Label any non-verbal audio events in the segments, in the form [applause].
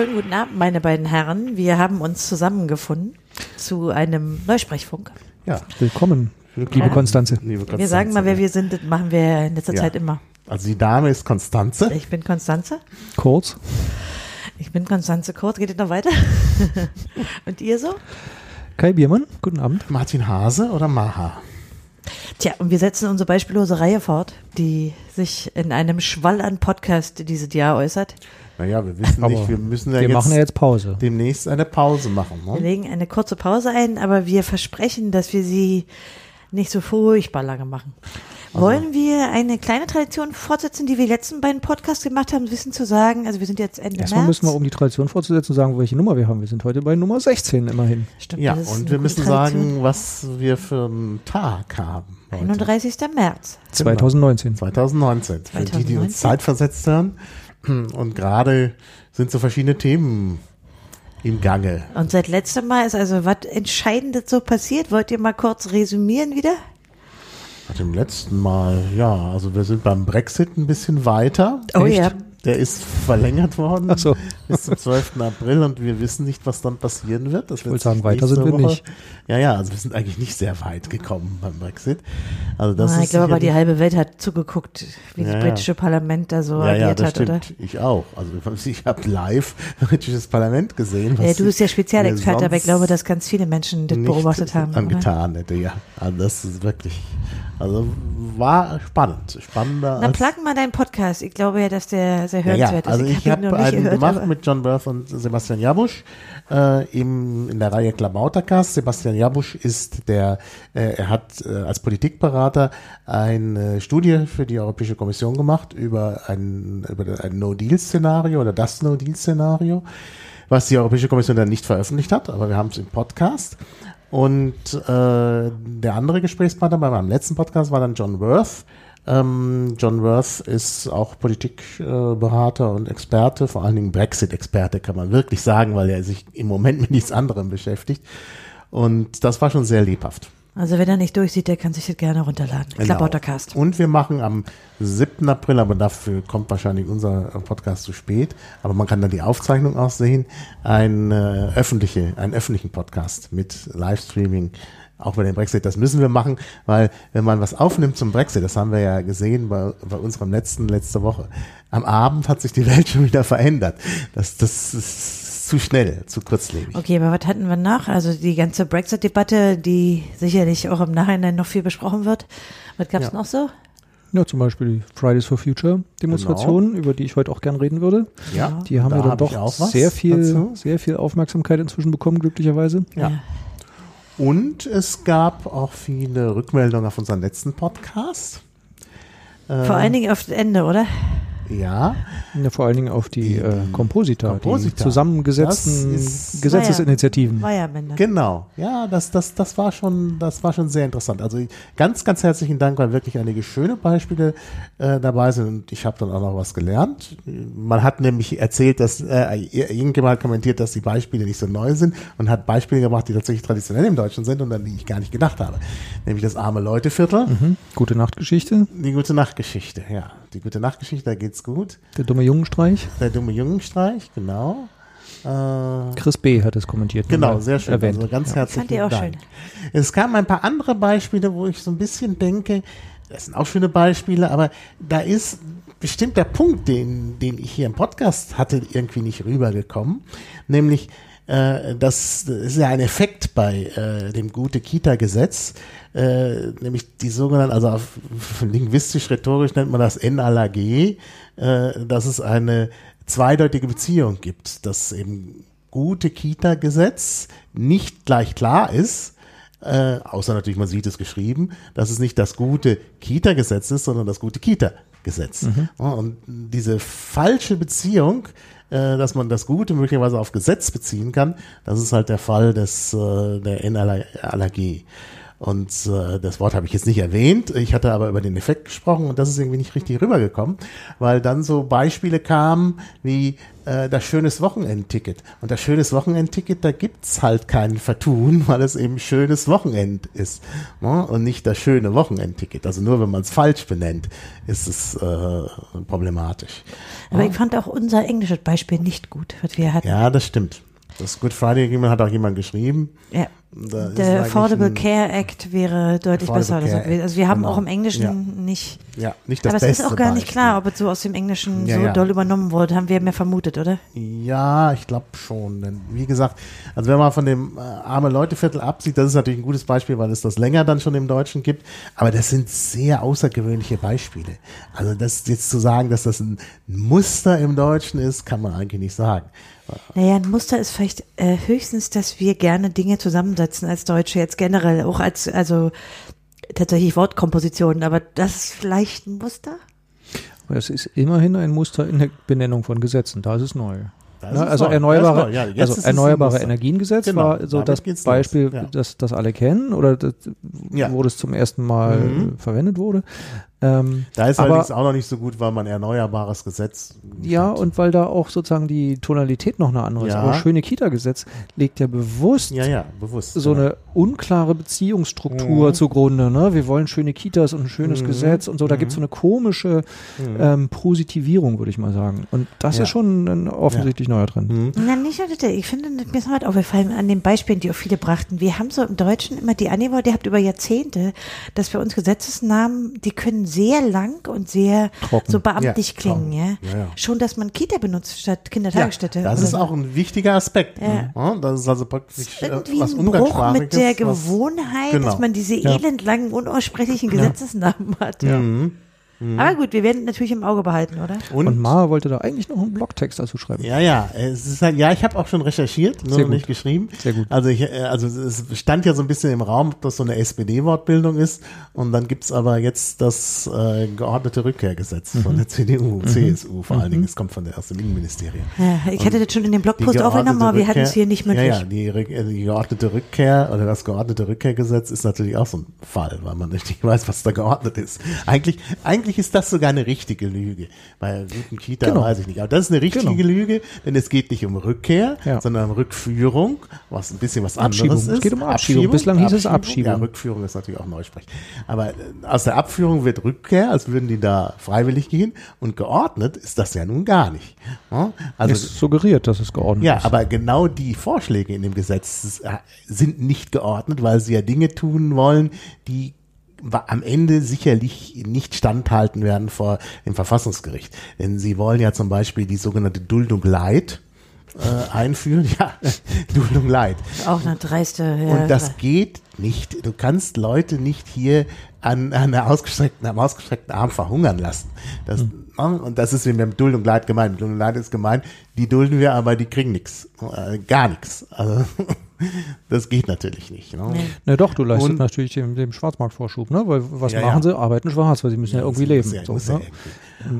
wunderschönen guten Abend, meine beiden Herren. Wir haben uns zusammengefunden zu einem Neusprechfunk. Ja, willkommen, liebe Konstanze. Liebe Konstanze. Wir sagen mal, wer wir sind, das machen wir in letzter ja. Zeit immer. Also die Dame ist Konstanze. Ich bin Konstanze. Kurz. Ich bin Konstanze Kurz. Geht es noch weiter? [laughs] Und ihr so? Kai Biermann, guten Abend. Martin Hase oder Maha? Tja, und wir setzen unsere beispiellose Reihe fort, die sich in einem Schwall an Podcast dieses Jahr äußert. Naja, wir wissen aber nicht, wir müssen ja wir jetzt, machen ja jetzt Pause. demnächst eine Pause machen. Ne? Wir legen eine kurze Pause ein, aber wir versprechen, dass wir sie nicht so furchtbar lange machen. Also. Wollen wir eine kleine Tradition fortsetzen, die wir letzten beiden Podcasts gemacht haben, Wissen zu sagen? Also wir sind jetzt Ende Erstmal März. müssen wir, um die Tradition fortzusetzen, sagen, welche Nummer wir haben. Wir sind heute bei Nummer 16 immerhin. Stimmt, ja, und wir müssen sagen, was wir für einen Tag haben. Heute. 31. März. 2019. 2019. 2019. Für die, die uns zeitversetzt hören. [clears throat] Und gerade sind so verschiedene Themen im Gange. Und seit letztem Mal ist also was Entscheidendes so passiert. Wollt ihr mal kurz resümieren wieder? Seit dem letzten Mal, ja. Also wir sind beim Brexit ein bisschen weiter. Oh Echt? ja. Der ist verlängert worden Ach so. Bis zum 12. April und wir wissen nicht, was dann passieren wird. Das ich wollte sagen, weiter sind wir Woche. nicht. Ja, ja, also wir sind eigentlich nicht sehr weit gekommen beim Brexit. Also das ah, ich glaube aber, die halbe Welt hat zugeguckt, wie ja, das britische Parlament da so ja, agiert ja, das hat, stimmt. oder? Ich auch. Also [laughs] ich habe live [laughs] britisches Parlament gesehen. ja, du bist ja Spezialexperte, aber ich glaube, dass ganz viele Menschen das beobachtet haben. Angetan oder? hätte, ja. Also das ist wirklich, also war spannend. Spannender. Na, plug mal deinen Podcast. Ich glaube ja, dass der sehr hörenswert ja, ja. Also ist. Ich, ich habe hab einen gehört, gemacht mit John Birth und Sebastian Jabusch äh, im, in der Reihe Klabautercast. Sebastian Jabusch ist der, äh, er hat äh, als Politikberater eine Studie für die Europäische Kommission gemacht über ein, über ein No-Deal-Szenario oder das No-Deal-Szenario was die Europäische Kommission dann nicht veröffentlicht hat, aber wir haben es im Podcast. Und äh, der andere Gesprächspartner bei meinem letzten Podcast war dann John Worth. Ähm, John Worth ist auch Politikberater und Experte, vor allen Dingen Brexit-Experte, kann man wirklich sagen, weil er sich im Moment mit nichts anderem beschäftigt. Und das war schon sehr lebhaft. Also wenn er nicht durchsieht, der kann sich das gerne runterladen. Genau. Klabautercast. Und wir machen am 7. April, aber dafür kommt wahrscheinlich unser Podcast zu spät, aber man kann dann die Aufzeichnung auch sehen, ein, äh, öffentliche, einen öffentlichen Podcast mit Livestreaming auch bei dem Brexit, das müssen wir machen, weil wenn man was aufnimmt zum Brexit, das haben wir ja gesehen bei, bei unserem letzten, letzte Woche, am Abend hat sich die [laughs] Welt schon wieder verändert. Das, das ist zu schnell, zu kurzlebig. Okay, aber was hatten wir nach? Also die ganze Brexit-Debatte, die sicherlich auch im Nachhinein noch viel besprochen wird. Was gab es ja. noch so? Ja, zum Beispiel die Fridays for Future Demonstrationen, genau. über die ich heute auch gern reden würde. Ja, die haben da ja dann doch sehr viel, dazu. sehr viel Aufmerksamkeit inzwischen bekommen, glücklicherweise. Ja. ja. Und es gab auch viele Rückmeldungen auf unseren letzten Podcast. Vor ähm, allen Dingen auf das Ende, oder? Ja. ja. Vor allen Dingen auf die, die äh, Komposita, Komposita, die zusammengesetzten Gesetzesinitiativen. War ja, war ja genau. Ja, das, das, das war schon, das war schon sehr interessant. Also ganz, ganz herzlichen Dank, weil wirklich einige schöne Beispiele äh, dabei sind und ich habe dann auch noch was gelernt. Man hat nämlich erzählt, dass äh, irgendjemand hat kommentiert, dass die Beispiele nicht so neu sind und hat Beispiele gemacht, die tatsächlich traditionell im Deutschen sind und an die ich gar nicht gedacht habe. Nämlich das arme Leute-Viertel. Mhm. Gute Nachtgeschichte. Die gute Nachtgeschichte, ja. Die gute Nachtgeschichte, da geht's gut. Der dumme Jungenstreich. Der dumme Jungenstreich, genau. Äh, Chris B. hat es kommentiert. Genau, sehr schön. Erwähnt. Also ganz ja. herzlichen Fand ich auch Dank. schön. Es kamen ein paar andere Beispiele, wo ich so ein bisschen denke, das sind auch schöne Beispiele, aber da ist bestimmt der Punkt, den, den ich hier im Podcast hatte, irgendwie nicht rübergekommen. Nämlich, äh, das, das ist ja ein Effekt bei äh, dem Gute-Kita-Gesetz, äh, nämlich die sogenannten, also auf [laughs] linguistisch-rhetorisch nennt man das NALAG, äh, dass es eine zweideutige Beziehung gibt, dass eben gute Kita-Gesetz nicht gleich klar ist, äh, außer natürlich man sieht es geschrieben, dass es nicht das gute Kita-Gesetz ist, sondern das gute Kita-Gesetz. Mhm. Und diese falsche Beziehung, äh, dass man das Gute möglicherweise auf Gesetz beziehen kann, das ist halt der Fall des äh, der NLAG. Und äh, das Wort habe ich jetzt nicht erwähnt. Ich hatte aber über den Effekt gesprochen und das ist irgendwie nicht richtig rübergekommen, weil dann so Beispiele kamen wie äh, das schönes Wochenendticket. Und das schönes Wochenendticket, da gibt's halt kein Vertun, [laughs] weil es eben schönes Wochenend ist ne? und nicht das schöne Wochenendticket. Also nur wenn man es falsch benennt, ist es äh, problematisch. Aber ja. ich fand auch unser englisches Beispiel nicht gut, was wir hatten. Ja, das stimmt. Das Good Friday Agreement hat auch jemand geschrieben. Ja. Der Affordable Care Act wäre deutlich besser. Also wir haben genau. auch im Englischen ja. nicht. Ja, nicht das Aber es ist auch gar Beispiel. nicht klar, ob es so aus dem Englischen ja, so ja. doll übernommen wurde. Haben wir mehr vermutet, oder? Ja, ich glaube schon. Denn wie gesagt, also wenn man von dem äh, arme Leuteviertel absieht, das ist natürlich ein gutes Beispiel, weil es das länger dann schon im Deutschen gibt. Aber das sind sehr außergewöhnliche Beispiele. Also das jetzt zu sagen, dass das ein Muster im Deutschen ist, kann man eigentlich nicht sagen. Naja, ein Muster ist vielleicht äh, höchstens, dass wir gerne Dinge zusammensetzen als Deutsche, jetzt generell, auch als, also tatsächlich Wortkompositionen, aber das ist vielleicht ein Muster? Es ist immerhin ein Muster in der Benennung von Gesetzen, da ist es neu. Ne? Also erneuerbare, ja, also erneuerbare Energiengesetz genau, war so das Beispiel, ja. das, das alle kennen oder das, ja. wo das zum ersten Mal mhm. verwendet wurde. Ähm, da ist aber, allerdings auch noch nicht so gut, weil man erneuerbares Gesetz. Ja, hat. und weil da auch sozusagen die Tonalität noch eine andere ja. ist. Aber schöne Kita-Gesetz legt ja bewusst, ja, ja, bewusst so eine unklare Beziehungsstruktur mhm. zugrunde. Ne? Wir wollen schöne Kitas und ein schönes mhm. Gesetz und so. Da mhm. gibt es so eine komische mhm. ähm, Positivierung, würde ich mal sagen. Und das ja. ist schon ein offensichtlich neuer Trend. Mhm. Na, nicht nur das. Ich finde, mir ist halt aufgefallen an den Beispielen, die auch viele brachten. Wir haben so im Deutschen immer die Annehmung, die habt über Jahrzehnte, dass bei uns Gesetzesnamen, die können sehr lang und sehr Trocken. so beamtlich ja, klingen. Ja? Ja, ja? Schon, dass man Kita benutzt statt Kindertagesstätte. das ist auch ein wichtiger Aspekt. Ja. Das ist also praktisch äh, was ein Bruch mit der Gewohnheit, genau. dass man diese elendlangen, unaussprechlichen Gesetzesnamen hat. Mhm. Mhm. Aber gut, wir werden natürlich im Auge behalten, oder? Und, und Mara wollte da eigentlich noch einen Blogtext dazu schreiben. Ja, ja, es ist halt, ja, ich habe auch schon recherchiert, nur Sehr noch nicht geschrieben. Sehr gut. Also ich, äh, also es stand ja so ein bisschen im Raum, ob das so eine SPD-Wortbildung ist. Und dann gibt's aber jetzt das äh, geordnete Rückkehrgesetz mhm. von der CDU, mhm. CSU vor mhm. allen Dingen. Es kommt von der aus dem Innenministerium. Ja, ich hätte das schon in dem Blogpost aufgenommen, aber wir hatten es hier nicht mündlich. Ja, ja, die, äh, die geordnete Rückkehr oder das geordnete Rückkehrgesetz ist natürlich auch so ein Fall, weil man nicht [laughs] weiß, was da geordnet ist. Eigentlich, eigentlich ist das sogar eine richtige Lüge. Bei guten Kita genau. weiß ich nicht. Aber das ist eine richtige genau. Lüge, denn es geht nicht um Rückkehr, ja. sondern um Rückführung, was ein bisschen was Abschiebung. anderes ist. Es geht um Abschiebung. Abschiebung. Bislang hieß es Abschiebung. Ja, Rückführung ist natürlich auch Neusprech. Aber äh, aus der Abführung wird Rückkehr, als würden die da freiwillig gehen. Und geordnet ist das ja nun gar nicht. Also, es suggeriert, dass es geordnet ja, ist. Ja, aber genau die Vorschläge in dem Gesetz äh, sind nicht geordnet, weil sie ja Dinge tun wollen, die am Ende sicherlich nicht standhalten werden vor dem Verfassungsgericht. Denn sie wollen ja zum Beispiel die sogenannte Duldung Leid äh, einführen. [laughs] Ja, Duldung Leid. Auch eine dreiste. Ja, Und das geht nicht. Du kannst Leute nicht hier an, an einer ausgestreckten, am ausgestreckten Arm verhungern lassen. Das, mhm. Und das ist mit Duldung Leid gemeint. Duldung Leid ist gemeint, die dulden wir, aber die kriegen nichts. Äh, gar nichts. Also [laughs] das geht natürlich nicht. Ne? Nee. Na doch, du leistest und, natürlich dem, dem Schwarzmarktvorschub, ne? Weil was ja, machen ja. sie? Arbeiten schwarz, weil sie müssen ja, ja irgendwie leben. So, ne?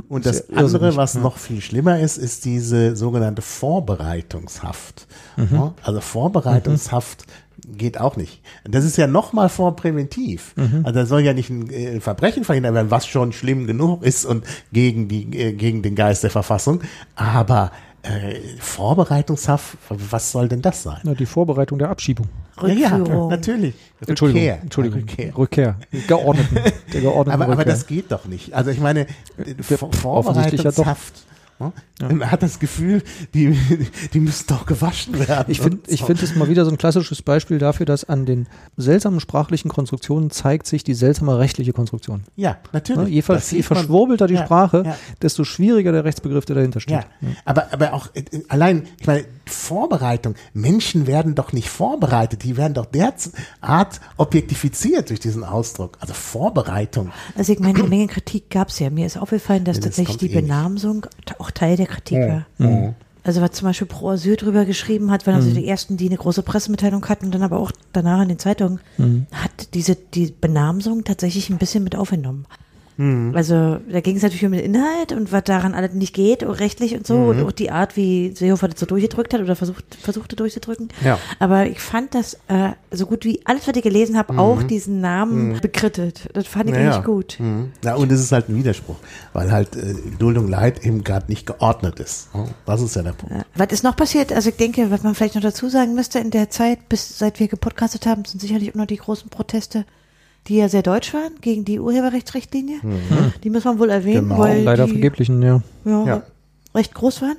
Und das andere, was noch viel schlimmer ist, ist diese sogenannte Vorbereitungshaft. Mhm. Also Vorbereitungshaft mhm. geht auch nicht. Das ist ja nochmal vorpräventiv. Mhm. Also da soll ja nicht ein äh, Verbrechen verhindert werden, was schon schlimm genug ist und gegen die, äh, gegen den Geist der Verfassung. Aber äh, Vorbereitungshaft, was soll denn das sein? Na, die Vorbereitung der Abschiebung. Rückführung. Ja, ja natürlich. Entschuldigung, Rückkehr. Entschuldigung. Rückkehr. Rückkehr. Geordneten. Der geordneten aber, Rückkehr. aber das geht doch nicht. Also ich meine, Vorbereitungshaft ja. Man hat das Gefühl, die, die müssen doch gewaschen werden. Ich finde ich finde es mal wieder so ein klassisches Beispiel dafür, dass an den seltsamen sprachlichen Konstruktionen zeigt sich die seltsame rechtliche Konstruktion. Ja, natürlich. je, je verschwurbelter die ja, Sprache, ja. desto schwieriger der Rechtsbegriff, der dahinter steht. Ja. Aber, aber auch äh, allein, ich meine, Vorbereitung. Menschen werden doch nicht vorbereitet, die werden doch derart objektifiziert durch diesen Ausdruck. Also Vorbereitung. Also ich meine, [clears throat] eine Menge Kritik gab es ja. Mir ist aufgefallen, dass das tatsächlich die eh Benamsung auch auch Teil der Kritik war. Mhm. Also was zum Beispiel Pro Asyl drüber geschrieben hat, weil also mhm. die ersten, die eine große Pressemitteilung hatten, dann aber auch danach in den Zeitungen, mhm. hat diese die Benamsung tatsächlich ein bisschen mit aufgenommen. Mhm. Also da ging es natürlich um den Inhalt und was daran alles nicht geht, auch rechtlich und so mhm. und auch die Art, wie Seehofer das so durchgedrückt hat oder versucht, versuchte durchzudrücken. Ja. Aber ich fand das äh, so gut wie alles, was ich gelesen habe, mhm. auch diesen Namen mhm. bekrittet. Das fand ich naja. gut. Mhm. Ja, und es ist halt ein Widerspruch, weil halt äh, Duldung Leid eben gerade nicht geordnet ist. Das ist ja der Punkt. Ja. Was ist noch passiert? Also ich denke, was man vielleicht noch dazu sagen müsste in der Zeit, bis seit wir gepodcastet haben, sind sicherlich auch noch die großen Proteste die ja sehr deutsch waren gegen die Urheberrechtsrichtlinie. Mhm. Die muss man wohl erwähnen, genau. weil leider die, vergeblichen, ja. Ja, ja. recht groß waren.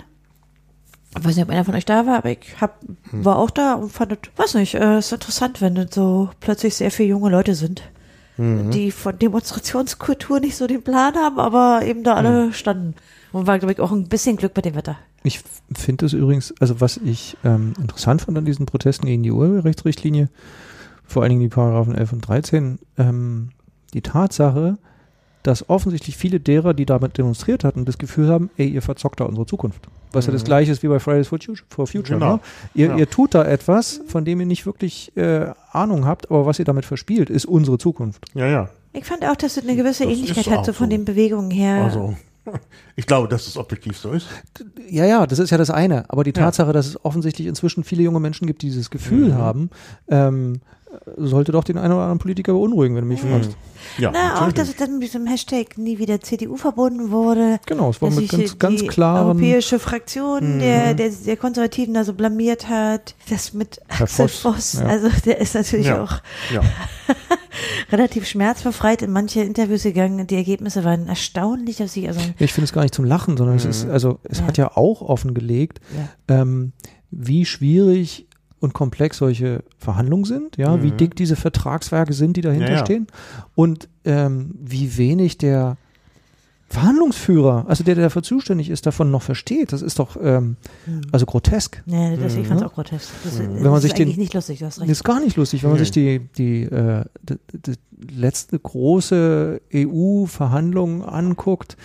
Ich weiß nicht, ob einer von euch da war, aber ich hab, hm. war auch da und fand, weiß nicht, äh, ist interessant, wenn so plötzlich sehr viele junge Leute sind, mhm. die von Demonstrationskultur nicht so den Plan haben, aber eben da alle mhm. standen. Und war, glaube ich, auch ein bisschen Glück mit dem Wetter. Ich finde es übrigens, also was ich ähm, interessant fand an diesen Protesten gegen die Urheberrechtsrichtlinie, vor allen Dingen die Paragraphen 11 und 13, ähm, die Tatsache, dass offensichtlich viele derer, die damit demonstriert hatten, das Gefühl haben, ey, ihr verzockt da unsere Zukunft. Was mhm. ja das mhm. gleiche ist wie bei Fridays for Future. Genau. Ne? Ihr, ja. ihr tut da etwas, von dem ihr nicht wirklich äh, Ahnung habt, aber was ihr damit verspielt, ist unsere Zukunft. Ja, ja. Ich fand auch, dass es eine gewisse das Ähnlichkeit hat, so von so. den Bewegungen her. Also. [laughs] Ich glaube, dass es objektiv so ist. Ja, ja, das ist ja das eine. Aber die Tatsache, ja. dass es offensichtlich inzwischen viele junge Menschen gibt, die dieses Gefühl mhm. haben, ähm, sollte doch den einen oder anderen Politiker beunruhigen, wenn du mich mhm. fragst. Ja, Na, natürlich. auch, dass es dann mit diesem Hashtag nie wieder CDU verbunden wurde. Genau, es war mit ganz, ganz klaren... europäische Fraktion mhm. der, der, der Konservativen da so blamiert hat. Das mit Herr Axel Voss, Voss ja. also der ist natürlich ja. auch ja. [laughs] relativ schmerzbefreit in manche Interviews gegangen. Die Ergebnisse waren erstaunlich, dass sie also... Ich finde es gar nicht zum Lachen, sondern mhm. es ist, also es hat ja auch offengelegt, ähm, wie schwierig und komplex solche Verhandlungen sind, ja, mhm. wie dick diese Vertragswerke sind, die dahinter ja, ja. stehen und ähm, wie wenig der Verhandlungsführer, also der, der dafür zuständig ist, davon noch versteht. Das ist doch ähm, mhm. also grotesk. Nee, das, ich fand es auch grotesk. Das, mhm. wenn man das sich ist den, eigentlich nicht lustig, du hast recht. Ist gar nicht lustig, wenn man sich die, die, äh, die, die letzte große EU-Verhandlung anguckt,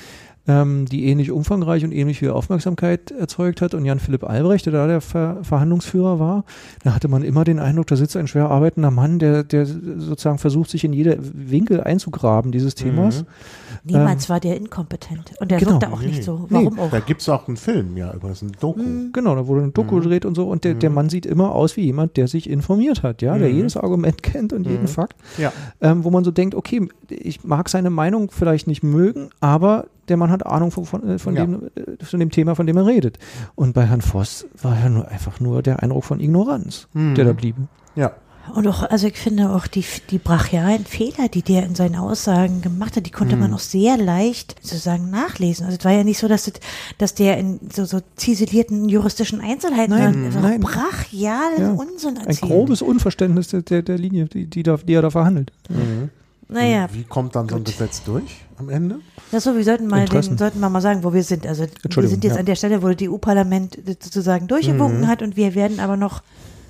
ähm, die ähnlich umfangreich und ähnlich viel Aufmerksamkeit erzeugt hat. Und Jan Philipp Albrecht, der da der Ver Verhandlungsführer war, da hatte man immer den Eindruck, da sitzt ein schwer arbeitender Mann, der, der sozusagen versucht, sich in jede Winkel einzugraben dieses Themas. Mhm. Niemals ähm, war der inkompetent. Und der genau. wirkte auch nee. nicht so. Warum nee. auch? Da gibt es auch einen Film, ja, über das ein Doku. Mhm. Genau, da wurde ein Doku mhm. gedreht und so. Und der, der mhm. Mann sieht immer aus wie jemand, der sich informiert hat, ja, der mhm. jedes Argument [laughs] kennt und jeden mhm. Fakt. Ja. Ähm, wo man so denkt, okay, ich mag seine Meinung vielleicht nicht mögen, aber der Mann hat Ahnung von, von, äh, von, ja. dem, äh, von dem Thema, von dem er redet. Und bei Herrn Voss war ja nur einfach nur der Eindruck von Ignoranz, mhm. der da blieb. Ja. Und auch, also ich finde auch die, die brachialen Fehler, die der in seinen Aussagen gemacht hat, die konnte mhm. man auch sehr leicht sozusagen nachlesen. Also es war ja nicht so, dass, das, dass der in so, so ziselierten juristischen Einzelheiten nein, also nein. brachialen ja. Unsinn erzählt. Ein grobes Unverständnis der, der, der Linie, die, die, da, die er da verhandelt. Mhm. Naja. wie kommt dann so ein Gesetz durch am Ende? Ja, so, wir sollten mal, den, sollten wir mal sagen, wo wir sind. Also wir sind jetzt ja. an der Stelle, wo das EU-Parlament sozusagen durchgewunken mhm. hat und wir werden aber noch,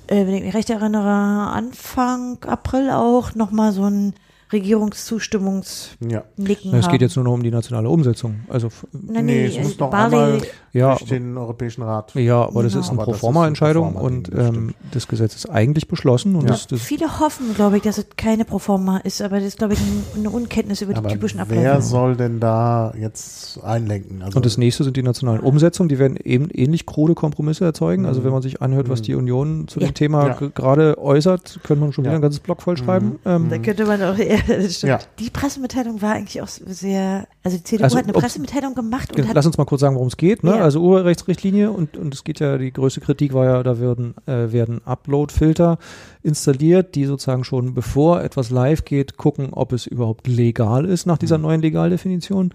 wenn ich mich recht erinnere, Anfang April auch nochmal so ein Regierungszustimmungsnicken ja. Es geht jetzt nur noch um die nationale Umsetzung. Also, nee, nee, es muss noch Bali, einmal ja, durch den Europäischen Rat. Ja, aber genau. das ist eine Proforma-Entscheidung und ähm, das Gesetz ist eigentlich beschlossen. Und ja. das, das Viele hoffen, glaube ich, dass es keine Proforma ist, aber das ist, glaube ich, eine Unkenntnis über aber die typischen Abläufe. Wer soll denn da jetzt einlenken? Also und das nächste sind die nationalen Umsetzungen, die werden eben ähnlich krude Kompromisse erzeugen. Also wenn man sich anhört, was mhm. die Union zu dem Thema gerade äußert, könnte man schon wieder ein ganzes Block vollschreiben. Mhm. Ähm, da könnte man auch [laughs] eher ja. Die Pressemitteilung war eigentlich auch sehr, also die CDU also, hat eine Pressemitteilung gemacht. Und lass uns mal kurz sagen, worum es geht. Ne? Also Urheberrechtsrichtlinie und, und es geht ja, die größte Kritik war ja, da werden, äh, werden Upload-Filter installiert, die sozusagen schon bevor etwas live geht, gucken, ob es überhaupt legal ist nach dieser mhm. neuen Legaldefinition.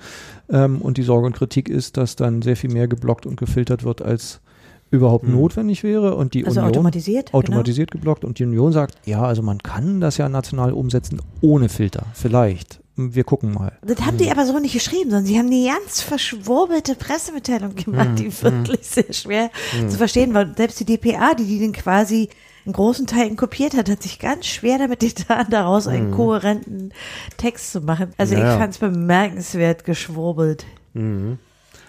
Ähm, und die Sorge und Kritik ist, dass dann sehr viel mehr geblockt und gefiltert wird als überhaupt hm. notwendig wäre und die also Union automatisiert, genau. automatisiert genau. geblockt und die Union sagt, ja, also man kann das ja national umsetzen ohne Filter, vielleicht. Wir gucken mal. Das haben hm. die aber so nicht geschrieben, sondern sie haben die ganz verschwurbelte Pressemitteilung gemacht, hm. die hm. wirklich sehr schwer hm. zu verstehen war. Selbst die DPA, die die dann quasi in großen Teilen kopiert hat, hat sich ganz schwer damit getan, daraus einen hm. kohärenten Text zu machen. Also ja. ich fand es bemerkenswert geschwurbelt. Mhm.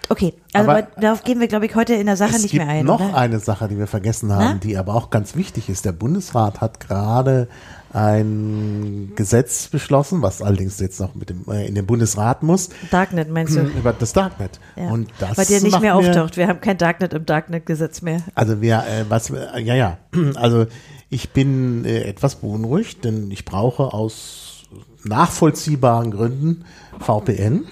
Okay, also aber darauf gehen wir, glaube ich, heute in der Sache nicht mehr ein. Es gibt noch oder? eine Sache, die wir vergessen haben, Na? die aber auch ganz wichtig ist. Der Bundesrat hat gerade ein Gesetz beschlossen, was allerdings jetzt noch mit dem, äh, in den Bundesrat muss. Darknet meinst du? Hm, über das Darknet. Ja. Und das Weil der nicht mehr auftaucht. Wir haben kein Darknet im Darknet-Gesetz mehr. Also wir, äh, was, äh, ja, ja. [clears throat] Also ich bin äh, etwas beunruhigt, denn ich brauche aus nachvollziehbaren Gründen VPN.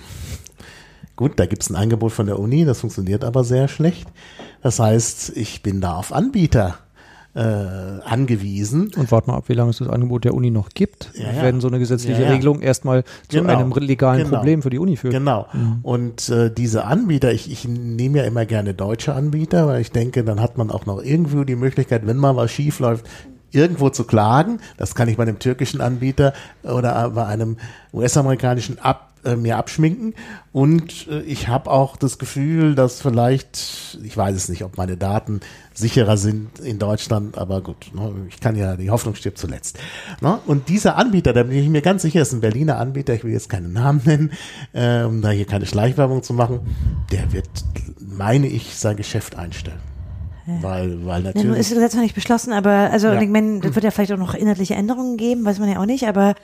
Gut, da gibt es ein Angebot von der Uni, das funktioniert aber sehr schlecht. Das heißt, ich bin da auf Anbieter äh, angewiesen. Und warte mal ab, wie lange es das Angebot der Uni noch gibt, ja, ja. wenn so eine gesetzliche ja, Regelung erstmal zu genau. einem legalen genau. Problem für die Uni führt. Genau. Mhm. Und äh, diese Anbieter, ich, ich nehme ja immer gerne deutsche Anbieter, weil ich denke, dann hat man auch noch irgendwie die Möglichkeit, wenn mal was schief läuft, irgendwo zu klagen. Das kann ich bei einem türkischen Anbieter oder bei einem US-amerikanischen ab äh, mir abschminken. Und äh, ich habe auch das Gefühl, dass vielleicht, ich weiß es nicht, ob meine Daten sicherer sind in Deutschland, aber gut, ne, ich kann ja, die Hoffnung stirbt zuletzt. Ne? Und dieser Anbieter, da bin ich mir ganz sicher, ist ein Berliner Anbieter, ich will jetzt keinen Namen [laughs] nennen, äh, um da hier keine Schleichwerbung zu machen, der wird, meine ich, sein Geschäft einstellen. Ja. Weil, weil natürlich. Ja, nun ist das Gesetz noch nicht beschlossen, aber also ja. ich meine, das wird ja vielleicht auch noch inhaltliche Änderungen geben, weiß man ja auch nicht, aber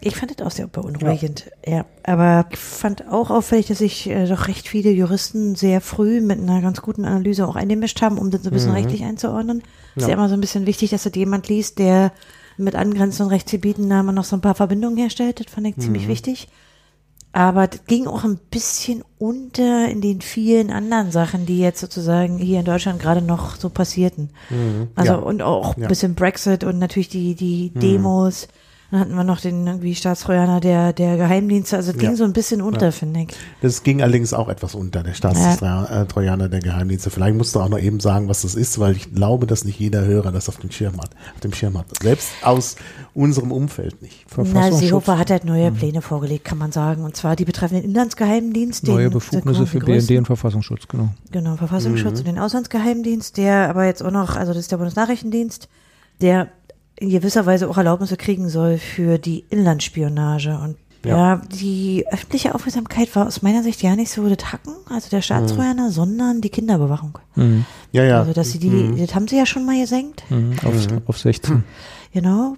ich fand das auch sehr beunruhigend, ja. ja. Aber ich fand auch auffällig, dass sich äh, doch recht viele Juristen sehr früh mit einer ganz guten Analyse auch eingemischt haben, um das so ein bisschen mhm. rechtlich einzuordnen. Ja. Ist ja immer so ein bisschen wichtig, dass das jemand liest, der mit angrenzenden Rechtsgebieten noch so ein paar Verbindungen herstellt. Das fand ich mhm. ziemlich wichtig. Aber das ging auch ein bisschen unter in den vielen anderen Sachen, die jetzt sozusagen hier in Deutschland gerade noch so passierten. Mhm. Also ja. und auch ein bisschen Brexit und natürlich die, die mhm. Demos. Dann hatten wir noch den irgendwie Staatstrojaner der, der Geheimdienste. Also es ging ja. so ein bisschen unter, ja. finde ich. Das ging allerdings auch etwas unter, der Staatstrojaner ja. der Geheimdienste. Vielleicht musst du auch noch eben sagen, was das ist, weil ich glaube, dass nicht jeder Hörer das auf dem Schirm hat. Auf dem Schirm hat. Selbst aus unserem Umfeld nicht. Na, Seehofer hat halt neue mhm. Pläne vorgelegt, kann man sagen. Und zwar die betreffenden Inlandsgeheimdienst. Neue Befugnisse für BND und Verfassungsschutz, genau. Genau, Verfassungsschutz mhm. und den Auslandsgeheimdienst, der aber jetzt auch noch, also das ist der Bundesnachrichtendienst, der in gewisser Weise auch Erlaubnisse kriegen soll für die Inlandsspionage. Und ja. ja, die öffentliche Aufmerksamkeit war aus meiner Sicht ja nicht so das Hacken, also der Staatstrojaner, mhm. sondern die Kinderüberwachung. Mhm. Ja, ja. Also, dass sie die, mhm. das haben sie ja schon mal gesenkt. Mhm. Auf, mhm. auf 16. Genau.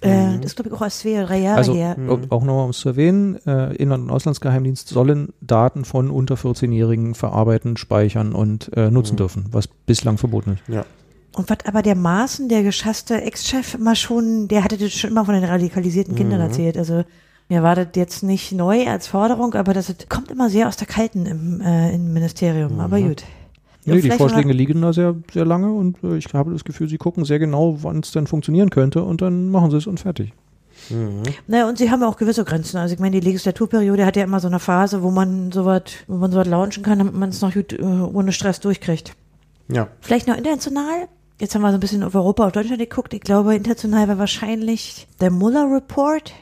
Äh, das glaube ich auch erst zwei, drei Jahre also, her. Auch nochmal um es zu erwähnen, äh, Inland- und Auslandsgeheimdienst sollen Daten von unter 14-Jährigen verarbeiten, speichern und äh, nutzen dürfen, was bislang verboten ist. Ja. Und was aber der Maaßen, der geschasste Ex-Chef, immer schon, der hatte das schon immer von den radikalisierten Kindern mhm. erzählt. Also mir war das jetzt nicht neu als Forderung, aber das kommt immer sehr aus der Kalten im, äh, im Ministerium. Mhm. Aber gut. Nee, die Vorschläge liegen da sehr, sehr lange und äh, ich habe das Gefühl, sie gucken sehr genau, wann es denn funktionieren könnte und dann machen sie es und fertig. Mhm. Naja, und sie haben ja auch gewisse Grenzen. Also ich meine, die Legislaturperiode hat ja immer so eine Phase, wo man sowas, wo man sowas launchen kann, damit man es noch gut, äh, ohne Stress durchkriegt. Ja. Vielleicht noch international? Jetzt haben wir so ein bisschen auf Europa, auf Deutschland geguckt. Ich glaube, international war wahrscheinlich der Mueller Report.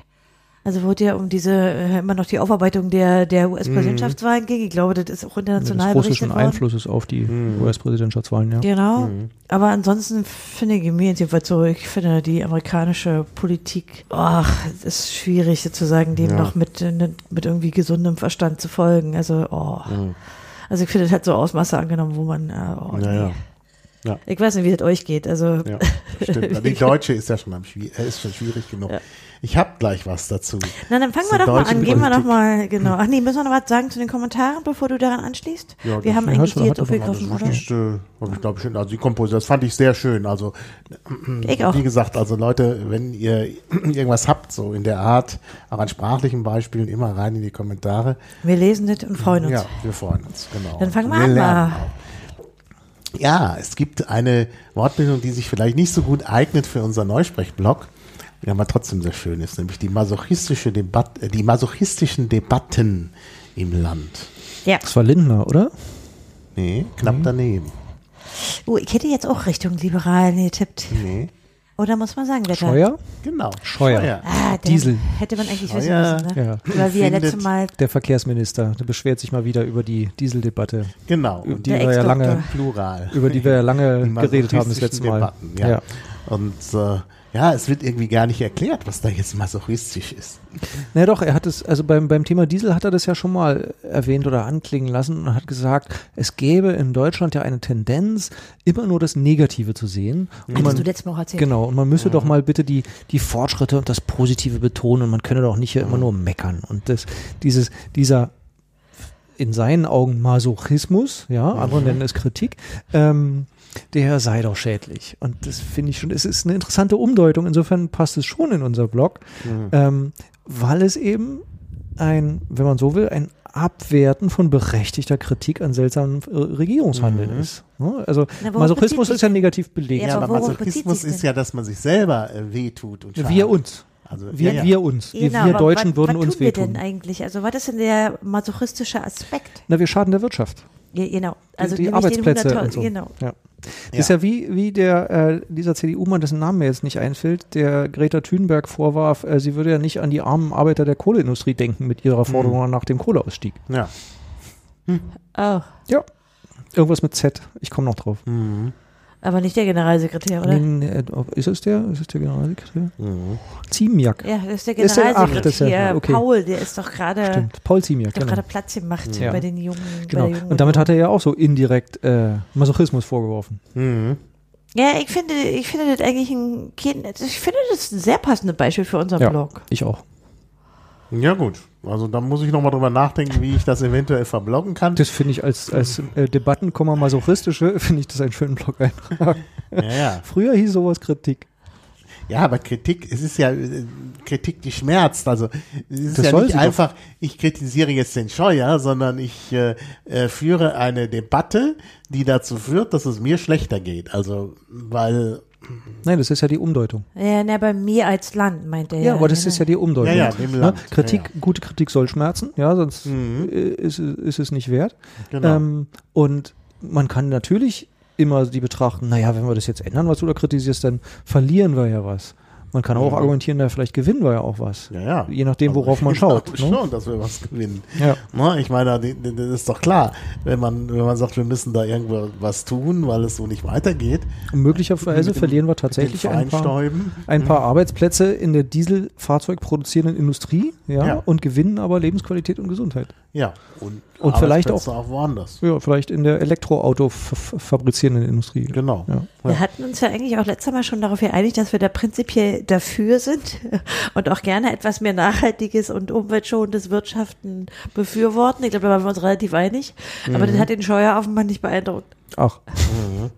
Also wurde ja um diese äh, immer noch die Aufarbeitung der der US-Präsidentschaftswahlen mhm. ging. Ich glaube, das ist auch international Des russischen Einflusses auf die mhm. US-Präsidentschaftswahlen, ja. Genau. Mhm. Aber ansonsten finde ich mir jedenfalls so, ich finde die amerikanische Politik, ach, es ist schwierig sozusagen dem ja. noch mit mit irgendwie gesundem Verstand zu folgen. Also, oh. Mhm. Also ich finde, das hat so Ausmaße angenommen, wo man, äh, oh, nee. ja. Ja. Ich weiß nicht, wie es euch geht. Also ja, [laughs] stimmt. Die Deutsche ist ja schon, am, ist schon schwierig genug. Ja. Ich habe gleich was dazu. Na, dann fangen wir doch mal an. Gehen wir doch mal, genau. Ach nee, müssen wir noch was sagen zu den Kommentaren, bevor du daran anschließt? Ja, wir haben eigentlich die jetzt aufgegriffen, oder? Das äh, ich glaube schön. Also die Komposition, das fand ich sehr schön. Also ich auch. wie gesagt, also Leute, wenn ihr [clears throat] irgendwas habt, so in der Art, auch an sprachlichen Beispielen, immer rein in die Kommentare. Wir lesen das und freuen uns. Ja, wir freuen uns, genau. Dann fangen wir, wir an. Mal. Ja, es gibt eine Wortbildung, die sich vielleicht nicht so gut eignet für unser Neusprechblog, die aber trotzdem sehr schön ist, nämlich die masochistische Debatte, äh, die masochistischen Debatten im Land. Ja. Das war Lindner, oder? Nee, knapp mhm. daneben. Oh, ich hätte jetzt auch Richtung Liberalen getippt. Nee. Oder muss man sagen, Wetter? Scheuer? Genau. Scheuer. Scheuer. Ah, Diesel. Hätte man eigentlich Scheuer. wissen müssen, ne? Ja. Weil wir letzte Mal. Der Verkehrsminister, der beschwert sich mal wieder über die Dieseldebatte. Genau. Über die wir ja lange, Plural. Über die wir ja lange geredet haben das letzte Mal. Debatten, ja. ja. Und äh, ja, es wird irgendwie gar nicht erklärt, was da jetzt masochistisch ist. Na doch, er hat es, also beim, beim Thema Diesel hat er das ja schon mal erwähnt oder anklingen lassen und hat gesagt, es gäbe in Deutschland ja eine Tendenz, immer nur das Negative zu sehen. Und man, du letztes Mal erzählt. Genau, und man müsse ja. doch mal bitte die, die Fortschritte und das Positive betonen und man könne doch nicht hier immer nur meckern. Und das, dieses, dieser in seinen Augen Masochismus, ja, andere nennen es Kritik, ähm, der sei doch schädlich. Und das finde ich schon, es ist eine interessante Umdeutung. Insofern passt es schon in unser Blog, mhm. ähm, weil es eben ein, wenn man so will, ein Abwerten von berechtigter Kritik an seltsamen äh, Regierungshandeln mhm. ist. Ne? Also Na, Masochismus ist ja negativ belegt. Ja, aber Masochismus ist ja, dass man sich selber äh, wehtut und schadet. Wir uns. Also, wir, ja, ja. wir uns. Genau, wir Deutschen würden was uns tun wehtun. wir denn eigentlich? Also was ist denn der masochistische Aspekt? Na, wir schaden der Wirtschaft. Ja, genau. Also die, die Arbeitsplätze und so. Genau. Ja. Das ja. ist ja wie, wie der, äh, dieser CDU-Mann, dessen Namen mir jetzt nicht einfällt, der Greta Thunberg vorwarf, äh, sie würde ja nicht an die armen Arbeiter der Kohleindustrie denken mit ihrer mhm. Forderung mhm. nach dem Kohleausstieg. Ja. Hm. Oh. Ja. Irgendwas mit Z. Ich komme noch drauf. Mhm. Aber nicht der Generalsekretär, oder? Nee, nee, ist es der? Ist es der Generalsekretär? Mhm. Ziemiak. Ja, das ist der Generalsekretär. Ist der, ach, ja, okay. Paul, der ist doch gerade. Stimmt, Paul Ziemiak. Genau. gerade Platz gemacht ja. bei den Jungen. Genau. Den Jungen Und damit hat er ja auch so indirekt äh, Masochismus vorgeworfen. Mhm. Ja, ich finde, ich finde das eigentlich ein, ich finde das ein sehr passendes Beispiel für unseren ja, Blog. Ich auch. Ja, gut. Also da muss ich nochmal drüber nachdenken, wie ich das eventuell verbloggen kann. Das finde ich als, als äh, Debattenkomma masochistische, finde ich das einen schönen Blog-Eintrag. Ja, ja. [laughs] Früher hieß sowas Kritik. Ja, aber Kritik, es ist ja äh, Kritik, die schmerzt. Also es ist das ja nicht einfach, doch. ich kritisiere jetzt den Scheuer, sondern ich äh, äh, führe eine Debatte, die dazu führt, dass es mir schlechter geht. Also, weil Nein, das ist ja die Umdeutung. Ja, na, bei mir als Land, meint er. Ja, aber das ist ja die Umdeutung. Ja, ja, dem ne? Land. Kritik, ja, ja. gute Kritik soll schmerzen, ja, sonst mhm. ist, ist es nicht wert. Genau. Ähm, und man kann natürlich immer die betrachten, naja, wenn wir das jetzt ändern, was du da kritisierst, dann verlieren wir ja was. Man kann auch argumentieren, da vielleicht gewinnen wir ja auch was. Ja, ja. Je nachdem, also worauf man [laughs] schaut. Ich ne? schon, dass wir was gewinnen. Ja. Na, ich meine, das ist doch klar, wenn man, wenn man sagt, wir müssen da irgendwo was tun, weil es so nicht weitergeht. Und möglicherweise verlieren wir tatsächlich ein paar, ein paar mhm. Arbeitsplätze in der Dieselfahrzeugproduzierenden Industrie ja, ja, und gewinnen aber Lebensqualität und Gesundheit. Ja, und, und vielleicht auch, auch woanders. Ja, vielleicht in der Elektroauto fabrizierenden Industrie. Genau. Ja. Wir hatten uns ja eigentlich auch letztes Mal schon darauf geeinigt, dass wir da prinzipiell dafür sind [laughs] und auch gerne etwas mehr nachhaltiges und umweltschonendes Wirtschaften befürworten. Ich glaube, da waren wir uns relativ einig. Aber mhm. das hat den Scheuer offenbar nicht beeindruckt. Ach. Mhm.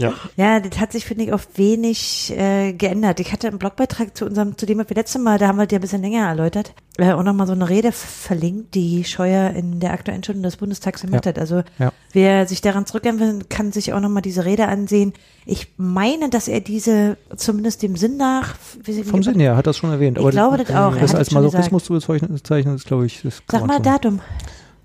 Ja. ja, das hat sich, finde ich, auch wenig äh, geändert. Ich hatte einen Blogbeitrag zu unserem, zu dem wir letztes Mal, da haben wir dir ein bisschen länger erläutert, äh, auch nochmal so eine Rede verlinkt, die Scheuer in der aktuellen Stunde des Bundestags gemacht ja. hat. Also ja. wer sich daran zurückerinnern will, kann sich auch nochmal diese Rede ansehen. Ich meine, dass er diese zumindest dem Sinn nach. Wie, Vom Sinn her hat das schon erwähnt. Ich aber glaube das auch. Das als Masochismus zu bezeichnen, ist, glaube ich. Das Sag mal Datum.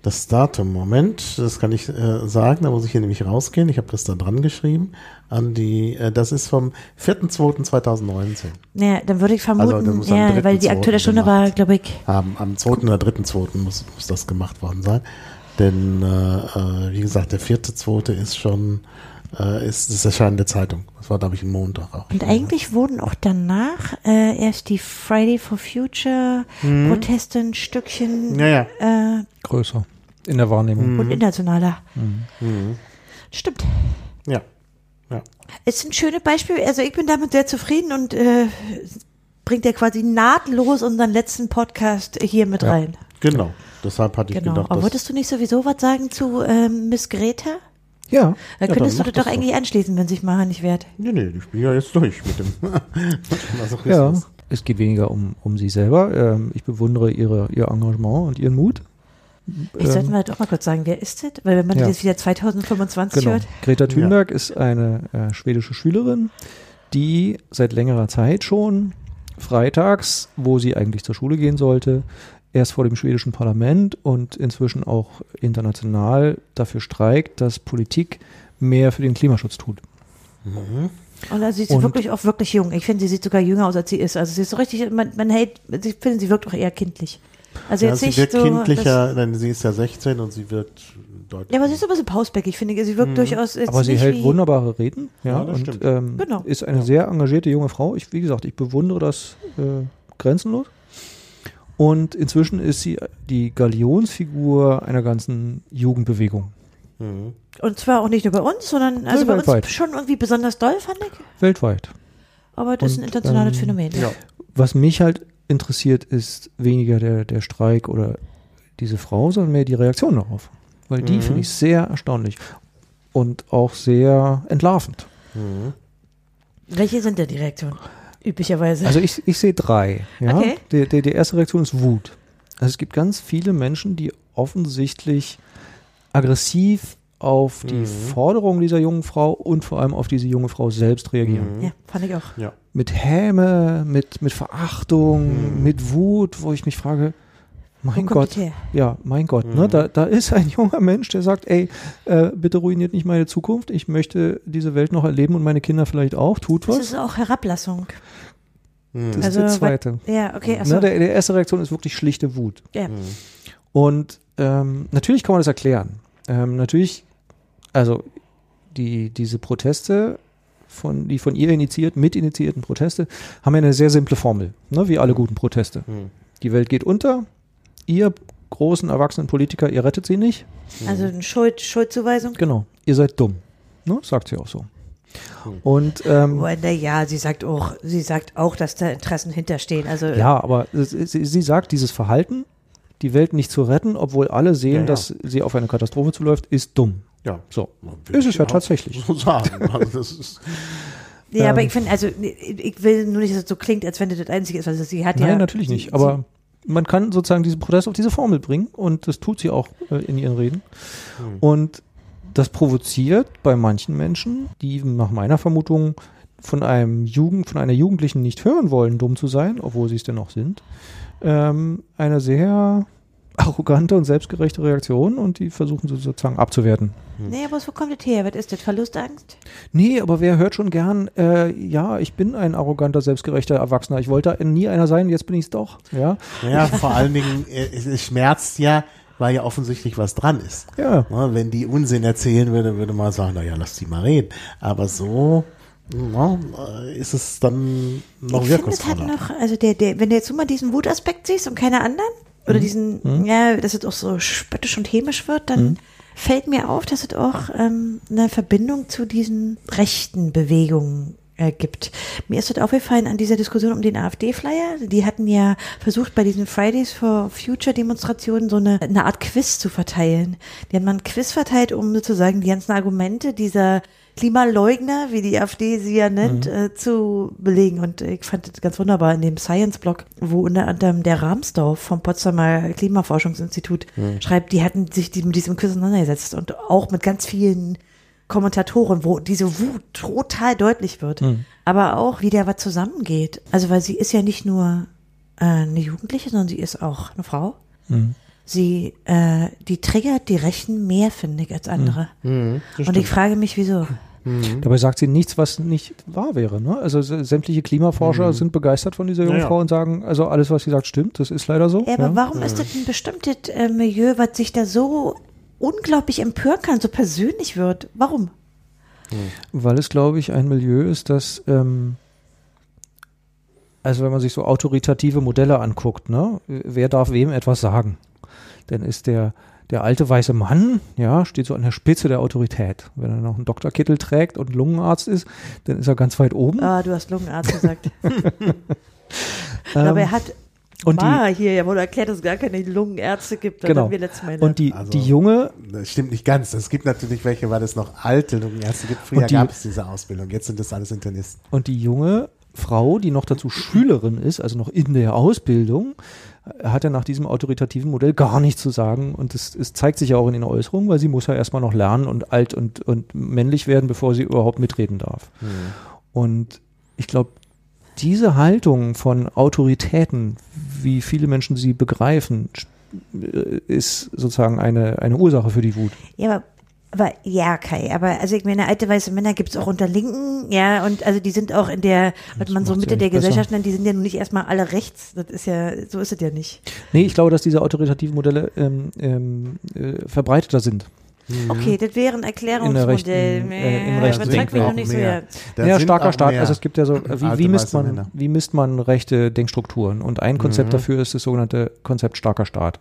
Das Datum, Moment, das kann ich äh, sagen, da muss ich hier nämlich rausgehen. Ich habe das da dran geschrieben. An die, äh, das ist vom 4.2.2019. Ja, dann würde ich vermuten, also, ja, weil die aktuelle Stunde war, glaube ich. Am, am 2. oder 3.2. Muss, muss das gemacht worden sein. Denn, äh, äh wie gesagt, der 4.2. ist schon, äh, ist das Erscheinen der Zeitung. Das war, glaube ich, ein Montag auch. Und eigentlich wurden auch danach äh, erst die Friday for Future mhm. Proteste ein Stückchen ja, ja. Äh, größer in der Wahrnehmung. Mhm. Und internationaler. Mhm. mhm. Stimmt. Ja. ja. Es ist ein schönes Beispiel. Also ich bin damit sehr zufrieden und äh, bringt ja quasi nahtlos unseren letzten Podcast hier mit ja. rein. Genau. Deshalb hatte ich genau. gedacht. Aber wolltest du nicht sowieso was sagen zu ähm, Miss Greta? Ja. Da könntest ja, du doch eigentlich doch. anschließen, wenn sich mal nicht wehrt. Nee, nee, ich bin ja jetzt durch mit dem [laughs] Ja, es geht weniger um, um sie selber. Ähm, ich bewundere ihre, ihr Engagement und ihren Mut. Ich sollte ähm, mal doch mal kurz sagen, wer ist das? Weil wenn man ja. jetzt wieder 2025 genau. hört. Greta Thunberg ja. ist eine äh, schwedische Schülerin, die seit längerer Zeit schon freitags, wo sie eigentlich zur Schule gehen sollte, erst vor dem schwedischen Parlament und inzwischen auch international dafür streikt, dass Politik mehr für den Klimaschutz tut. Mhm. Und da sieht sie und wirklich auch wirklich jung. Ich finde, sie sieht sogar jünger aus, als sie ist. Also sie ist so richtig, man, man hält, ich finde, sie wirkt auch eher kindlich. Also ja, jetzt sie wird so, kindlicher, denn sie ist ja 16 und sie wird deutlich. Ja, aber sie ist aber so pausbäckig, finde ich. Sie wirkt mhm. durchaus. Aber sie hält wunderbare Reden, ja, ja und ähm, genau. ist eine ja. sehr engagierte junge Frau. Ich, wie gesagt, ich bewundere das äh, grenzenlos. Und inzwischen ist sie die Galionsfigur einer ganzen Jugendbewegung. Mhm. Und zwar auch nicht nur bei uns, sondern also bei uns schon irgendwie besonders doll, fand ich. Weltweit. Aber das Und, ist ein internationales ähm, Phänomen. Ja. Was mich halt interessiert, ist weniger der, der Streik oder diese Frau, sondern mehr die Reaktion darauf. Weil die mhm. finde ich sehr erstaunlich und auch sehr entlarvend. Mhm. Welche sind denn die Reaktionen? Üblicherweise. Also ich, ich sehe drei. Ja? Okay. Die, die, die erste Reaktion ist Wut. Also es gibt ganz viele Menschen, die offensichtlich aggressiv auf die mhm. Forderungen dieser jungen Frau und vor allem auf diese junge Frau selbst reagieren. Mhm. Ja, fand ich auch. Ja. Mit Häme, mit, mit Verachtung, mhm. mit Wut, wo ich mich frage, mein Gott, ja, mein Gott, ne, da, da ist ein [laughs] junger Mensch, der sagt, ey, äh, bitte ruiniert nicht meine Zukunft, ich möchte diese Welt noch erleben und meine Kinder vielleicht auch, tut was. Das ist auch Herablassung. Das also, ist die zweite. Ja, okay. Ne, achso. Ne, der, der erste Reaktion ist wirklich schlichte Wut. Ja. Und ähm, natürlich kann man das erklären. Ähm, natürlich, also die, diese Proteste, von, die von ihr initiiert, mit initiierten Proteste, haben ja eine sehr simple Formel, ne, wie alle guten Proteste. Mhm. Die Welt geht unter, ihr großen erwachsenen Politiker, ihr rettet sie nicht. Also eine Schuld, Schuldzuweisung? Genau, ihr seid dumm, ne, sagt sie auch so. Und ähm, ja, sie sagt auch, sie sagt auch, dass da Interessen hinterstehen. Also ja, aber sie, sie sagt, dieses Verhalten die Welt nicht zu retten, obwohl alle sehen, ja, ja. dass sie auf eine Katastrophe zuläuft, ist dumm. Ja. So. Ist es ja tatsächlich. So [laughs] sagen. Also das ist, ja, ähm, aber ich finde, also ich will nur nicht, dass es so klingt, als wenn das das Einzige ist. Also sie hat Nein, ja, natürlich nicht. Aber man kann sozusagen diesen Protest auf diese Formel bringen und das tut sie auch äh, in ihren Reden. Hm. Und das provoziert bei manchen Menschen, die nach meiner Vermutung von einem Jugend, von einer Jugendlichen nicht hören wollen, dumm zu sein, obwohl sie es dennoch sind, ähm, eine sehr arrogante und selbstgerechte Reaktion und die versuchen sie sozusagen abzuwerten. Hm. Nee, aber wo kommt das her? Was ist das? Verlustangst? Nee, aber wer hört schon gern, äh, ja, ich bin ein arroganter, selbstgerechter Erwachsener. Ich wollte nie einer sein, jetzt bin ich es doch. Ja, ja vor allen Dingen, äh, es schmerzt ja, weil ja offensichtlich was dran ist. Ja. ja wenn die Unsinn erzählen würde, würde man sagen, naja, lass die mal reden. Aber so na, ist es dann noch ich wirkungsvoller. Halt noch, also der, der, wenn du jetzt nur mal diesen Wutaspekt siehst und keine anderen, oder mhm. diesen, mhm. ja, dass es auch so spöttisch und hämisch wird, dann mhm. fällt mir auf, dass es auch ähm, eine Verbindung zu diesen rechten Bewegungen äh, gibt. Mir ist das aufgefallen an dieser Diskussion um den AfD-Flyer. Die hatten ja versucht, bei diesen Fridays for Future Demonstrationen so eine, eine Art Quiz zu verteilen. Die haben mal ein Quiz verteilt, um sozusagen die ganzen Argumente dieser Klimaleugner, wie die AfD sie ja nennt, mhm. äh, zu belegen. Und ich fand das ganz wunderbar in dem Science-Blog, wo unter anderem der Rahmsdorf vom Potsdamer Klimaforschungsinstitut mhm. schreibt, die hatten sich mit diesem Quiz auseinandergesetzt und auch mit ganz vielen Kommentatoren, wo diese Wut total deutlich wird. Mhm. Aber auch, wie der was zusammengeht. Also, weil sie ist ja nicht nur äh, eine Jugendliche, sondern sie ist auch eine Frau. Mhm sie, äh, die triggert die Rechten mehr, finde ich, als andere. Mhm, und ich frage mich, wieso. Mhm. Dabei sagt sie nichts, was nicht wahr wäre. Ne? Also sämtliche Klimaforscher mhm. sind begeistert von dieser jungen ja, Frau und sagen, also alles, was sie sagt, stimmt. Das ist leider so. Ja, aber ja. warum ist das ein bestimmtes äh, Milieu, was sich da so unglaublich empören kann, so persönlich wird? Warum? Mhm. Weil es, glaube ich, ein Milieu ist, das ähm, also wenn man sich so autoritative Modelle anguckt, ne, wer darf wem etwas sagen? dann ist der, der alte weiße Mann, ja, steht so an der Spitze der Autorität. Wenn er noch einen Doktorkittel trägt und Lungenarzt ist, dann ist er ganz weit oben. Ah, du hast Lungenarzt gesagt. [laughs] Aber er hat und Mal die, hier, ja wurde erklärt, dass es gar keine Lungenärzte gibt. Da genau. wir letztes Mal und die, also, die junge. Das stimmt nicht ganz. Es gibt natürlich welche, weil es noch alte Lungenärzte gibt. Früher gab es diese Ausbildung. Jetzt sind das alles Internisten. Und die junge Frau, die noch dazu Schülerin ist, also noch in der Ausbildung, hat er nach diesem autoritativen Modell gar nichts zu sagen. Und es, zeigt sich ja auch in den Äußerungen, weil sie muss ja erstmal noch lernen und alt und, und männlich werden, bevor sie überhaupt mitreden darf. Mhm. Und ich glaube, diese Haltung von Autoritäten, wie viele Menschen sie begreifen, äh, ist sozusagen eine, eine Ursache für die Wut. Ja, aber aber ja, Kai, aber also ich meine, alte weiße Männer gibt es auch unter Linken, ja, und also die sind auch in der, was man so Mitte ja der Gesellschaft nennt, die sind ja nun nicht erstmal alle rechts. Das ist ja, so ist es ja nicht. Nee, ich glaube, dass diese autoritativen Modelle ähm, ähm, äh, verbreiteter sind. Mhm. Okay, das wäre ein Erklärungsmodell. In äh, Im rechten. Nicht so ja, starker Staat. Also es gibt ja so, wie, wie, misst man, wie misst man rechte Denkstrukturen? Und ein Konzept mhm. dafür ist das sogenannte Konzept starker Staat.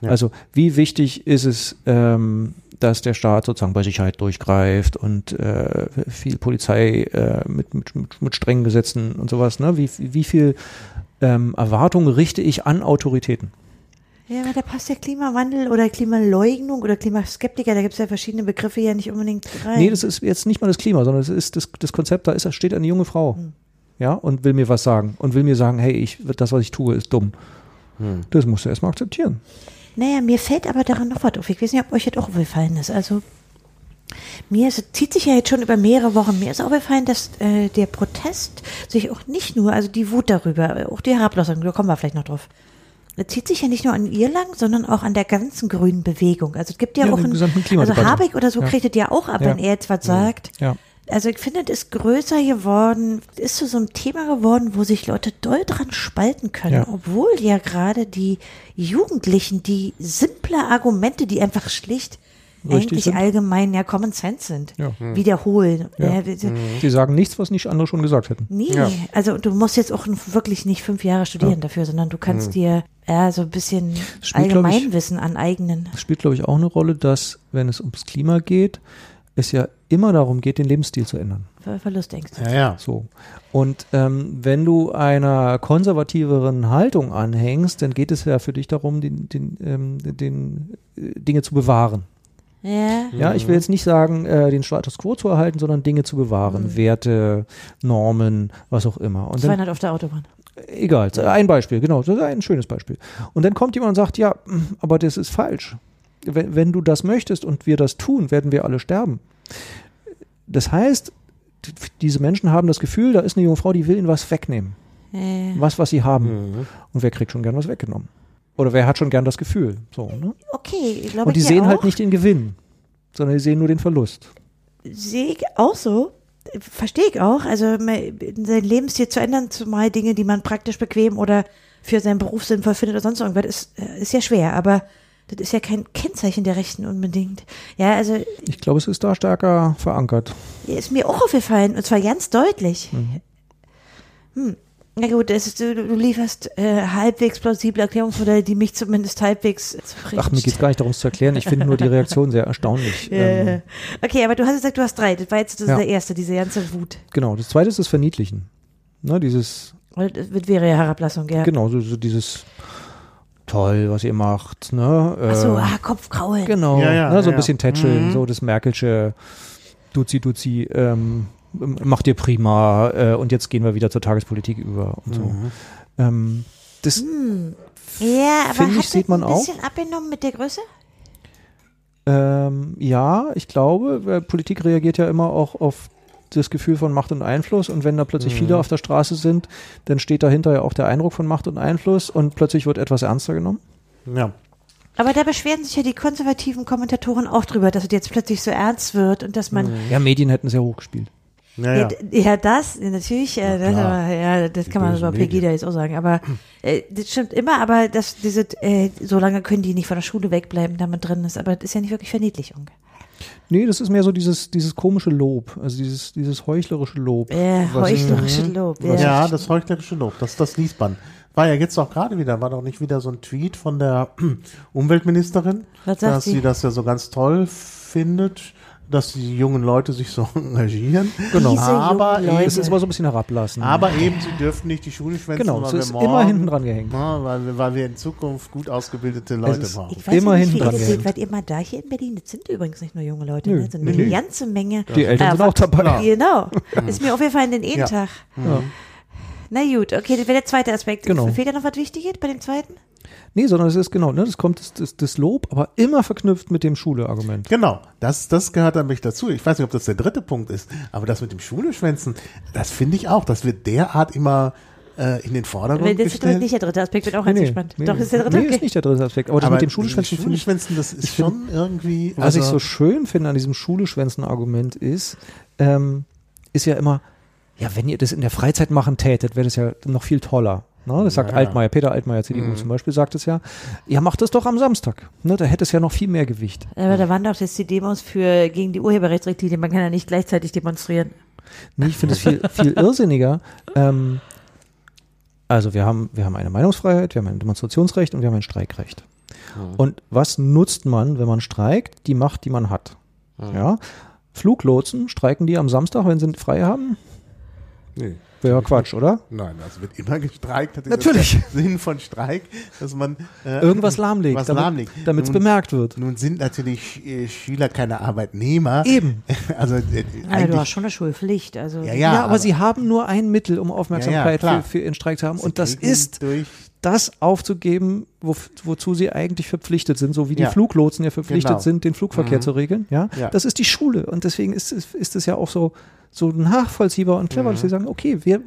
Ja. Also wie wichtig ist es, ähm, dass der Staat sozusagen bei Sicherheit durchgreift und äh, viel Polizei äh, mit, mit, mit, strengen Gesetzen und sowas. Ne? Wie, wie viel ähm, Erwartungen richte ich an Autoritäten? Ja, aber da passt der Klimawandel oder Klimaleugnung oder Klimaskeptiker, da gibt es ja verschiedene Begriffe ja nicht unbedingt rein. Nee, das ist jetzt nicht mal das Klima, sondern es ist das, das Konzept, da ist, da steht eine junge Frau. Hm. Ja, und will mir was sagen. Und will mir sagen, hey, ich, das, was ich tue, ist dumm. Hm. Das musst du erstmal akzeptieren. Naja, mir fällt aber daran noch was auf. Ich weiß nicht, ob euch das auch aufgefallen ist. Also, mir ist, zieht sich ja jetzt schon über mehrere Wochen. Mir ist aufgefallen, dass äh, der Protest sich auch nicht nur, also die Wut darüber, auch die Herablassung, da kommen wir vielleicht noch drauf, das zieht sich ja nicht nur an ihr lang, sondern auch an der ganzen grünen Bewegung. Also es gibt ja, ja auch ein, also Habeck oder so ja. kriegt es ja auch ab, ja. wenn er jetzt was sagt. Ja. Also ich finde, es ist größer geworden, ist zu so einem Thema geworden, wo sich Leute doll dran spalten können, ja. obwohl ja gerade die Jugendlichen die simple Argumente, die einfach schlicht eigentlich sind. allgemein ja Common Sense sind. Ja. Hm. Wiederholen. Ja. Ja, die mhm. sagen nichts, was nicht andere schon gesagt hätten. Nee, also du musst jetzt auch wirklich nicht fünf Jahre studieren dafür, sondern du kannst mhm. dir ja, so ein bisschen spielt, Allgemeinwissen ich, aneignen. Es spielt, glaube ich, auch eine Rolle, dass, wenn es ums Klima geht, es ja immer darum geht, den Lebensstil zu ändern. Ver Verlustängste. Ja, ja. So. Und ähm, wenn du einer konservativeren Haltung anhängst, dann geht es ja für dich darum, den, den, ähm, den äh, Dinge zu bewahren. Ja. ja, ich will jetzt nicht sagen, äh, den Status quo zu erhalten, sondern Dinge zu bewahren. Mhm. Werte, Normen, was auch immer. Und 200 auf der Autobahn. Egal, ein Beispiel, genau, das ist ein schönes Beispiel. Und dann kommt jemand und sagt, ja, aber das ist falsch. Wenn, wenn du das möchtest und wir das tun, werden wir alle sterben. Das heißt, diese Menschen haben das Gefühl, da ist eine junge Frau, die will ihnen was wegnehmen. Äh. Was, was sie haben. Mhm. Und wer kriegt schon gern was weggenommen? Oder wer hat schon gern das Gefühl? So, ne? Okay, ich glaube. Und die sehen halt nicht den Gewinn, sondern die sehen nur den Verlust. Sehe ich auch so. Verstehe ich auch. Also sein Lebensstil zu ändern, zumal Dinge, die man praktisch bequem oder für seinen Beruf sinnvoll findet oder sonst irgendwas, ist, äh, ist ja schwer. Aber das ist ja kein Kennzeichen der Rechten unbedingt. Ja, also. Ich glaube, es ist da stärker verankert. Ist mir auch aufgefallen, und zwar ganz deutlich. Mhm. Hm. Na gut, ist, du, du, lieferst äh, halbwegs plausible Erklärungsmodelle, die mich zumindest halbwegs zufrieden Ach, mir geht es gar nicht darum, es zu erklären. Ich finde nur die Reaktion sehr erstaunlich. [laughs] ähm, okay, aber du hast gesagt, du hast drei. Das war jetzt das ja. der erste, diese ganze Wut. Genau, das zweite ist das Verniedlichen. Ne, dieses. Das wäre ja Herablassung, ja. Genau, so, so dieses toll, was ihr macht. Ne? Ach so, äh, ah, Kopfkraulen. Genau, ja, ja, ne, so ein bisschen tätscheln, mhm. so das Märkelsche Duzi Duzi. Ähm, macht ihr prima äh, und jetzt gehen wir wieder zur Tagespolitik über und so. Mhm. Ähm, das hm. ja, aber ich, sieht man auch. ein bisschen abgenommen mit der Größe? Ähm, ja, ich glaube, Politik reagiert ja immer auch auf das Gefühl von Macht und Einfluss und wenn da plötzlich mhm. viele auf der Straße sind, dann steht dahinter ja auch der Eindruck von Macht und Einfluss und plötzlich wird etwas ernster genommen. Ja. Aber da beschweren sich ja die konservativen Kommentatoren auch drüber, dass es jetzt plötzlich so ernst wird und dass man. Ja, Medien hätten es ja hochgespielt. Ja, ja. ja, das natürlich, äh, das, aber, ja, das kann man über Pegida jetzt auch sagen. Aber äh, das stimmt immer, aber das, diese, äh, so lange können die nicht von der Schule wegbleiben, damit drin ist. Aber das ist ja nicht wirklich Verniedlichung. Nee, das ist mehr so dieses, dieses komische Lob, also dieses, dieses heuchlerische Lob. Äh, heuchlerische Lob. Ja. ja, das heuchlerische Lob, das, das liest man. War ja jetzt auch gerade wieder, war doch nicht wieder so ein Tweet von der [clears throat] Umweltministerin, dass sie das ja so ganz toll findet dass die jungen Leute sich so [laughs] engagieren. Genau. aber es ist immer so ein bisschen herablassen. Aber eben, sie dürfen nicht die Schule schwänzen, genau, weil ist morgen, immer hinten dran gehängt. Na, weil, weil, wir in Zukunft gut ausgebildete Leute brauchen. Ich weiß immer nicht, hinten dran gehängt. Seht, ihr mal da hier in Berlin, das sind übrigens nicht nur junge Leute, ne? sind eine ganze Menge. Die Eltern äh, sind auch dabei. Genau. ist mir auf jeden Fall in den jeden Tag. Ja. Na gut, okay, das wäre der zweite Aspekt. Genau. Fehlt da noch was Wichtiges bei dem zweiten? Nee, sondern es ist genau, ne, das kommt das, das, das Lob, aber immer verknüpft mit dem Schule-Argument. Genau, das, das gehört nämlich dazu. Ich weiß nicht, ob das der dritte Punkt ist, aber das mit dem Schule-Schwänzen, das finde ich auch, das wird derart immer äh, in den Vordergrund das gestellt. ist nicht der dritte Aspekt, wird auch nee, ganz Nee, Doch, ist der dritte. Nee, ist nicht der dritte Aspekt, aber das aber mit dem Schuleschwänzen finde ich. das ist schon irgendwie. Was also ich so schön finde an diesem Schuleschwänzen-Argument ist, ähm, ist ja immer, ja, wenn ihr das in der Freizeit machen tätet, wäre das ja noch viel toller. Ne, das sagt ja. Altmaier, Peter Altmaier, CDU mhm. zum Beispiel, sagt es ja. Ja, macht das doch am Samstag. Ne, da hätte es ja noch viel mehr Gewicht. Aber da waren doch jetzt die Demos für, gegen die Urheberrechtsrichtlinie. Man kann ja nicht gleichzeitig demonstrieren. Nee, ich finde es viel, viel [laughs] irrsinniger. Ähm, also wir haben, wir haben eine Meinungsfreiheit, wir haben ein Demonstrationsrecht und wir haben ein Streikrecht. Mhm. Und was nutzt man, wenn man streikt? Die Macht, die man hat. Mhm. Ja. Fluglotsen, streiken die am Samstag, wenn sie frei haben? Nee. Wäre ja Quatsch, oder? Nein, also wird immer gestreikt. Das Natürlich. [laughs] Sinn von Streik, dass man äh, irgendwas lahmlegt, was damit es bemerkt wird. Nun sind natürlich äh, Schüler keine Arbeitnehmer. Eben. [laughs] also äh, ja, du hast schon eine Schulpflicht. Also ja, ja, ja aber, aber, sie haben nur ein Mittel, um Aufmerksamkeit ja, für, für ihren Streik zu haben, sie und das ist das aufzugeben, wo, wozu sie eigentlich verpflichtet sind, so wie die Fluglotsen ja verpflichtet genau. sind, den Flugverkehr mhm. zu regeln. Ja? das ist die Schule und deswegen ist es, ist es ja auch so so nachvollziehbar und clever, mhm. dass sie sagen, okay, wir,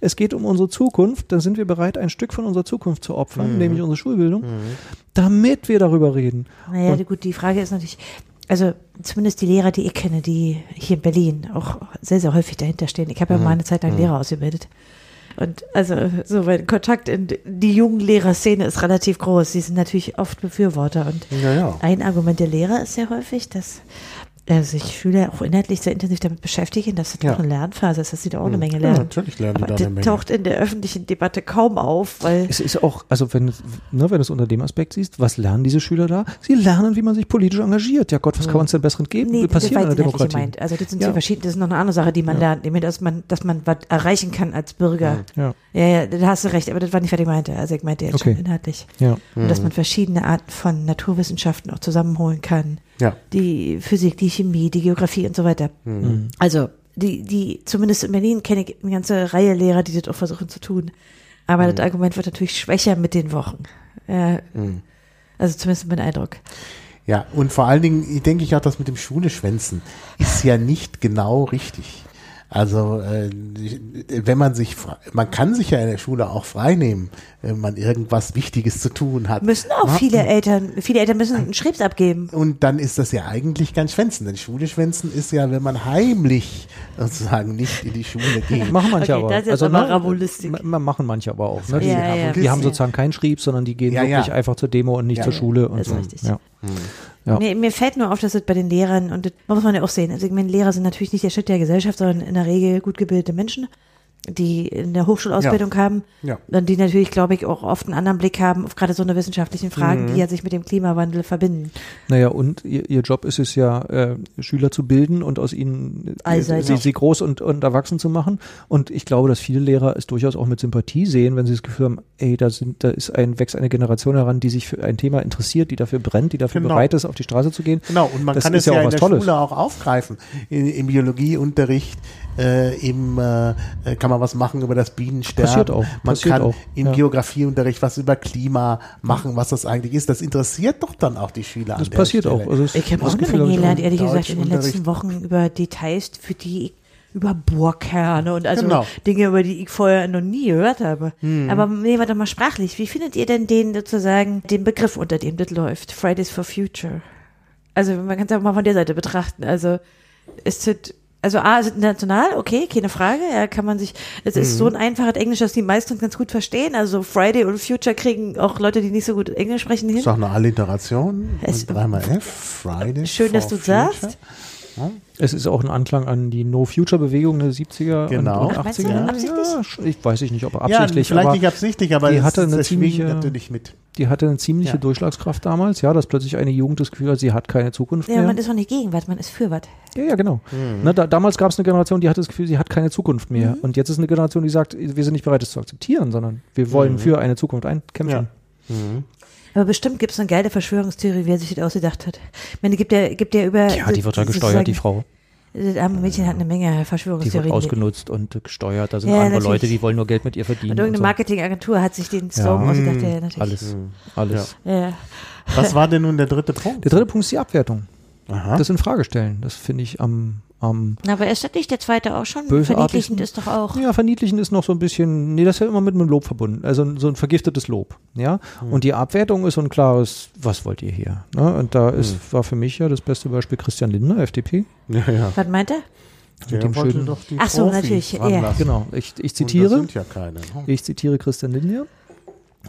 es geht um unsere Zukunft, dann sind wir bereit, ein Stück von unserer Zukunft zu opfern, mhm. nämlich unsere Schulbildung, mhm. damit wir darüber reden. Naja, und gut, die Frage ist natürlich, also zumindest die Lehrer, die ich kenne, die hier in Berlin auch sehr, sehr häufig dahinter stehen. Ich habe ja mhm. mal eine Zeit lang mhm. Lehrer ausgebildet. Und also so mein Kontakt in die Jugendlehrerszene ist relativ groß. Sie sind natürlich oft Befürworter. Und ja, ja. ein Argument der Lehrer ist sehr häufig, dass äh, sich Schüler auch inhaltlich sehr intensiv damit beschäftigen, dass das ja. auch eine Lernphase ist, dass sie da auch eine hm. Menge lernen. Ja, natürlich lernen die da eine Menge. taucht in der öffentlichen Debatte kaum auf, weil. Es ist auch, also wenn, ne, wenn du es unter dem Aspekt siehst, was lernen diese Schüler da? Sie lernen, wie man sich politisch engagiert. Ja Gott, was hm. kann man uns denn besseren geben? Nee, passiert in der Demokratie. Gemeint. Also das sind ja. verschiedene, das ist noch eine andere Sache, die man lernt, nämlich, dass man, dass man was erreichen kann als Bürger. Ja. Ja, ja, da hast du recht, aber das war nicht, was ich meinte. Also ich meinte jetzt okay. schon inhaltlich. Ja. Und dass man verschiedene Arten von Naturwissenschaften auch zusammenholen kann. Ja. Die Physik, die Chemie, die Geografie und so weiter. Mhm. mhm. Also, die, die, zumindest in Berlin kenne ich eine ganze Reihe Lehrer, die das auch versuchen zu tun. Aber mhm. das Argument wird natürlich schwächer mit den Wochen. Äh, mhm. Also zumindest mein Eindruck. Ja, und vor allen Dingen denke ich auch, das mit dem Schule schwänzen ist ja nicht genau richtig. Also äh, wenn man sich, man kann sich ja in der Schule auch freinehmen, wenn man irgendwas Wichtiges zu tun hat. Müssen auch ja? viele Eltern, viele Eltern müssen einen Schrebs abgeben. Und dann ist das ja eigentlich ganz schwänzen. Denn Schule schwänzen ist ja, wenn man heimlich sozusagen nicht in die Schule geht. [laughs] machen manche okay, aber. Das ist also, aber Rabulistik. machen manche aber auch. Ne? Die, ja, ja, die haben sozusagen keinen Schrieb, sondern die gehen wirklich einfach zur Demo und nicht zur Schule. Und das ist so. richtig. Ja. Hm. Ja. Mir, mir fällt nur auf, dass es bei den Lehrern, und das muss man ja auch sehen, also ich meine, Lehrer sind natürlich nicht der Schritt der Gesellschaft, sondern in der Regel gut gebildete Menschen die in der Hochschulausbildung ja. haben, ja. und die natürlich, glaube ich, auch oft einen anderen Blick haben auf gerade so eine wissenschaftlichen Fragen, mhm. die ja sich mit dem Klimawandel verbinden. Naja, und ihr, ihr Job ist es ja, äh, Schüler zu bilden und aus ihnen äh, sie, sie, groß und, und erwachsen zu machen. Und ich glaube, dass viele Lehrer es durchaus auch mit Sympathie sehen, wenn sie das Gefühl haben, ey, da sind, da ist ein, wächst eine Generation heran, die sich für ein Thema interessiert, die dafür brennt, die dafür genau. bereit ist, auf die Straße zu gehen. Genau, und man das kann es ja, ja in der Tolles. Schule auch aufgreifen. In, Im Biologieunterricht, äh, im, äh, kann man was machen über das Bienensterben. Passiert auch. Man Passiert kann auch. im ja. Geografieunterricht was über Klima machen, was das eigentlich ist. Das interessiert doch dann auch die Schüler. Das passiert auch. Also ich habe auch eine Menge gelernt, ehrlich gesagt, in den letzten Wochen über Details, für die ich über Bohrkerne und also genau. Dinge, über die ich vorher noch nie gehört habe. Hm. Aber nehmen wir doch mal sprachlich. Wie findet ihr denn den sozusagen, den Begriff, unter dem das läuft? Fridays for Future. Also man kann es auch mal von der Seite betrachten. Also ist das also A ist international, okay, keine Frage. Ja, kann man sich, es ist mhm. so ein einfaches Englisch, dass die meisten ganz gut verstehen. Also Friday und Future kriegen auch Leute, die nicht so gut Englisch sprechen hin. Ist auch eine Alliteration. Es, dreimal F, Friday. Schön, dass du future. sagst. Es ist auch ein Anklang an die No-Future-Bewegung der 70er genau. und 80er. Ja, ja, ich weiß nicht, ob absichtlich. Ja, vielleicht nicht absichtlich, aber die hatte eine ziemliche, natürlich mit. Die hatte eine ziemliche ja. Durchschlagskraft damals, ja, dass plötzlich eine Jugend das Gefühl hat, sie hat keine Zukunft ja, mehr. Ja, man ist auch nicht gegen was, man ist für was. Ja, ja, genau. Mhm. Na, da, damals gab es eine Generation, die hatte das Gefühl, sie hat keine Zukunft mehr. Mhm. Und jetzt ist eine Generation, die sagt, wir sind nicht bereit, das zu akzeptieren, sondern wir wollen mhm. für eine Zukunft einkämpfen. Mhm. Aber bestimmt gibt es eine geile Verschwörungstheorie, wer sich das ausgedacht hat. Ich meine, gibt ja, gibt ja über. Ja, die wird ja gesteuert, die Frau. Das arme Mädchen hat eine Menge Verschwörungstheorien. Die wird ausgenutzt und gesteuert. Da sind ja, andere natürlich. Leute, die wollen nur Geld mit ihr verdienen. Und irgendeine Marketingagentur hat sich den Slogan ja. ausgedacht. Ja, natürlich. Alles. Mhm. Alles. Ja. Was war denn nun der dritte Punkt? Der dritte Punkt ist die Abwertung. Aha. Das in Frage stellen. Das finde ich am ähm, aber ist das nicht der zweite auch schon? Verniedlichend ist doch auch. Ja, verniedlichend ist noch so ein bisschen, nee, das ist ja immer mit einem Lob verbunden. Also so ein vergiftetes Lob. Ja. Hm. Und die Abwertung ist so ein klares, was wollt ihr hier? Ne? Und da ist, hm. war für mich ja das beste Beispiel Christian Lindner, FDP. Ja, ja. Was meint er? Der dem wollte schönen, doch die Ach so, Profis natürlich, ja. genau, ich, ich Und das zitiere, sind ja keine. ne? ich zitiere Christian Lindner.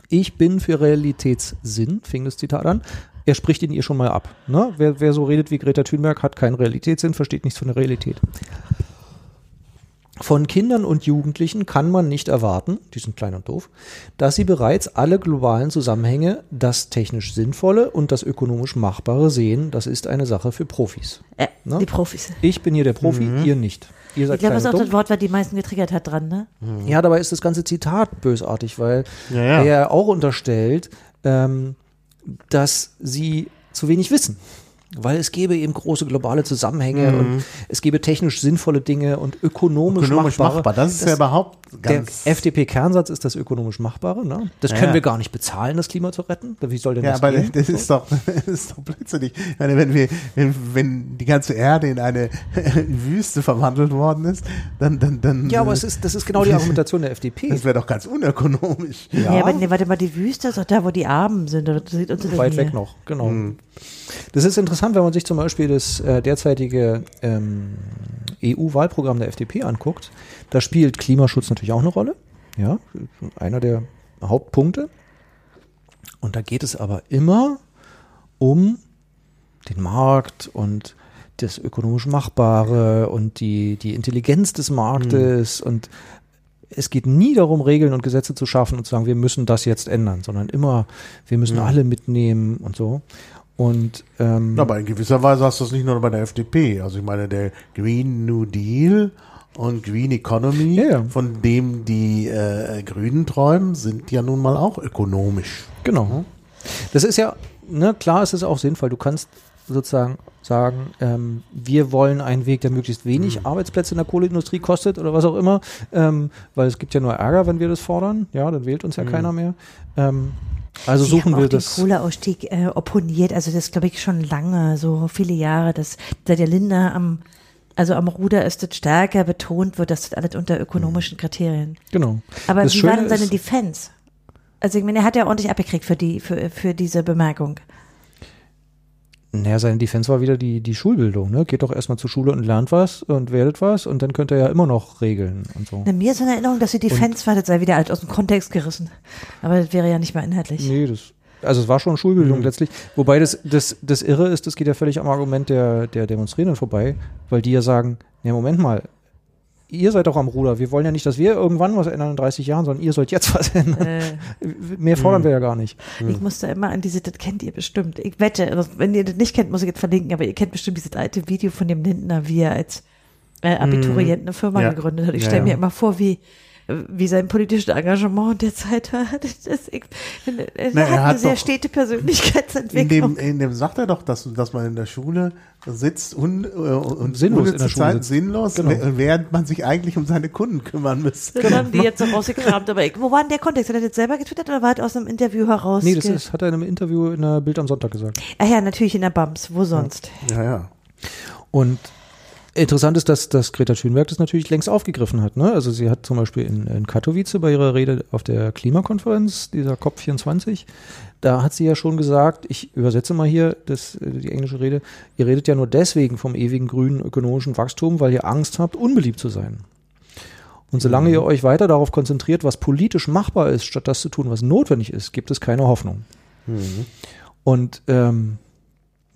Ich bin für Realitätssinn, fing das Zitat an. Er spricht ihn ihr schon mal ab. Ne? Wer, wer so redet wie Greta Thunberg, hat keinen Realitätssinn, versteht nichts von der Realität. Von Kindern und Jugendlichen kann man nicht erwarten, die sind klein und doof, dass sie bereits alle globalen Zusammenhänge, das technisch Sinnvolle und das ökonomisch Machbare sehen. Das ist eine Sache für Profis. Äh, Ne? Die Profis. Ich bin hier der Profi, ihr nicht. Ihr seid Ich glaube, das ist auch das. Wort, was die meisten getriggert hat dran, ne? Ja, dabei ist das ganze Zitat bösartig, weil Ja, ja. er auch unterstellt, ähm, dass sie zu wenig wissen. Weil es gäbe eben große globale Zusammenhänge und es gäbe technisch sinnvolle Dinge und ökonomisch, Mhm. Ökonomisch machbare. machbar. Das ist ja überhaupt der ganz. FDP-Kernsatz ist das ökonomisch Machbare. Ne? Das können Ja. wir gar nicht bezahlen, das Klima zu retten. Wie soll denn Ja, das aber gehen? das ist doch, [laughs] das ist doch blödsinnig. Meine, wenn wir, wenn, wenn die ganze Erde in eine [laughs] Wüste verwandelt worden ist, dann, dann, dann. ja, aber es ist, das ist genau die [laughs] Argumentation der FDP. Das wäre doch ganz unökonomisch. Ja, aber nee, warte mal, die Wüste ist doch da, wo die Armen sind. Das sieht uns in der Weit weg noch, genau. Das ist interessant, wenn man sich zum Beispiel das äh, derzeitige ähm, EU-Wahlprogramm der FDP anguckt. Da spielt Klimaschutz natürlich auch eine Rolle. Ja, einer der Hauptpunkte. Und da geht es aber immer um den Markt und das ökonomisch Machbare und die, die Intelligenz des Marktes und es geht nie darum, Regeln und Gesetze zu schaffen und zu sagen, wir müssen das jetzt ändern, sondern immer, wir müssen alle mitnehmen und so. Und ähm, Aber in gewisser Weise hast du das nicht nur bei der FDP. Also ich meine, der Green New Deal und Green Economy, Ja, ja. von dem die äh, Grünen träumen, sind ja nun mal auch ökonomisch. Genau. Das ist ja, ne, klar ist es auch sinnvoll. Du kannst sozusagen sagen, ähm, wir wollen einen Weg, der möglichst wenig Arbeitsplätze in der Kohleindustrie kostet oder was auch immer, ähm, weil es gibt ja nur Ärger, wenn wir das fordern. Ja, dann wählt uns ja keiner mehr. Ähm, also Sie suchen haben wir auch den das. Kohleausstieg äh, opponiert, also das glaube ich schon lange, so viele Jahre, dass seit der Linda am, also am Ruder ist das stärker betont wird, dass das alles unter ökonomischen Kriterien. Genau. Aber das wie war Schöne denn seine Defense? Also ich meine, er hat ja ordentlich abgekriegt für die, für, für diese Bemerkung. Naja, seine Defense war wieder die, die Schulbildung. Ne? Geht doch erstmal zur Schule und lernt was und werdet was und dann könnt ihr ja immer noch regeln und so. Na, mir ist in Erinnerung, dass die Defense war, das sei wieder alt aus dem Kontext gerissen. Aber das wäre ja nicht mehr inhaltlich. Nee, das, also es war schon Schulbildung letztlich. Wobei das, das, das Irre ist, das geht ja völlig am Argument der, der Demonstrierenden vorbei, weil die ja sagen, ja Moment mal, ihr seid doch am Ruder. Wir wollen ja nicht, dass wir irgendwann was ändern in 30 Jahren, sondern ihr sollt jetzt was ändern. Äh, [laughs] Mehr fordern wir ja gar nicht. Ich musste immer an diese, das kennt ihr bestimmt. Ich wette, also wenn ihr das nicht kennt, muss ich jetzt verlinken, aber ihr kennt bestimmt dieses alte Video von dem Lindner, wie er als äh, Abiturient eine Firma Ja. gegründet hat. Ich Ja, stelle mir ja. immer vor, wie wie sein politisches Engagement derzeit war. [laughs] Das ich, er Na, hat, er hat eine sehr doch- stete In Persönlichkeitsentwicklung. dem, in dem sagt er doch, dass, dass man in der Schule sitzt und, äh, und Sinnlos in der Schule sein, sitzt. sinnlos, Genau. während man sich eigentlich um seine Kunden kümmern müsste. das haben die jetzt so rausgekramt. Aber ich, wo war denn der Kontext? Hat er das selber getwittert oder war das aus einem Interview heraus? Nee, das ist, hat er in einem Interview in der Bild am Sonntag gesagt. Ah ja, natürlich in der BAMS. Wo sonst? Ja, ja. Und interessant ist, dass, dass Greta Thunberg das natürlich längst aufgegriffen hat. Ne? Also sie hat zum Beispiel in, in Katowice bei ihrer Rede auf der Klimakonferenz, dieser COP24, da hat sie ja schon gesagt, ich übersetze mal hier das, äh, die englische Rede, ihr redet ja nur deswegen vom ewigen grünen ökonomischen Wachstum, weil ihr Angst habt, unbeliebt zu sein. Und solange ihr euch weiter darauf konzentriert, was politisch machbar ist, statt das zu tun, was notwendig ist, gibt es keine Hoffnung. Und ähm,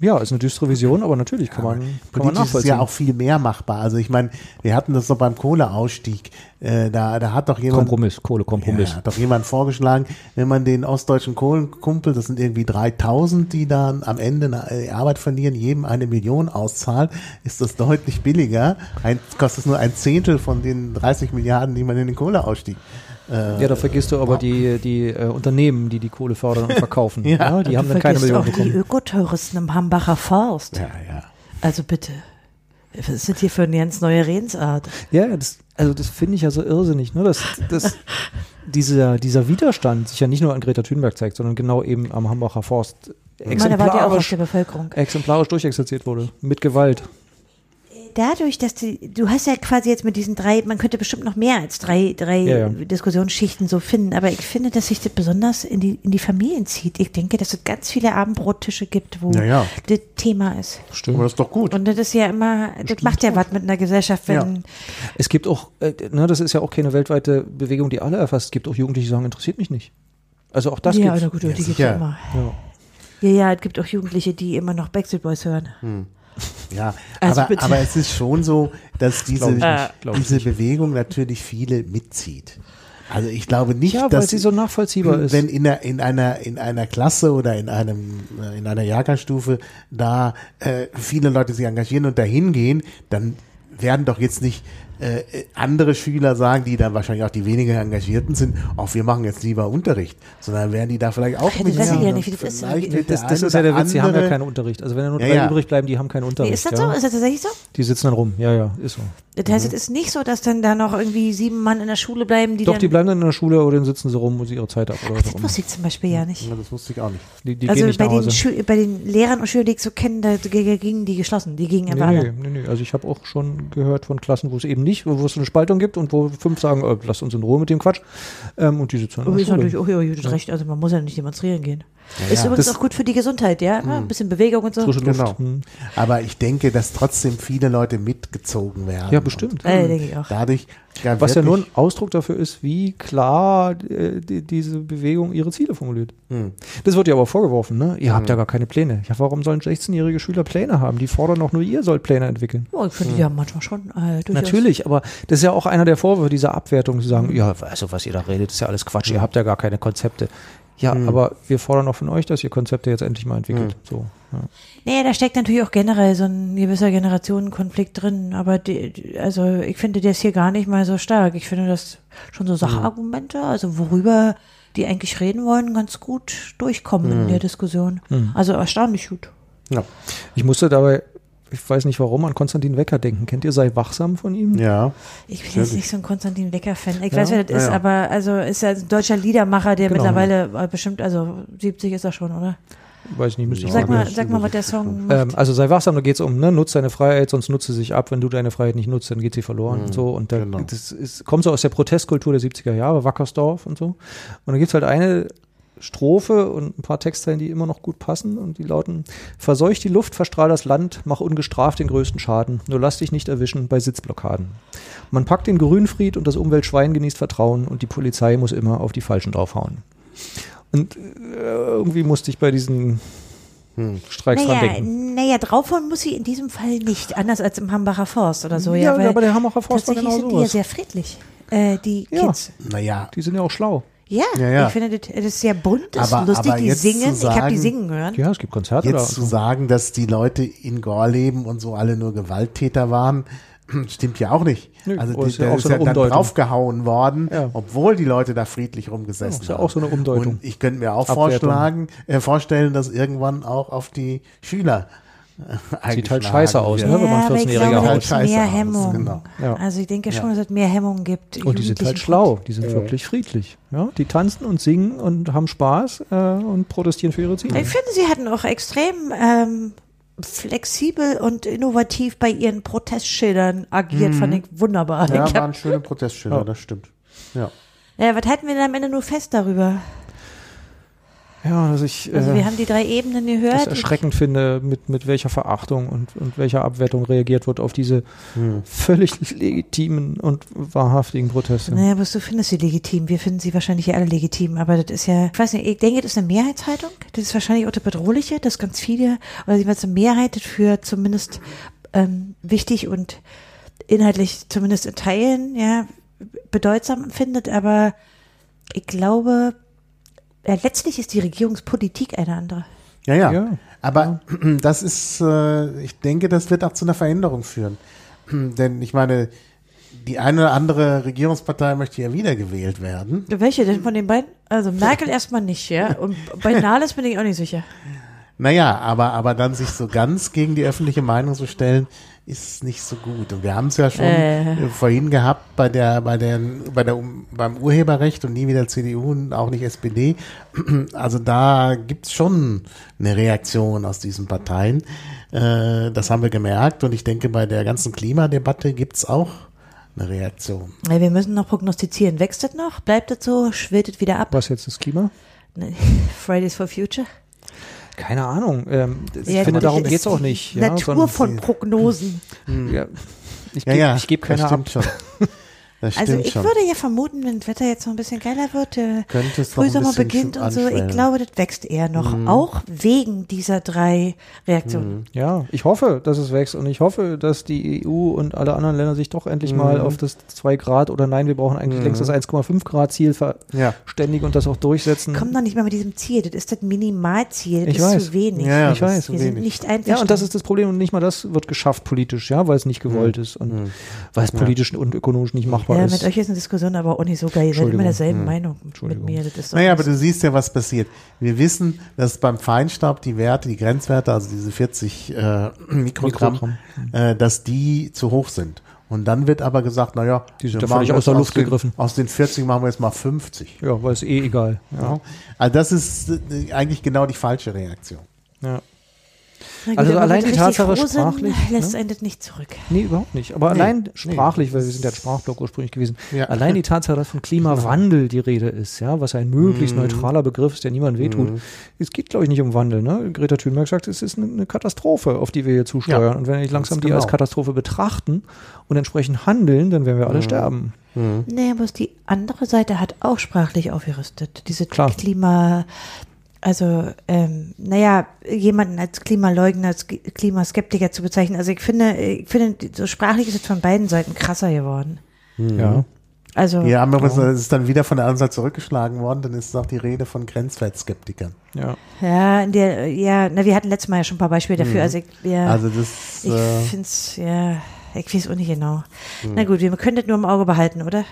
ja, ist eine düstere Vision, aber natürlich kann man, kann man Politisch ist nachvollziehen. ja auch viel mehr machbar. Also ich meine, wir hatten das doch beim Kohleausstieg. Äh, da, da hat doch jemand Kompromiss, Kohlekompromiss. Ja, hat doch jemand vorgeschlagen, wenn man den ostdeutschen Kohlenkumpel, das sind irgendwie 3000, die dann am Ende eine äh, Arbeit verlieren, jedem eine Million auszahlt, ist das deutlich billiger. Ein, kostet nur ein Zehntel von den 30 Milliarden, die man in den Kohleausstieg. Äh, Ja, da vergisst du aber die, die äh, Unternehmen, die die Kohle fördern und verkaufen. [laughs] Ja. ja, die haben dann keine vergisst Million auch die bekommen. Ökotouristen im Hambacher Forst. ja, ja. Also bitte. Was das hier für eine ganz neue Redensart? Ja, das, also das finde ich ja so irrsinnig, ne? dass, dass [laughs] dieser, dieser Widerstand sich ja nicht nur an Greta Thunberg zeigt, sondern genau eben am Hambacher Forst Ich meine, war die auch aus exemplarisch, der Bevölkerung. exemplarisch durchexerziert wurde. Mit Gewalt. Dadurch, dass du, du hast ja quasi jetzt mit diesen drei, man könnte bestimmt noch mehr als drei, drei ja, ja. Diskussionsschichten so finden, aber ich finde, dass sich das besonders in die, in die Familien zieht. Ich denke, dass es ganz viele Abendbrottische gibt, wo ja, das Thema ist. Stimmt. Aber das ist doch gut. Und das ist ja immer, das, das macht ja was mit einer Gesellschaft, wenn. Es gibt auch, äh, ne, das ist ja auch keine weltweite Bewegung, die alle erfasst. Es gibt auch Jugendliche, die sagen, interessiert mich nicht. Also auch das ja, gibt's. gut, die gibt es immer. Ja. ja, ja, es gibt auch Jugendliche, die immer noch Backstreet Boys hören. Hm. Ja, also aber, aber es ist schon so, dass diese, äh, diese Bewegung natürlich viele mitzieht. Also ich glaube nicht, ja, dass sie so nachvollziehbar ist. Wenn in, der, in einer in einer Klasse oder in einem äh, in einer Jahrgangsstufe da äh, viele Leute sich engagieren und dahin gehen, dann werden doch jetzt nicht äh, andere Schüler sagen, die dann wahrscheinlich auch die weniger Engagierten sind, auch wir machen jetzt lieber Unterricht, sondern werden die da vielleicht auch mit das, ja nicht, das, das, das ist ja der Witz, die haben ja keinen Unterricht. Also wenn da nur drei ja, ja. übrig bleiben, die haben keinen Unterricht. Ist das so? Ist das tatsächlich so? Die sitzen dann rum, ja, ja, ist so. Das heißt, mhm. es ist nicht so, dass dann da noch irgendwie sieben Mann in der Schule bleiben, die Doch, die bleiben dann in der Schule oder dann sitzen sie rum und sie ihre Zeit ab. Oder Ach, das wusste ich zum Beispiel ja nicht. Ja, das wusste ich auch nicht. Die, die also bei den, bei den Lehrern und Schülern, die ich so kenne, da gingen die geschlossen, die gingen nee, nee, nee, nee, also ich habe auch schon gehört von Klassen, wo es eben nicht, wo es eine Spaltung gibt und wo fünf sagen, oh, lass uns in Ruhe mit dem Quatsch. Ähm, und die sitzen dann oh, ist natürlich auch ja, ja. recht, also man muss ja nicht demonstrieren gehen. Ja, ist übrigens das, auch gut für die Gesundheit, ja? Ein hm. bisschen Bewegung und so. Genau. Hm. Aber ich denke, dass trotzdem viele Leute mitgezogen werden. Ja, bestimmt. Äh, denke ich auch. Dadurch ja, Was ja nur ein Ausdruck dafür ist, wie klar äh, die, diese Bewegung ihre Ziele formuliert. Hm. Das wird ja aber vorgeworfen, ne? Ihr hm. habt ja gar keine Pläne. Ja, warum sollen 16-jährige Schüler Pläne haben? Die fordern doch nur, ihr sollt Pläne entwickeln. Oh, ich finde, hm. die haben manchmal schon. Äh, Natürlich, aber das ist ja auch einer der Vorwürfe dieser Abwertung, zu sagen, ja, also was ihr da redet, ist ja alles Quatsch, ihr habt ja gar keine Konzepte. Ja, mhm. aber wir fordern auch von euch, dass ihr Konzepte jetzt endlich mal entwickelt. Mhm. So, ja. Naja, da steckt natürlich auch generell so ein gewisser Generationenkonflikt drin, aber die, also ich finde der ist hier gar nicht mal so stark. Ich finde das schon so Sachargumente, mhm. also worüber die eigentlich reden wollen, ganz gut durchkommen in mhm. der Diskussion. Mhm. Also erstaunlich gut. Ja. Ich musste dabei ich weiß nicht warum, an Konstantin Wecker denken. Kennt ihr Sei wachsam von ihm? Ja. Ich bin jetzt nicht so ein Konstantin Wecker-Fan. Ich ja? weiß, wer das ist, ja, ja. aber also ist ja ein deutscher Liedermacher, der genau. mittlerweile äh, bestimmt, also 70 ist er schon, oder? Weiß ich nicht, müsste ich sag mal, sag mal, was der Song macht. Ähm, also sei wachsam, da geht es um, ne, nutze deine Freiheit, sonst nutze sie sich ab. Wenn du deine Freiheit nicht nutzt, dann geht sie verloren mhm, und so. Und da, genau. das ist, kommt so aus der Protestkultur der 70er Jahre, Wackersdorf und so. Und da gibt es halt eine Strophe und ein paar Textteilen, die immer noch gut passen und die lauten: Verseuch die Luft, verstrahl das Land, mach ungestraft den größten Schaden, nur lass dich nicht erwischen bei Sitzblockaden. Man packt den Grünfried und das Umweltschwein genießt Vertrauen und die Polizei muss immer auf die Falschen draufhauen. Und äh, irgendwie musste ich bei diesen hm. Streiks naja, dran denken. Naja, draufhauen muss sie in diesem Fall nicht, anders als im Hambacher Forst oder so. Ja, ja aber der Hambacher Forst war genau sind die ja sehr friedlich, äh, die ja. Kids. Naja. Die sind ja auch schlau. Ja, ja, ja, ich finde, das, ist sehr bunt, das aber, ist lustig, die singen. Sagen, ich habe die singen hören. Ja, es gibt Konzerte. Jetzt da. zu sagen, dass die Leute in Gorleben und so alle nur Gewalttäter waren, [clears throat] stimmt ja auch nicht. Nö, also die, ist ja, ist so ja dann draufgehauen worden, ja. obwohl die Leute da friedlich rumgesessen haben. ist ja auch so eine Umdeutung. Und ich könnte mir auch vorschlagen, äh, vorstellen, dass irgendwann auch auf die Schüler Sieht halt scheiße aus, ne, wenn man 14-Jähriger haut. Halt mehr Hemmung. Genau. Ja. Also ich denke schon, dass es mehr Hemmung gibt. Und die sind halt schlau, die sind wirklich friedlich. Ja, die tanzen und singen und haben Spaß äh, und protestieren für ihre Ziele. Ich finde, sie hatten auch extrem ähm, flexibel und innovativ bei ihren Protestschildern agiert, mhm. fand ich wunderbar. Ja, ich waren schöne Protestschilder, ja. das stimmt. Ja. Ja, was halten wir denn am Ende nur fest darüber? Ja, dass ich also wir äh, haben die drei Ebenen gehört. Das erschreckend finde, mit, mit welcher Verachtung und, und welcher Abwertung reagiert wird auf diese hm. völlig legitimen und wahrhaftigen Proteste. Naja, was du findest sie legitim. Wir finden sie wahrscheinlich ja alle legitim, aber das ist ja, ich weiß nicht, ich denke, das ist eine Mehrheitshaltung. Das ist wahrscheinlich auch das Bedrohliche, dass ganz viele, oder jeweils eine Mehrheit für zumindest ähm, wichtig und inhaltlich zumindest in Teilen, ja, bedeutsam empfindet, aber ich glaube, letztlich ist die Regierungspolitik eine andere. Ja, ja. ja. Aber ja. [clears throat] das ist, äh, ich denke, das wird auch zu einer Veränderung führen. [clears throat] Denn ich meine, die eine oder andere Regierungspartei möchte ja wiedergewählt werden. Welche denn von den beiden? Also [laughs] Merkel erstmal nicht, ja. Und bei Nahles bin ich auch nicht sicher. Naja, aber, aber dann sich so ganz gegen die öffentliche Meinung zu stellen, ist nicht so gut. Und wir haben es ja schon äh. vorhin gehabt bei der, bei der, bei der, beim Urheberrecht und nie wieder CDU und auch nicht SPD. [clears throat] Also da gibt's schon eine Reaktion aus diesen Parteien. Äh, das haben wir gemerkt. Und ich denke, bei der ganzen Klimadebatte gibt's auch eine Reaktion. Wir müssen noch prognostizieren. Wächst das noch? Bleibt das so? Schwirrt es wieder ab? Was jetzt das Klima? [laughs] Fridays for Future? Keine Ahnung. Ähm, ich ja, finde, darum geht es auch nicht. Natur ja, von Prognosen. Ja, ich gebe ja, ja, geb keine ab. [laughs] Schon. also ich schon. würde ja vermuten, wenn das Wetter jetzt noch ein bisschen geiler wird, äh, Frühsommer beginnt und so, ich glaube, das wächst eher noch, mhm. auch wegen dieser drei Reaktionen. Mhm. Ja, ich hoffe, dass es wächst und ich hoffe, dass die EU und alle anderen Länder sich doch endlich mhm. mal auf das 2 Grad oder nein, wir brauchen eigentlich mhm. längst das 1,5 Grad Ziel verständigen ja. und das auch durchsetzen. Kommt noch nicht mal mit diesem Ziel, das ist das Minimalziel, das ich ist weiß. zu wenig. Ja, ja ich weiß. Wir sind nicht einfach. Ja, und das ist das Problem und nicht mal das wird geschafft politisch, ja, weil es nicht gewollt mhm. ist und mhm. weil es politisch und ökonomisch nicht machbar ja, ist. mit euch ist eine Diskussion aber auch nicht so geil. Ihr seid immer derselben hm. Meinung mit mir. naja, aber du siehst ja, was passiert. Wir wissen, dass beim Feinstaub die Werte, die Grenzwerte, also diese 40 äh, [clears throat] Mikrogramm, Mikrogramm. Äh, dass die zu hoch sind. Und dann wird aber gesagt, naja, die sind ja völlig aus der Luft den, gegriffen. Aus den 40 machen wir jetzt mal 50. Ja, weil es eh egal. Ja. Also das ist äh, eigentlich genau die falsche Reaktion. Ja. Gut, also allein die Tatsache sprachlich. [laughs] Sind, lässt ne? einen nicht zurück. Nee, überhaupt nicht. Aber nee, allein sprachlich, nee. weil wir sind ja ein Sprachblock ursprünglich gewesen, ja. allein die Tatsache, dass von [laughs] Klimawandel die Rede ist, ja, was ein möglichst mhm. neutraler Begriff ist, der niemand wehtut. Mhm. Es geht, glaube ich, nicht um Wandel. Ne? Greta Thunberg sagt, es ist eine Katastrophe, auf die wir hier zusteuern. Ja. Und wenn wir nicht langsam die genau. als Katastrophe betrachten und entsprechend handeln, dann werden wir alle mhm. sterben. Mhm. Nee, aber die andere Seite hat auch sprachlich aufgerüstet. Diese Klar. Klima, also, ähm, naja, jemanden als Klimaleugner, als Klimaskeptiker zu bezeichnen. Also ich finde, ich finde, so sprachlich ist es von beiden Seiten krasser geworden. Mhm. Ja. Also. Ja, aber es ist dann wieder von der anderen Seite zurückgeschlagen worden, dann ist es auch die Rede von Grenzwertskeptikern. Ja. Ja, der, ja, na, wir hatten letztes Mal ja schon ein paar Beispiele dafür. Mhm. Also ich, ja, also das, ich äh, finde es, ja, ich weiß auch nicht genau. Mhm. Na gut, wir können das nur im Auge behalten, oder?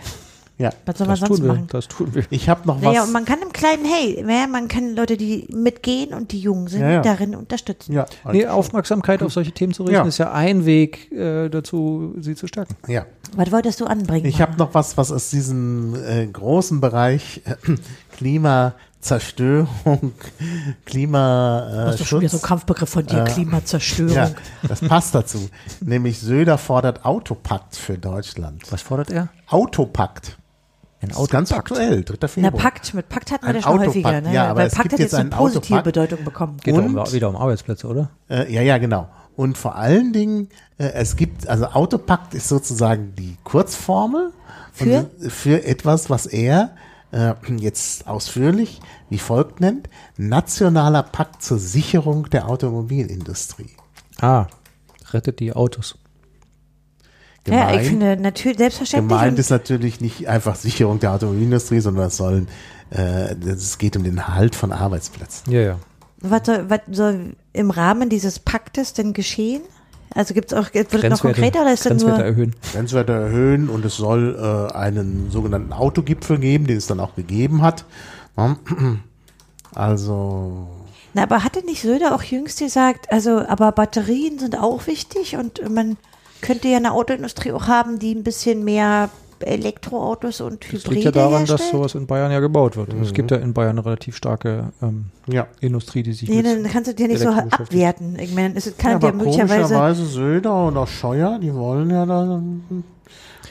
Ja, was soll man sonst machen? Das tun wir. Ich habe noch was. Naja, und man kann im Kleinen, hey, man kann Leute, die mitgehen und die jung sind, ja, ja. darin unterstützen. Ja, nee, Aufmerksamkeit auf solche Themen zu richten, ja. ist ja ein Weg äh, dazu, sie zu stärken. Ja. Was wolltest du anbringen? Ich habe noch was, was aus diesem äh, großen Bereich äh, [clears throat] Klimazerstörung, [laughs] Klima. Äh, das ist doch schon wieder so ein Kampfbegriff von dir, äh, Klimazerstörung. Ja, das passt dazu. [laughs] Nämlich Söder fordert Autopakt für Deutschland. Was fordert er? Autopakt. Ein Auto ganz aktuell, 3. Februar. Na, Pakt, mit Pakt hatten wir das schon häufiger, ne? Ja, aber Weil Pakt hat jetzt eine positive Autopakt. Bedeutung bekommen. Geht und, um, wieder um Arbeitsplätze, oder? Äh, ja, ja, genau. Und vor allen Dingen, äh, es gibt, also Autopakt ist sozusagen die Kurzformel für, für etwas, was er äh, jetzt ausführlich wie folgt nennt, Nationaler Pakt zur Sicherung der Automobilindustrie. Ah, rettet die Autos. Gemeint, ja, ich finde natürlich selbstverständlich. Gemeint ist natürlich nicht einfach Sicherung der Automobilindustrie, sondern es sollen, äh, es geht um den Halt von Arbeitsplätzen. Ja, ja. Was soll, was soll im Rahmen dieses Paktes denn geschehen? Also gibt es auch, wird es noch konkreter oder ist das nur? erhöhen. Grenzwerte erhöhen und es soll äh, einen sogenannten Autogipfel geben, den es dann auch gegeben hat. [clears throat] Also. Na, aber hatte nicht Söder auch jüngst gesagt, also, aber Batterien sind auch wichtig und man könnte ja eine Autoindustrie auch haben, die ein bisschen mehr Elektroautos und Hybride Das liegt ja daran, herstellt. dass sowas in Bayern ja gebaut wird. Mhm. Es gibt ja in Bayern eine relativ starke ähm, ja. Industrie, die sich Nee, dann kannst du dir nicht so abwerten. Ich meine, es kann ja, aber ja möglicherweise komischerweise Söder und auch Scheuer, die wollen ja da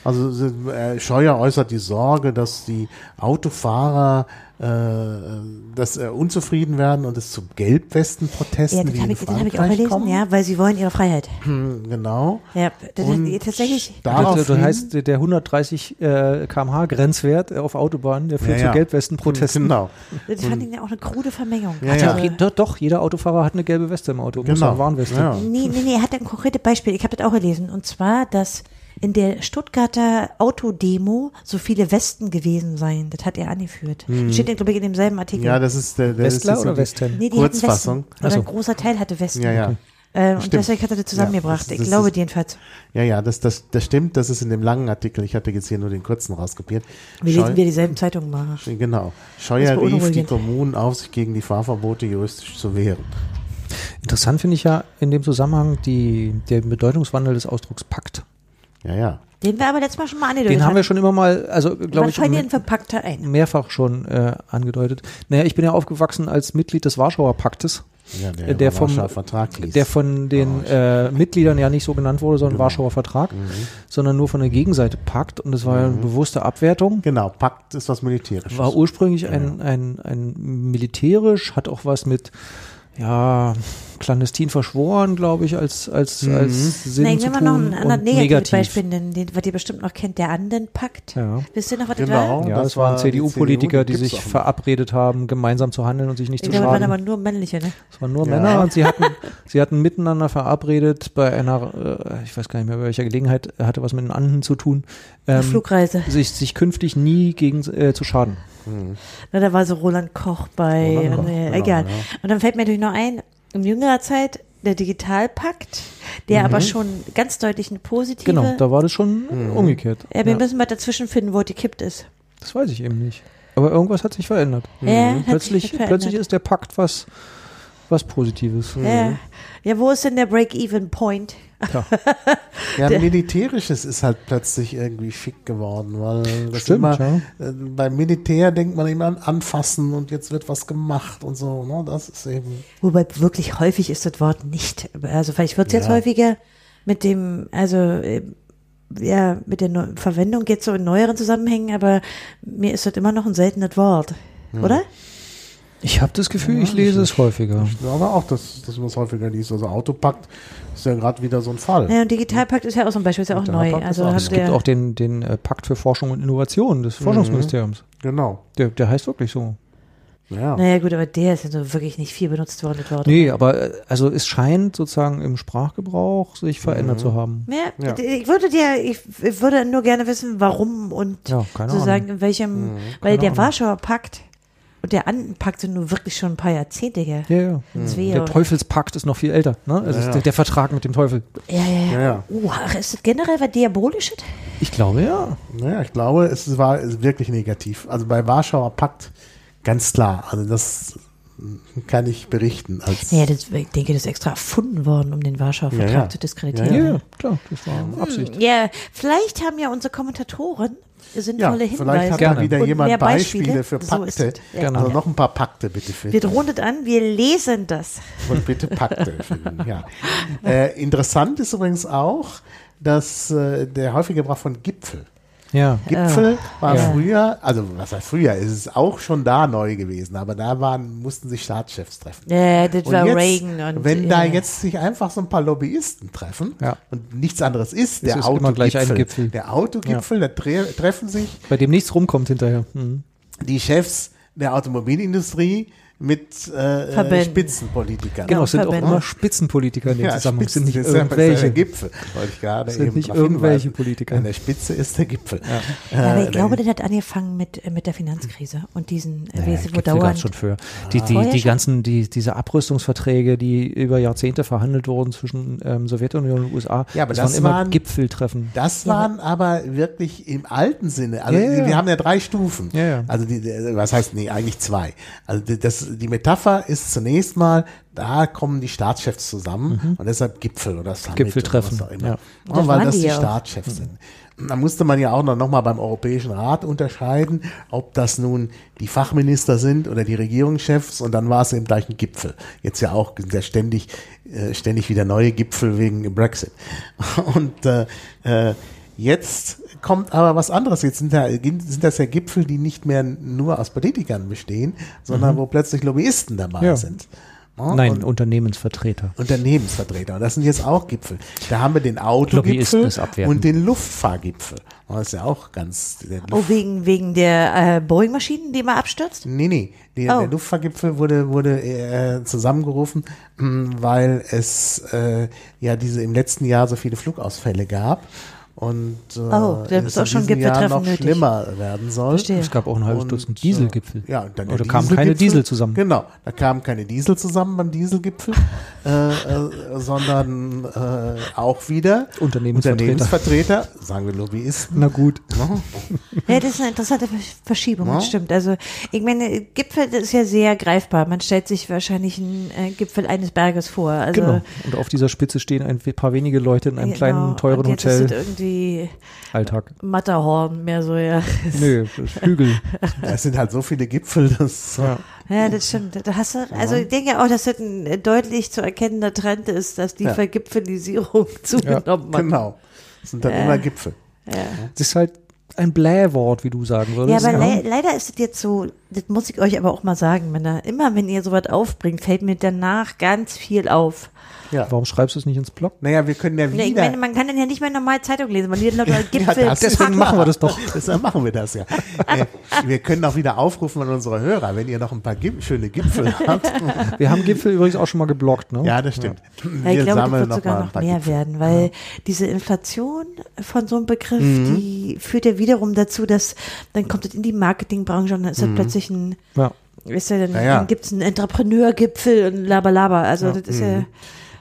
also äh, Scheuer äußert die Sorge, dass die Autofahrer dass äh, unzufrieden werden und es zu Gelbwesten-Protesten ja, das habe ich, hab ich auch gelesen, kommen. ja, weil sie wollen ihre Freiheit. Hm, genau. Ja, das und tatsächlich. Das, das heißt, der 130 äh, km/h Grenzwert auf Autobahnen, der führt ja, zu Gelbwesten-Protesten. Genau. Das fand ich ja auch eine krude Vermengung. Ja, ja. Also, doch, doch, jeder Autofahrer hat eine gelbe Weste im Auto, genau. muss eine Warnweste. Ja. Nee, nee, nee, er hat ein konkretes Beispiel. Ich habe das auch gelesen. Und zwar, dass in der Stuttgarter Autodemo so viele Westen gewesen sein. Das hat er angeführt. Mhm. Steht, glaube ich, in demselben Artikel. Ja, das ist der, der Westler ist oder Westen? Nee, die Kurzfassung. Westen. Oder ein großer Teil hatte Westen. Ja, ja. Äh, und deswegen hat er das zusammengebracht. Ja, das, das ich glaube ist, jedenfalls. Ja, ja, das, das, das stimmt. Das ist in dem langen Artikel. Ich hatte jetzt hier nur den kurzen rauskopiert. Wir lesen wir dieselben Zeitungen mal. Genau. Scheuer rief die Kommunen auf, sich gegen die Fahrverbote juristisch zu wehren. Interessant finde ich ja in dem Zusammenhang die, der Bedeutungswandel des Ausdrucks Pakt. Ja, ja. Den wir aber letztes Mal schon mal angedeutet Den haben wir schon immer mal, also glaube ich, fallen verpackter ein? mehrfach schon äh, angedeutet. Naja, ich bin ja aufgewachsen als Mitglied des Warschauer Paktes. Ja, der, der, vom, Vertrag der von den äh, Mitgliedern ja nicht so genannt wurde, sondern genau. Warschauer Vertrag, mhm. sondern nur von der Gegenseite Pakt und das war mhm. ja eine bewusste Abwertung. Genau, Pakt ist was Militärisches. War ursprünglich ja. ein, ein, ein militärisch, hat auch was mit ja, clandestin verschworen, glaube ich, als, als, mhm. als Sinn Nein, wenn man noch ein anderes negatives Beispiel nennen, den, was ihr bestimmt noch kennt, der Andenpakt. Ja. Wisst ihr noch, was genau, das war? Ja, das, waren CDU-Politiker, die, CDU, die sich verabredet haben, gemeinsam zu handeln und sich nicht ich zu glaube, schaden. Das waren aber nur männliche, ne? Das waren nur ja. Männer und sie hatten, [laughs] sie hatten miteinander verabredet bei einer, äh, ich weiß gar nicht mehr, bei welcher Gelegenheit, hatte was mit den Anden zu tun. Ähm, Flugreise. Sich, sich künftig nie gegen, äh, zu schaden. Mhm. Na, da war so Roland Koch bei, Roland Koch, äh, genau, egal. Ja. Und dann fällt mir natürlich noch ein, in jüngerer Zeit der Digitalpakt, der mhm. aber schon ganz deutlich eine positive. Genau, da war das schon mhm. umgekehrt. Ja, wir ja. müssen mal dazwischen finden, wo die kippt ist. Das weiß ich eben nicht. Aber irgendwas hat sich verändert. Ja, mhm. plötzlich, verändert. plötzlich ist der Pakt was, was Positives. Ja. ja, wo ist denn der Break-Even-Point? [laughs] Ja. ja, militärisches ist halt plötzlich irgendwie schick geworden, weil das Stimmt, immer, ja. äh, beim Militär denkt man immer an anfassen und jetzt wird was gemacht und so, ne? Das ist eben. Wobei wirklich häufig ist das Wort nicht. Also vielleicht wird es jetzt häufiger mit dem, also äh, ja, mit der Neu Verwendung geht so in neueren Zusammenhängen, aber mir ist das immer noch ein seltenes Wort, hm. oder? Ich habe das Gefühl, ja, ich lese ich, es häufiger. Ich glaube auch, dass, dass man es häufiger liest. Also Autopakt ist ja gerade wieder so ein Fall. Ja, und Digitalpakt ist ja auch so ein Beispiel, ist ja auch neu. Also auch es gibt auch den, den äh, Pakt für Forschung und Innovation des mhm. Forschungsministeriums. Genau. Der, der heißt wirklich so. Ja. Naja, gut, aber der ist ja so wirklich nicht viel benutzt worden. Wort. Nee, aber äh, also es scheint sozusagen im Sprachgebrauch sich verändert mhm. zu haben. Ja, ja, ich würde dir, ich, ich, würde nur gerne wissen, warum und ja, sozusagen in welchem, mhm, weil der Ahnung. Warschauer Pakt und der Andenpakt sind nur wirklich schon ein paar Jahrzehnte her. Ja, ja. Mhm. Der Teufelspakt ist noch viel älter. Ne? Also ja, ja. Der, der, Vertrag mit dem Teufel. Ja, ja, ja. ja, Oh, ist das generell was Diabolisches? Ich glaube, ja. Naja, ich glaube, es war wirklich negativ. Also bei Warschauer Pakt ganz klar. Also das kann ich berichten. Als ja, das, ich denke, das ist extra erfunden worden, um den Warschauer Vertrag ja, ja. zu diskreditieren. Ja, ja, klar, das war Absicht. Ja, vielleicht haben ja unsere Kommentatoren sinnvolle ja, Hinweise. Vielleicht hat Gerne. wieder jemand Beispiele, Beispiele für Pakte. So ja. Also noch ein paar Pakte bitte finden. Wir rundet an, wir lesen das. Und bitte Pakte finden, ja. [laughs] Äh, interessant ist übrigens auch, dass äh, der häufige Gebrauch von Gipfel ja. Gipfel war ja. früher, also was heißt früher, ist es auch schon da neu gewesen, aber da waren, mussten sich Staatschefs treffen. Ja, das und war jetzt, Reagan. Und, wenn da jetzt sich einfach so ein paar Lobbyisten treffen ja. und nichts anderes ist, der Autogipfel, der Autogipfel, da tre treffen sich. Bei dem nichts rumkommt hinterher. Mhm. Die Chefs der Automobilindustrie mit äh, Spitzenpolitikern. Genau, es sind Verbände. auch immer Spitzenpolitiker in dem ja, Zusammenhang. sind nicht irgendwelche. Der Gipfel, wollte ich gerade sind eben nicht irgendwelche Politiker. An der Spitze ist der Gipfel. Ja, ja aber ich äh, glaube, das hat angefangen mit, äh, mit der Finanzkrise und diesen, äh, naja, wo dauernd. schon für. Die, die, die ganzen, die, diese Abrüstungsverträge, die über Jahrzehnte verhandelt wurden zwischen ähm, Sowjetunion und USA, ja, aber das, das waren immer waren, Gipfeltreffen. Das waren aber wirklich im alten Sinne. Also wir haben ja drei Stufen. Also die, was heißt, nee, eigentlich zwei. Also das die Metapher ist zunächst mal, da kommen die Staatschefs zusammen mhm. und deshalb Gipfel oder Summit Gipfeltreffen. Oder was auch immer. Ja. weil das die, die Staatschefs sind. Da musste man ja auch noch, noch mal beim Europäischen Rat unterscheiden, ob das nun die Fachminister sind oder die Regierungschefs und dann war es eben gleich ein Gipfel. Jetzt ja auch ja ständig, äh, ständig wieder neue Gipfel wegen Brexit. [laughs] Und äh, äh, jetzt kommt aber was anderes. Jetzt sind, da, sind das ja Gipfel, die nicht mehr nur aus Politikern bestehen, sondern mhm. wo plötzlich Lobbyisten dabei ja. sind. Ja, Nein, Unternehmensvertreter. Unternehmensvertreter. Und das sind jetzt auch Gipfel. Da haben wir den Autogipfel und den Luftfahrgipfel. Das ist ja auch ganz. oh, wegen, wegen der äh, Boeing-Maschinen, die immer abstürzt? Nee, nee. Die, oh. Der Luftfahrgipfel wurde, wurde äh, zusammengerufen, mh, weil es äh, ja diese im letzten Jahr so viele Flugausfälle gab und äh, oh, der ist auch schon Jahr noch nötig. schlimmer werden soll. Verstehe. Es gab auch ein halbes Dutzend Dieselgipfel. Ja, und dann Oder kamen keine Diesel zusammen. Genau, da kamen keine Diesel zusammen beim Dieselgipfel, [laughs] äh, äh, sondern äh, auch wieder Unternehmensvertreter. Unternehmensvertreter, sagen wir Lobbyisten. Na gut. Ja, das ist eine interessante Verschiebung, ja. stimmt. Also ich meine, Gipfel ist ja sehr greifbar. Man stellt sich wahrscheinlich einen äh, Gipfel eines Berges vor. Also, genau. Und auf dieser Spitze stehen ein paar wenige Leute in einem genau. kleinen, teuren und jetzt Hotel. Irgendwie Alltag. Matterhorn mehr so, ja. Nö, Hügel. Es sind halt so viele Gipfel, das. Ja. ja, das stimmt. Da hast du, also ich denke auch, dass das ein deutlich zu erkennender Trend ist, dass die ja. Vergipfelisierung [laughs] zugenommen hat. Genau. Das sind dann äh, immer Gipfel. Ja. Das ist halt ein Blähwort, wie du sagen würdest. Ja, aber le leider ist es jetzt so, das muss ich euch aber auch mal sagen, Männer. Immer wenn ihr sowas aufbringt, fällt mir danach ganz viel auf. Ja. Warum schreibst du es nicht ins Blog? Naja, wir können ja wieder. ich meine, man kann dann ja nicht mehr normal Zeitung lesen. Man liest lauter Gipfel. ja, deswegen machen wir das doch. [laughs] Deshalb machen wir das ja. [laughs] wir können auch wieder aufrufen an unsere Hörer, wenn ihr noch ein paar Gip schöne Gipfel [laughs] habt. wir haben Gipfel übrigens auch schon mal geblockt, ne? Ja, das stimmt. Ja. Wir ich glaube, das wird sogar noch mehr Gipfel. werden, weil ja. diese Inflation von so einem Begriff, mhm. die führt ja wiederum dazu, dass dann kommt es in die Marketingbranche und dann ist mhm. das plötzlich ein ja. Weißt du, dann, ja, dann gibt es einen Entrepreneurgipfel und labalaba. Also das ist ja. Mhm.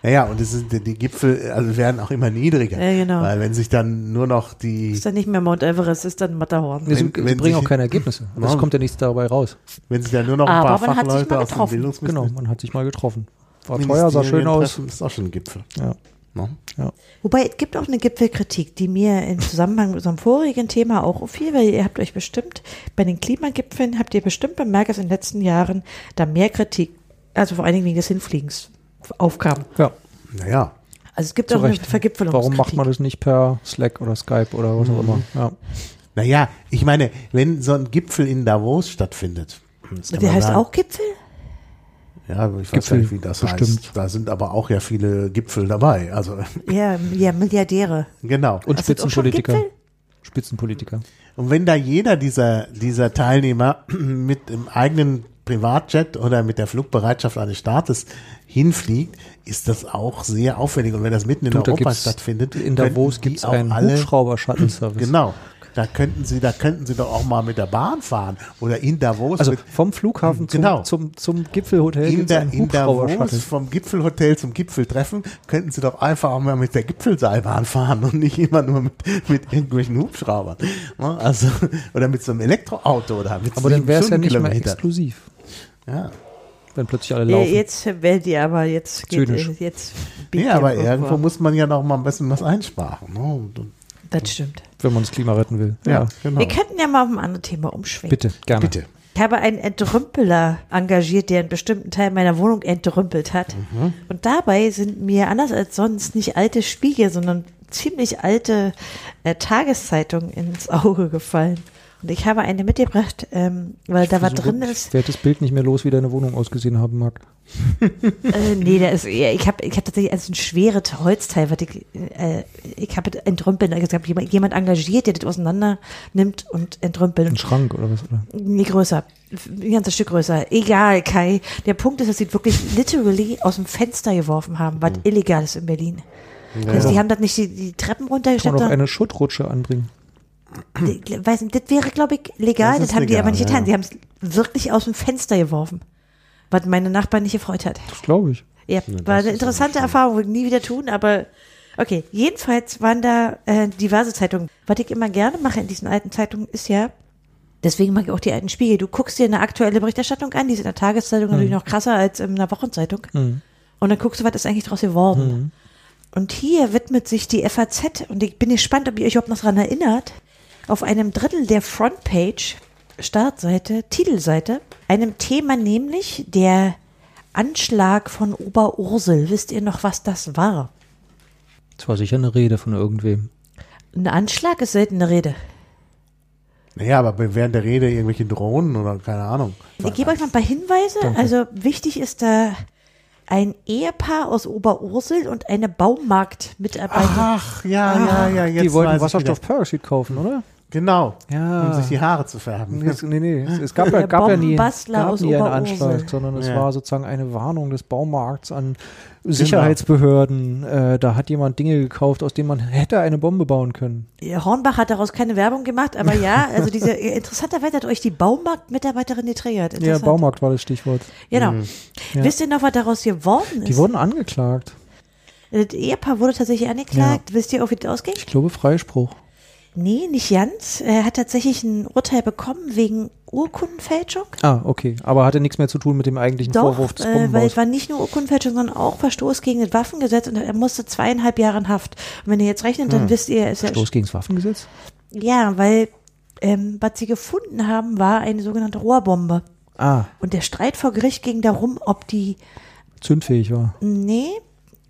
Ja, und es sind, die Gipfel also werden auch immer niedriger. Ja, genau. Weil wenn sich dann nur noch die. Ist dann nicht mehr Mount Everest, ist dann Matterhorn. Wenn, sie, wenn bringen auch keine Ergebnisse. Es no. kommt ja nichts dabei raus. Wenn sich dann nur noch ein Aber paar Fachleute aus dem Bildungsministerium. Genau, man hat sich mal getroffen. War teuer, sah schön aus. Ist auch schon ein Gipfel. Ja. No? Ja. Wobei es gibt auch eine Gipfelkritik, die mir im Zusammenhang mit unserem vorigen Thema auch auffiel, weil ihr habt euch bestimmt, bei den Klimagipfeln habt ihr bestimmt bemerkt, dass in den letzten Jahren da mehr Kritik, also vor allen Dingen wegen des Hinfliegens, aufkam. Ja. Naja. Also es gibt auch eine Vergipfelung. Warum macht man das nicht per Slack oder Skype oder was auch immer? Ja. Naja, ich meine, wenn so ein Gipfel in Davos stattfindet. Der heißt sagen, auch Gipfel? Ja, ich weiß Gipfel, nicht, wie das bestimmt. heißt. Da sind aber auch ja viele Gipfel dabei. Also ja, ja Milliardäre. Genau. Und Spitzenpolitiker. Spitzenpolitiker. Und wenn da jeder dieser, dieser Teilnehmer [clears throat] mit dem eigenen Privatjet oder mit der Flugbereitschaft eines Staates hinfliegt, ist das auch sehr aufwendig. Und wenn das mitten in du, Europa stattfindet, in Davos gibt es einen Hubschrauber-Shuttle-Service. [clears throat] Genau. Da könnten Sie, da könnten Sie doch auch mal mit der Bahn fahren oder in Davos. Also vom Flughafen zum, genau. zum, zum Gipfelhotel. In, der, in Davos vom Gipfelhotel zum Gipfeltreffen könnten Sie doch einfach auch mal mit der Gipfelseilbahn fahren und nicht immer nur mit, mit irgendwelchen Hubschraubern. Ne? Also, oder mit so einem Elektroauto oder mit Aber dann wäre es ja nicht mehr exklusiv. Ja wenn plötzlich alle laufen. Jetzt werdet ihr aber jetzt geht, jetzt Ja, aber irgendwo muss man ja noch mal ein bisschen was einsparen. Ne? Und, das stimmt. Wenn man das Klima retten will. Ja, ja, genau. Wir könnten ja mal auf ein anderes Thema umschwenken. Bitte, gerne. Bitte. Ich habe einen Entrümpeler engagiert, der einen bestimmten Teil meiner Wohnung entrümpelt hat. Mhm. Und dabei sind mir anders als sonst nicht alte Spiegel, sondern ziemlich alte äh, Tageszeitungen ins Auge gefallen. Und ich habe eine mitgebracht, ähm, weil ich da was drin ist. Ich werde das Bild nicht mehr los, wie deine Wohnung ausgesehen haben mag. äh, nee, da ist, ja, ich habe ich hab tatsächlich also ein schweres Holzteil, was ich, äh, ich habe entrümpeln, also ich habe jemand, jemand engagiert, der das auseinander nimmt und entrümpelt. Ein Schrank oder was? Oder? Nee, größer. Ein ganzes Stück größer. Egal, Kai. Der Punkt ist, dass sie wirklich literally aus dem Fenster geworfen haben, was mhm. illegal ist in Berlin. Ja. Also die haben das nicht die, die Treppen runtergestellt. Kann man doch eine Schuttrutsche anbringen weiß nicht, das wäre, glaube ich, legal. Das, das haben legal, die aber nicht getan. Ja. Die haben es wirklich aus dem Fenster geworfen. Was meine Nachbarn nicht gefreut hat. Das glaube ich. Ja, ja war eine interessante Erfahrung, würde ich nie wieder tun, aber okay. Jedenfalls waren da äh, diverse Zeitungen. Was ich immer gerne mache in diesen alten Zeitungen ist ja, deswegen mag ich auch die alten Spiegel. Du guckst dir eine aktuelle Berichterstattung an, die ist in der Tageszeitung mhm. natürlich noch krasser als in einer Wochenzeitung. Mhm. Und dann guckst du, was ist eigentlich draus geworden. Mhm. Und hier widmet sich die FAZ, und ich bin gespannt, ob ihr euch überhaupt noch daran erinnert, auf einem Drittel der Frontpage, Startseite, Titelseite, einem Thema nämlich der Anschlag von Oberursel. Wisst ihr noch, was das war? Das war sicher eine Rede von irgendwem. Ein Anschlag ist selten eine Rede. Naja, aber während der Rede irgendwelche Drohnen oder keine Ahnung. Ich gebe euch mal ein paar Hinweise. Danke. Also wichtig ist da ein Ehepaar aus Oberursel und eine Baumarktmitarbeiterin. Ach, ja, ja, ja. Jetzt die wollten Wasserstoff Parachute kaufen, oder? Genau, ja. um sich die Haare zu färben. Nee, nee, nee. Es, es gab, ja, gab ja nie, gab nie einen Anschlag, sondern es ja. war sozusagen eine Warnung des Baumarkts an genau. Sicherheitsbehörden. Genau. Äh, da hat jemand Dinge gekauft, aus denen man hätte eine Bombe bauen können. Hornbach hat daraus keine Werbung gemacht, aber [laughs] ja, also diese interessanterweise hat euch die Baumarktmitarbeiterin getriggert. Ja, Baumarkt war das Stichwort. Genau. Mhm. Ja. Wisst ihr noch, was daraus geworden ist? Die wurden angeklagt. Das Ehepaar wurde tatsächlich angeklagt. Ja. Wisst ihr auch, wie das ausging? Ich glaube, Freispruch. Nee, nicht ganz. Er hat tatsächlich ein Urteil bekommen wegen Urkundenfälschung. Ah, okay. Aber hatte nichts mehr zu tun mit dem eigentlichen Doch, Vorwurf des Bombenbaus. Äh, weil es war nicht nur Urkundenfälschung, sondern auch Verstoß gegen das Waffengesetz und er musste zweieinhalb Jahre in Haft. Und wenn ihr jetzt rechnet, dann hm. wisst ihr, ist Verstoß gegen das Waffengesetz? Ja, weil ähm, was sie gefunden haben, war eine sogenannte Rohrbombe. Ah. Und der Streit vor Gericht ging darum, ob die zündfähig war. Nee,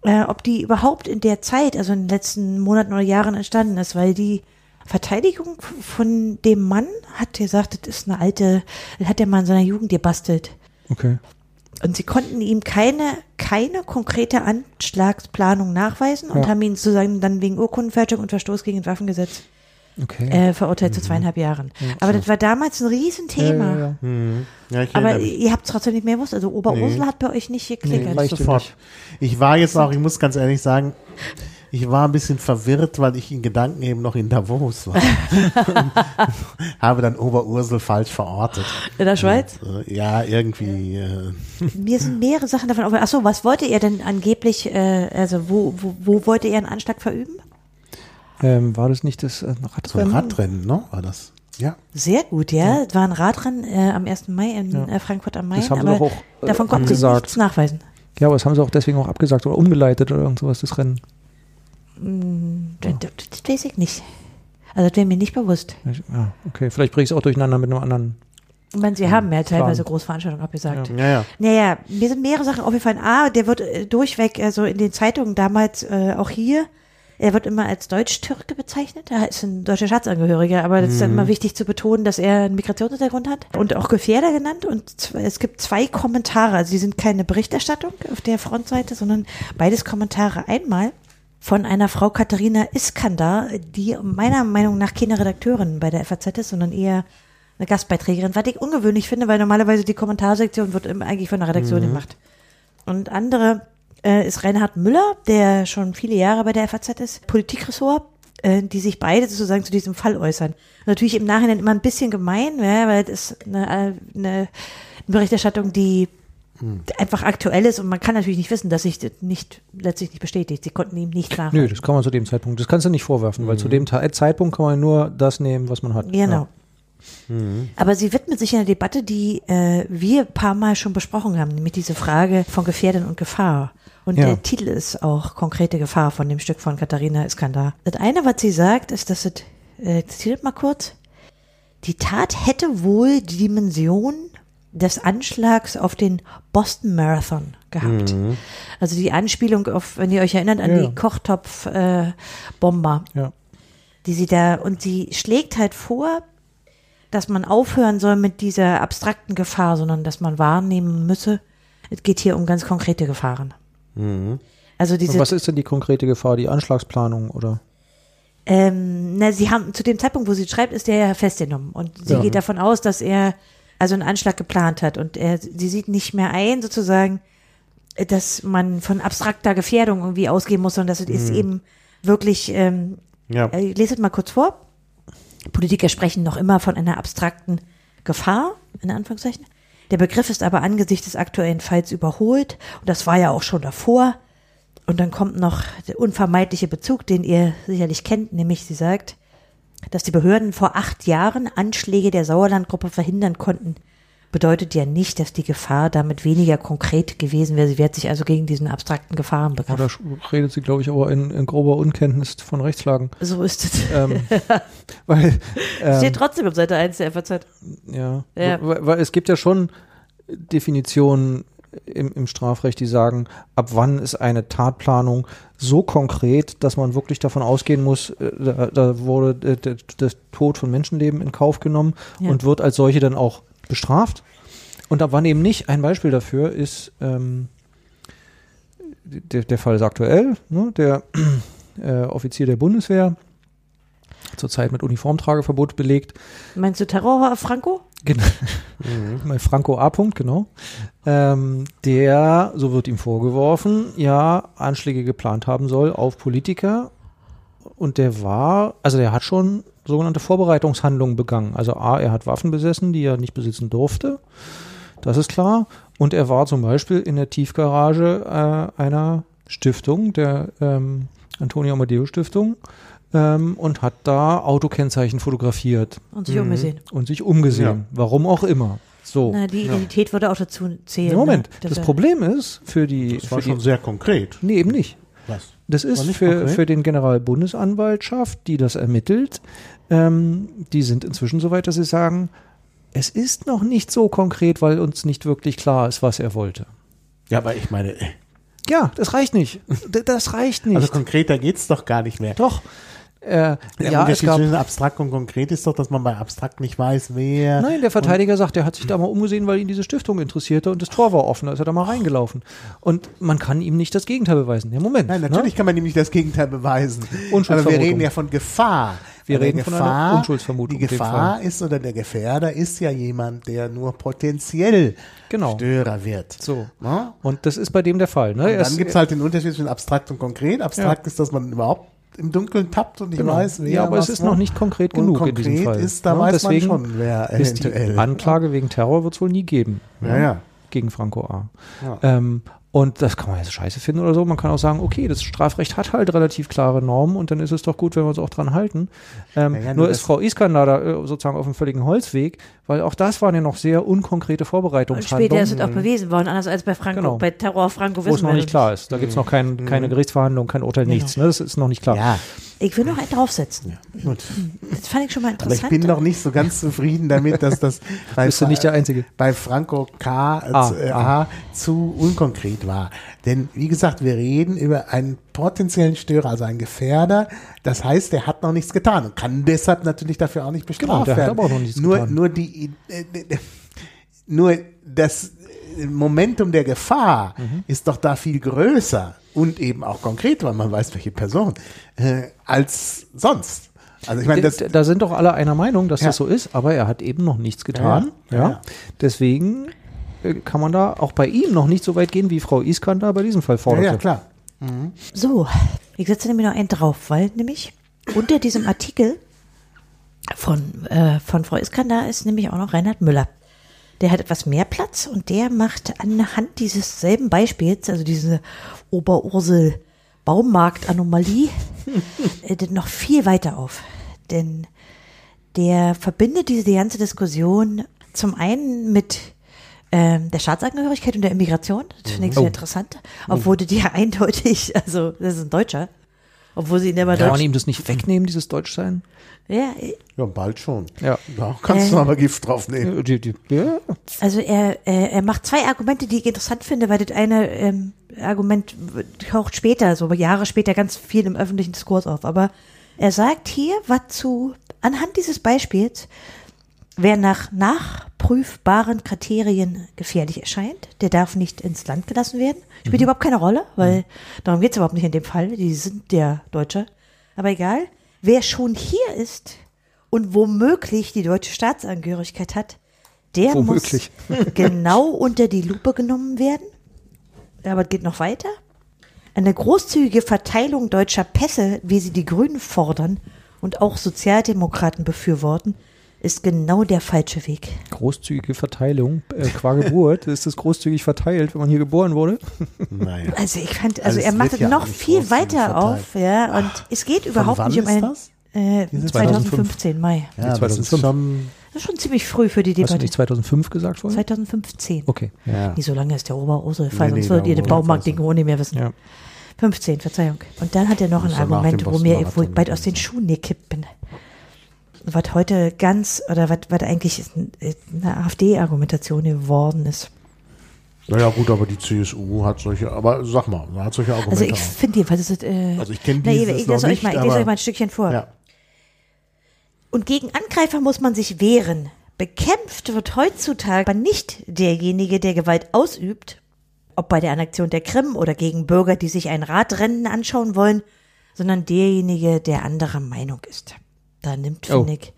äh, ob die überhaupt in der Zeit, also in den letzten Monaten oder Jahren entstanden ist, weil die Verteidigung von dem Mann hat gesagt, das ist eine alte, das hat der Mann in seiner Jugend gebastelt. Okay. Und sie konnten ihm keine, keine konkrete Anschlagsplanung nachweisen und ja. haben ihn sozusagen dann wegen Urkundenfälschung und Verstoß gegen das Waffengesetz okay. äh, verurteilt mhm. zu zweieinhalb Jahren. Ja, Aber das war damals ein Riesenthema. Ja, ja, mhm. Aber ihr habt es trotzdem nicht mehr gewusst. Also Oberursel nee. hat bei euch nicht geklickert. Nee, sofort. Ich war jetzt auch, ich muss ganz ehrlich sagen, ich war ein bisschen verwirrt, weil ich in Gedanken eben noch in Davos war. [laughs] habe dann Oberursel falsch verortet. In der Schweiz? Äh, ja, irgendwie. Äh. Mir sind mehrere Sachen davon. Achso, was wollte ihr denn angeblich, äh, also wo, wo, wo wollte ihr einen Anschlag verüben? Ähm, war das nicht das äh, Radrennen? So Radrennen, ne? War das? Ja. Sehr gut, ja. Es war ein Radrennen äh, am 1. Mai in ja. äh, Frankfurt am Main. Das haben aber sie auch, äh, davon konnten sie nichts nachweisen. Ja, aber das haben sie auch deswegen auch abgesagt oder umgeleitet oder irgend sowas, das Rennen. Mm, das, das weiß ich nicht. Also das wäre mir nicht bewusst. Ja, okay. Vielleicht bringe ich es auch durcheinander mit einem anderen. Ich meine, sie haben ja teilweise Großveranstaltungen abgesagt. Ja, ja. ja. Naja, mir sind mehrere Sachen aufgefallen. A, der wird äh, durchweg, also in den Zeitungen damals äh, auch hier, er wird immer als Deutsch-Türke bezeichnet. Er ist ein deutscher Staatsangehöriger, aber es ist dann mhm. immer wichtig zu betonen, dass er einen Migrationshintergrund hat und auch Gefährder genannt. Und es gibt zwei Kommentare. Also die sind keine Berichterstattung auf der Frontseite, sondern beides Kommentare. Einmal von einer Frau Katharina Iskandar, die meiner Meinung nach keine Redakteurin bei der FAZ ist, sondern eher eine Gastbeiträgerin, was ich ungewöhnlich finde, weil normalerweise die Kommentarsektion wird eigentlich von der Redaktion mhm. gemacht. Und andere äh, ist Reinhard Müller, der schon viele Jahre bei der FAZ ist, Politikressort, äh, die sich beide sozusagen zu diesem Fall äußern. Natürlich im Nachhinein immer ein bisschen gemein, ja, weil es ist eine, eine Berichterstattung, die hm. einfach aktuell ist und man kann natürlich nicht wissen, dass sich das nicht letztlich nicht bestätigt. Sie konnten ihm nicht nachweisen. Nö, das kann man zu dem Zeitpunkt, das kannst du nicht vorwerfen, mhm. weil zu dem Zeitpunkt kann man nur das nehmen, was man hat. Genau. Ja. Mhm. Aber sie widmet sich einer Debatte, die äh, wir ein paar Mal schon besprochen haben, nämlich diese Frage von Gefährdern und Gefahr. Und ja. der Titel ist auch konkrete Gefahr von dem Stück von Katharina Iskandar. Das eine, was sie sagt, ist, dass es, äh, zitiert mal kurz, die Tat hätte wohl die Dimension des Anschlags auf den Boston Marathon gehabt. Mhm. Also die Anspielung auf, wenn ihr euch erinnert, an ja. die Kochtopf-Bomber. Äh, ja. Die sie da, und sie schlägt halt vor, dass man aufhören soll mit dieser abstrakten Gefahr, sondern dass man wahrnehmen müsse, es geht hier um ganz konkrete Gefahren. Mhm. Also diese, Und was ist denn die konkrete Gefahr? Die Anschlagsplanung oder? Ähm, na, sie haben zu dem Zeitpunkt, wo sie schreibt, ist er ja festgenommen und sie ja. geht davon aus, dass er also einen Anschlag geplant hat und er, sie sieht nicht mehr ein, sozusagen, dass man von abstrakter Gefährdung irgendwie ausgehen muss, sondern dass es mhm. ist eben wirklich. Ähm, ja. Äh, lese es mal kurz vor. Politiker sprechen noch immer von einer abstrakten Gefahr, in Anführungszeichen. Der Begriff ist aber angesichts des aktuellen Falls überholt und das war ja auch schon davor. Und dann kommt noch der unvermeidliche Bezug, den ihr sicherlich kennt, nämlich sie sagt, dass die Behörden vor acht Jahren Anschläge der Sauerlandgruppe verhindern konnten, bedeutet ja nicht, dass die Gefahr damit weniger konkret gewesen wäre. Sie wehrt sich also gegen diesen abstrakten Gefahrenbegriff. Ja, da redet sie, glaube ich, aber in, in, grober Unkenntnis von Rechtslagen. So ist es. Ähm, [laughs] weil, ähm, Steht trotzdem auf Seite 1 der FAZ. Ja, ja. Weil, weil es gibt ja schon Definitionen im, im Strafrecht, die sagen, ab wann ist eine Tatplanung so konkret, dass man wirklich davon ausgehen muss, äh, da, da wurde äh, der, der, Tod von Menschenleben in Kauf genommen ja. und wird als solche dann auch bestraft. Und ab wann eben nicht. Ein Beispiel dafür ist, ähm, der, der Fall ist aktuell, ne? der äh, Offizier der Bundeswehr zurzeit mit Uniformtrageverbot belegt. Meinst du Terror Franco? Genau. Mhm. Franco A. -Punkt, genau. Ähm, der, so wird ihm vorgeworfen, ja, Anschläge geplant haben soll auf Politiker. Und der war, also der hat schon sogenannte Vorbereitungshandlungen begangen. Also A, er hat Waffen besessen, die er nicht besitzen durfte. Das ist klar. Und er war zum Beispiel in der Tiefgarage äh, einer Stiftung, der ähm, Antonio Amadeo Stiftung, ähm, und hat da Autokennzeichen fotografiert. Und sich mhm. umgesehen. Und sich umgesehen. Ja. Warum auch immer. So. Na, die Identität ja. würde auch dazu zählen. Moment, ne? das Problem ist für die. Das war für schon die, sehr konkret. Nee, eben nicht. Was? Das ist für, für den Generalbundesanwaltschaft, die das ermittelt, ähm, die sind inzwischen so weit, dass sie sagen, es ist noch nicht so konkret, weil uns nicht wirklich klar ist, was er wollte. Ja, aber ich meine. Ja, das reicht nicht. [laughs] Das reicht nicht. Also konkreter geht's doch gar nicht mehr. Doch. Äh, der ja, Unterschied zwischen abstrakt und konkret ist doch, dass man bei abstrakt nicht weiß, wer. Nein, der Verteidiger sagt, er hat sich da mal umgesehen, weil ihn diese Stiftung interessierte und das Tor war offen, da ist er da mal reingelaufen. Und man kann ihm nicht das Gegenteil beweisen. Ja, Moment. Nein, natürlich ne? kann man ihm nicht das Gegenteil beweisen. Aber wir reden ja von Gefahr. Wir reden Gefahr, von einer Unschuldsvermutung. Die Gefahr ist oder der Gefährder ist ja jemand, der nur potenziell genau. Störer wird. So. Ja? Und das ist bei dem der Fall. Ne? Dann gibt es halt den Unterschied zwischen abstrakt und konkret. Abstrakt ja. ist, dass man überhaupt im Dunkeln tappt und ich genau. weiß, wer Ja, aber es ist noch nicht konkret genug konkret in diesem Fall. ist, da ja, weiß deswegen man schon, wer eventuell. Die Anklage wegen Terror wird es wohl nie geben. Ja, ja. Gegen Franco A. Ja. Ähm, und das kann man jetzt scheiße finden oder so. Man kann auch sagen, okay, das Strafrecht hat halt relativ klare Normen und dann ist es doch gut, wenn wir uns auch dran halten. Ähm, ja, ja, nur, ist Frau Iskander da äh, sozusagen auf einem völligen Holzweg, weil auch das waren ja noch sehr unkonkrete Vorbereitungshandlungen. Und später es auch bewiesen worden, anders als bei Franco, genau. bei Terror Franco Wo es noch nicht klar ist. Da gibt es noch kein, mhm. keine Gerichtsverhandlung, kein Urteil, genau. nichts. Ne? Das ist noch nicht klar. Ja. Ich will noch einen draufsetzen. Ja, gut. Das fand ich schon mal interessant. Aber ich bin noch nicht so ganz zufrieden damit, dass das bei, [laughs] Bist du nicht der Einzige. bei Franco K. Ah, äh, ah. zu unkonkret war. Denn wie gesagt, wir reden über einen potenziellen Störer, also einen Gefährder. Das heißt, er hat noch nichts getan und kann deshalb natürlich dafür auch nicht bestraft genau, der werden. Hat aber auch noch nichts nur, getan. nur die, äh, äh, nur das Momentum der Gefahr mhm. ist doch da viel größer und eben auch konkret, weil man weiß, welche Person, äh, als sonst. Also ich meine, das da sind doch alle einer Meinung, dass ja. das so ist, aber er hat eben noch nichts getan. Ja, ja. Deswegen äh, kann man da auch bei ihm noch nicht so weit gehen, wie Frau Iskander bei diesem Fall forderte. Ja, ja klar. Mhm. So, ich setze nämlich noch einen drauf, weil nämlich unter diesem Artikel von, äh, von Frau Iskander ist nämlich auch noch Reinhard Müller. Der hat etwas mehr Platz und der macht anhand dieses selben Beispiels, also diese Oberursel Baumarktanomalie, [laughs] äh, noch viel weiter auf. Denn der verbindet diese die ganze Diskussion zum einen mit ähm, der Staatsangehörigkeit und der Immigration. Das finde ich sehr oh. interessant. Obwohl oh. die ja eindeutig, [laughs] also das ist ein Deutscher, obwohl sie ihn immer Kann man ihm das nicht wegnehmen, dieses Deutschsein? Ja, ja, bald schon. Ja. Da kannst äh, du aber Gift drauf nehmen. Ja. Also er, er, er macht zwei Argumente, die ich interessant finde, weil das eine ähm, Argument taucht später, so Jahre später, ganz viel im öffentlichen Diskurs auf. Aber er sagt hier, was zu, anhand dieses Beispiels, wer nach nachprüfbaren Kriterien gefährlich erscheint, der darf nicht ins Land gelassen werden. Spielt mhm. überhaupt keine Rolle, weil mhm. darum geht es überhaupt nicht in dem Fall. Die sind der Deutsche. Aber egal. Wer schon hier ist und womöglich die deutsche Staatsangehörigkeit hat, der womöglich. muss genau unter die Lupe genommen werden. Aber es geht noch weiter. Eine großzügige Verteilung deutscher Pässe, wie sie die Grünen fordern und auch Sozialdemokraten befürworten, ist genau der falsche Weg. Großzügige Verteilung äh, qua Geburt. ist das großzügig verteilt, wenn man hier geboren wurde? Naja. Also ich fand, also, also er macht es ja noch viel weiter verteilt. auf, ja, und es geht überhaupt nicht um ein äh, 2015 Mai. Ja, 2005. Das ist, schon, das ist schon ziemlich früh für die Debatte. Hast du nicht 2005 gesagt vorhin? 2015. Okay. Ja. Nicht so lange ist der Oberursel-Fall, nee, sonst nee, würdet ihr den Baumarkt-Ding ohne mehr wissen. Ja. 15, Verzeihung. Und dann hat er noch ein Argument, wo mir wo ich bald aus den Schuhen gekippt bin was heute ganz, oder was, was eigentlich eine AfD-Argumentation geworden ist. Naja, gut, aber die CSU hat solche, aber sag mal, hat solche Argumente. Also ich finde jedenfalls, das ist, äh, also ich kenne dieses ich, lese euch mal, ich lese euch mal ein Stückchen vor. Ja. Und gegen Angreifer muss man sich wehren. Bekämpft wird heutzutage aber nicht derjenige, der Gewalt ausübt, ob bei der Annexion der Krim oder gegen Bürger, die sich ein Radrennen anschauen wollen, sondern derjenige, der anderer Meinung ist. Da nimmt, oh. finde ich,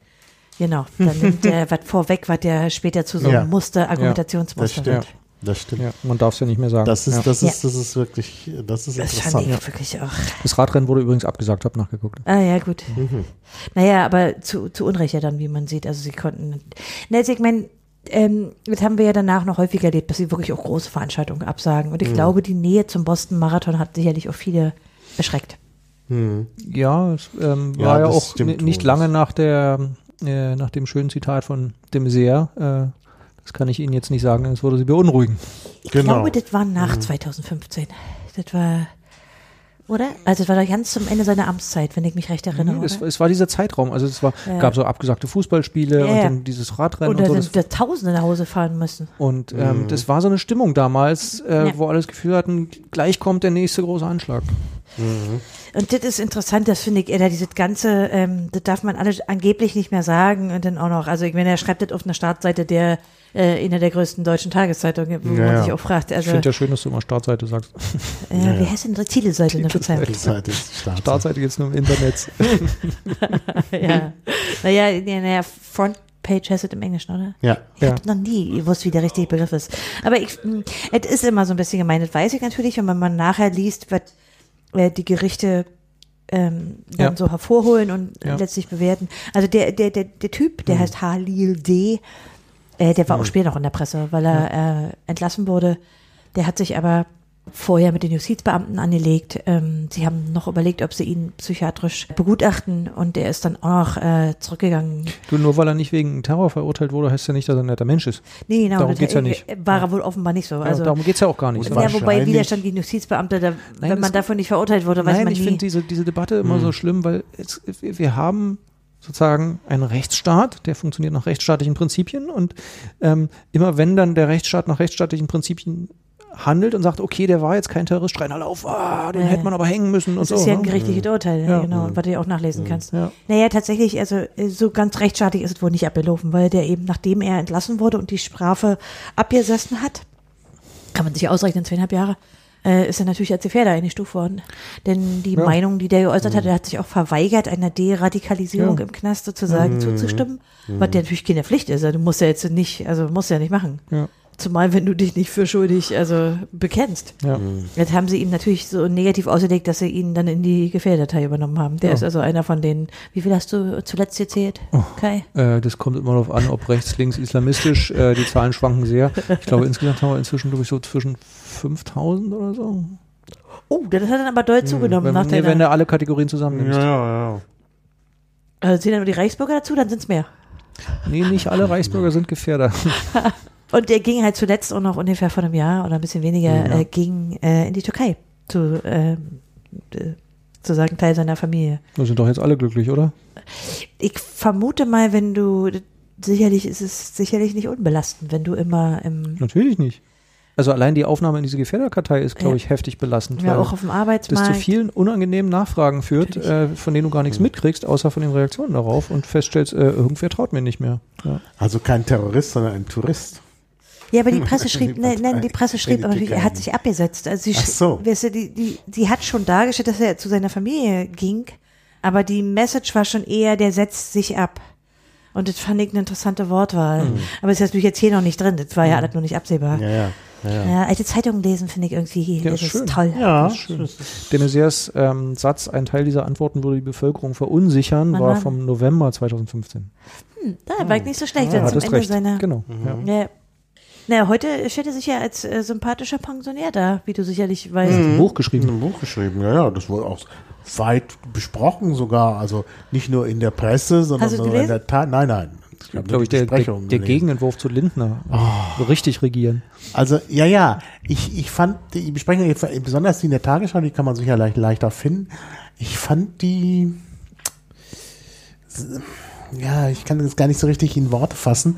genau, da nimmt der [laughs] was vorweg, was der später zu so einem ja. Muster, Argumentationsmuster ja, das wird. Das stimmt. Ja, man darf es ja nicht mehr sagen. Das ist, das ist, das ist wirklich, das ist das interessant. Fand ich wirklich auch. Das Radrennen wurde übrigens abgesagt, habe nachgeguckt. Ah ja, gut. Mhm. Naja, aber zu, zu Unrecht ja dann, wie man sieht. Also sie konnten. Na, also ich meine, ähm, das haben wir ja danach noch häufiger erlebt, dass sie wirklich auch große Veranstaltungen absagen. Und ich mhm. glaube, die Nähe zum Boston Marathon hat sicherlich auch viele erschreckt. Mhm. Ja, es ähm, ja, war ja auch nicht lange nach der, äh, nach dem schönen Zitat von dem Seher, äh, das kann ich Ihnen jetzt nicht sagen, das würde Sie beunruhigen. Ich genau. glaube, das war nach mhm. 2015. Das war, oder? Also das war doch ganz zum Ende seiner Amtszeit, wenn ich mich recht erinnere. Nee, es, es, war dieser Zeitraum. Also es war, ja. gab so abgesagte Fußballspiele ja, und dann dieses Radrennen. Oder und so, sind wir Tausende nach Hause fahren müssen. Und ähm, mhm. das war so eine Stimmung damals, äh, ja. wo alle das Gefühl hatten, gleich kommt der nächste große Anschlag. Mhm. Und das ist interessant, das finde ich, er dieses ganze, ähm, das darf man alles angeblich nicht mehr sagen und dann auch noch, also ich meine, er schreibt das auf einer Startseite der äh, einer der größten deutschen Tageszeitungen, wo ja, man sich auch fragt. Also, ich finde ja schön, dass du immer Startseite sagst. Äh, [laughs] ja, wie heißt denn die Titelseite in der Verzeihung? Titelseite Startseite. Startseite jetzt nur im Internet. [laughs] ja. Naja, naja, Front Page heißt es im Englischen, oder? Ja. Ich ja. habe noch nie gewusst, wie der richtige Begriff ist. Aber ich, hm, es ist immer so ein bisschen gemeint, das weiß ich natürlich. Und wenn man nachher liest, was äh, die Gerichte ähm, dann ja. so hervorholen und ja. letztlich bewerten. Also der, der, der, der Typ, der mhm. heißt Halil D., äh, der war mhm. auch später noch in der Presse, weil er äh, entlassen wurde. Der hat sich aber vorher mit den Justizbeamten angelegt. Ähm, sie haben noch überlegt, ob sie ihn psychiatrisch begutachten und er ist dann auch noch äh, zurückgegangen. Du, nur weil er nicht wegen Terror verurteilt wurde, heißt ja nicht, dass er ein netter Mensch ist. Nee, genau. Darum geht's ja nicht. War er wohl offenbar nicht so. Also, ja, darum geht's ja auch gar nicht. Ja, wobei Widerstand gegen Justizbeamte, da, nein, wenn man davon nicht verurteilt wurde, weiß nein, man ich nie. finde diese, diese Debatte immer hm. so schlimm, weil jetzt, wir haben sozusagen ein Rechtsstaat, der funktioniert nach rechtsstaatlichen Prinzipien und ähm, immer wenn dann der Rechtsstaat nach rechtsstaatlichen Prinzipien handelt und sagt, okay, der war jetzt kein Terrorist, schreien alle auf, ah, den ja. hätte man aber hängen müssen und das so. Das ist ja ein ne? gerichtliches Urteil, ja. genau, was du ja auch nachlesen kannst. Ja. Naja, tatsächlich, also so ganz rechtsstaatlich ist es wohl nicht abgelaufen, weil der eben, nachdem er entlassen wurde und die Strafe abgesessen hat, kann man sich ausrechnen, zweieinhalb Jahre, äh, ist er natürlich als Gefährder eingestuft worden. Denn die ja. Meinung, die der geäußert hat, mhm. er hat sich auch verweigert, einer Deradikalisierung ja. im Knast sozusagen mhm. zuzustimmen, mhm. was ja natürlich keine Pflicht ist. Also du musst ja jetzt nicht, also musst ja nicht machen. Ja. Zumal, wenn du dich nicht für schuldig also bekennst. Ja. Jetzt haben sie ihm natürlich so negativ ausgelegt, dass sie ihn dann in die Gefährdatei übernommen haben. Der ja. ist also einer von denen. Wie viel hast du zuletzt gezählt, oh, Kai? Äh, das kommt immer darauf an, ob rechts, links, islamistisch. Äh, die Zahlen schwanken sehr. Ich glaube, insgesamt haben wir inzwischen, glaube ich, so zwischen 5000 oder so. Oh, das hat dann aber doll hm, zugenommen. Wenn, nach nee, wenn du alle Kategorien zusammennimmst. Ja, ja, ja. Also zählen nur die Reichsbürger dazu, dann sind es mehr. Nee, nicht alle Reichsbürger sind Gefährder. [laughs] Und der ging halt zuletzt auch noch ungefähr vor einem Jahr oder ein bisschen weniger, ja. äh, ging äh, in die Türkei zu, äh, zu sagen, Teil seiner Familie. Da sind doch jetzt alle glücklich, oder? Ich vermute mal, wenn du, sicherlich ist es sicherlich nicht unbelastend, wenn du immer im. Natürlich nicht. Also allein die Aufnahme in diese Gefährderkartei ist, glaube ich, heftig belastend. Ja, auch auf dem Arbeitsmarkt. Das zu vielen unangenehmen Nachfragen führt, äh, von denen du gar nichts mhm. mitkriegst, außer von den Reaktionen darauf und feststellst, äh, irgendwer traut mir nicht mehr. Ja. Also kein Terrorist, sondern ein Tourist. Ja, aber die [laughs] Presse schrieb, nein, nein, die Presse schrieb, aber er hat sich abgesetzt. Also sie, Ach so. weißt du, die, die, die hat schon dargestellt, dass er zu seiner Familie ging, aber die Message war schon eher, der setzt sich ab. Und das fand ich eine interessante Wortwahl. Mhm. Aber es ist natürlich jetzt hier noch nicht drin, das war ja mhm. alles nur nicht absehbar. Ja, ja. Ja, ja. alte Zeitungen lesen finde ich irgendwie ja, das ist, ist toll. Ja, das ist schön. De Maizières ähm, Satz, ein Teil dieser Antworten würde die Bevölkerung verunsichern, Mann, war Mann. vom November 2015. Hm, da war ich nicht so schlecht. Ah, zum Ende recht. seiner, genau. Mhm. Ja. Naja, heute stellt er sich ja als äh, sympathischer Pensionär da, wie du sicherlich weißt. Mhm. Ein Buch geschrieben. Ein Buch geschrieben, ja, ja. Das wurde auch weit besprochen sogar. Also nicht nur in der Presse, sondern in der Tat. Nein, nein. Ich glaube, glaub ich, der, der, der Gegenentwurf zu Lindner. Oh. Richtig regieren. Also, ja, ja. Ich, ich fand die Besprechung, besonders die in der Tagesschau, die kann man sicher leicht, leichter finden. Ich fand die, ja, ich kann das gar nicht so richtig in Worte fassen.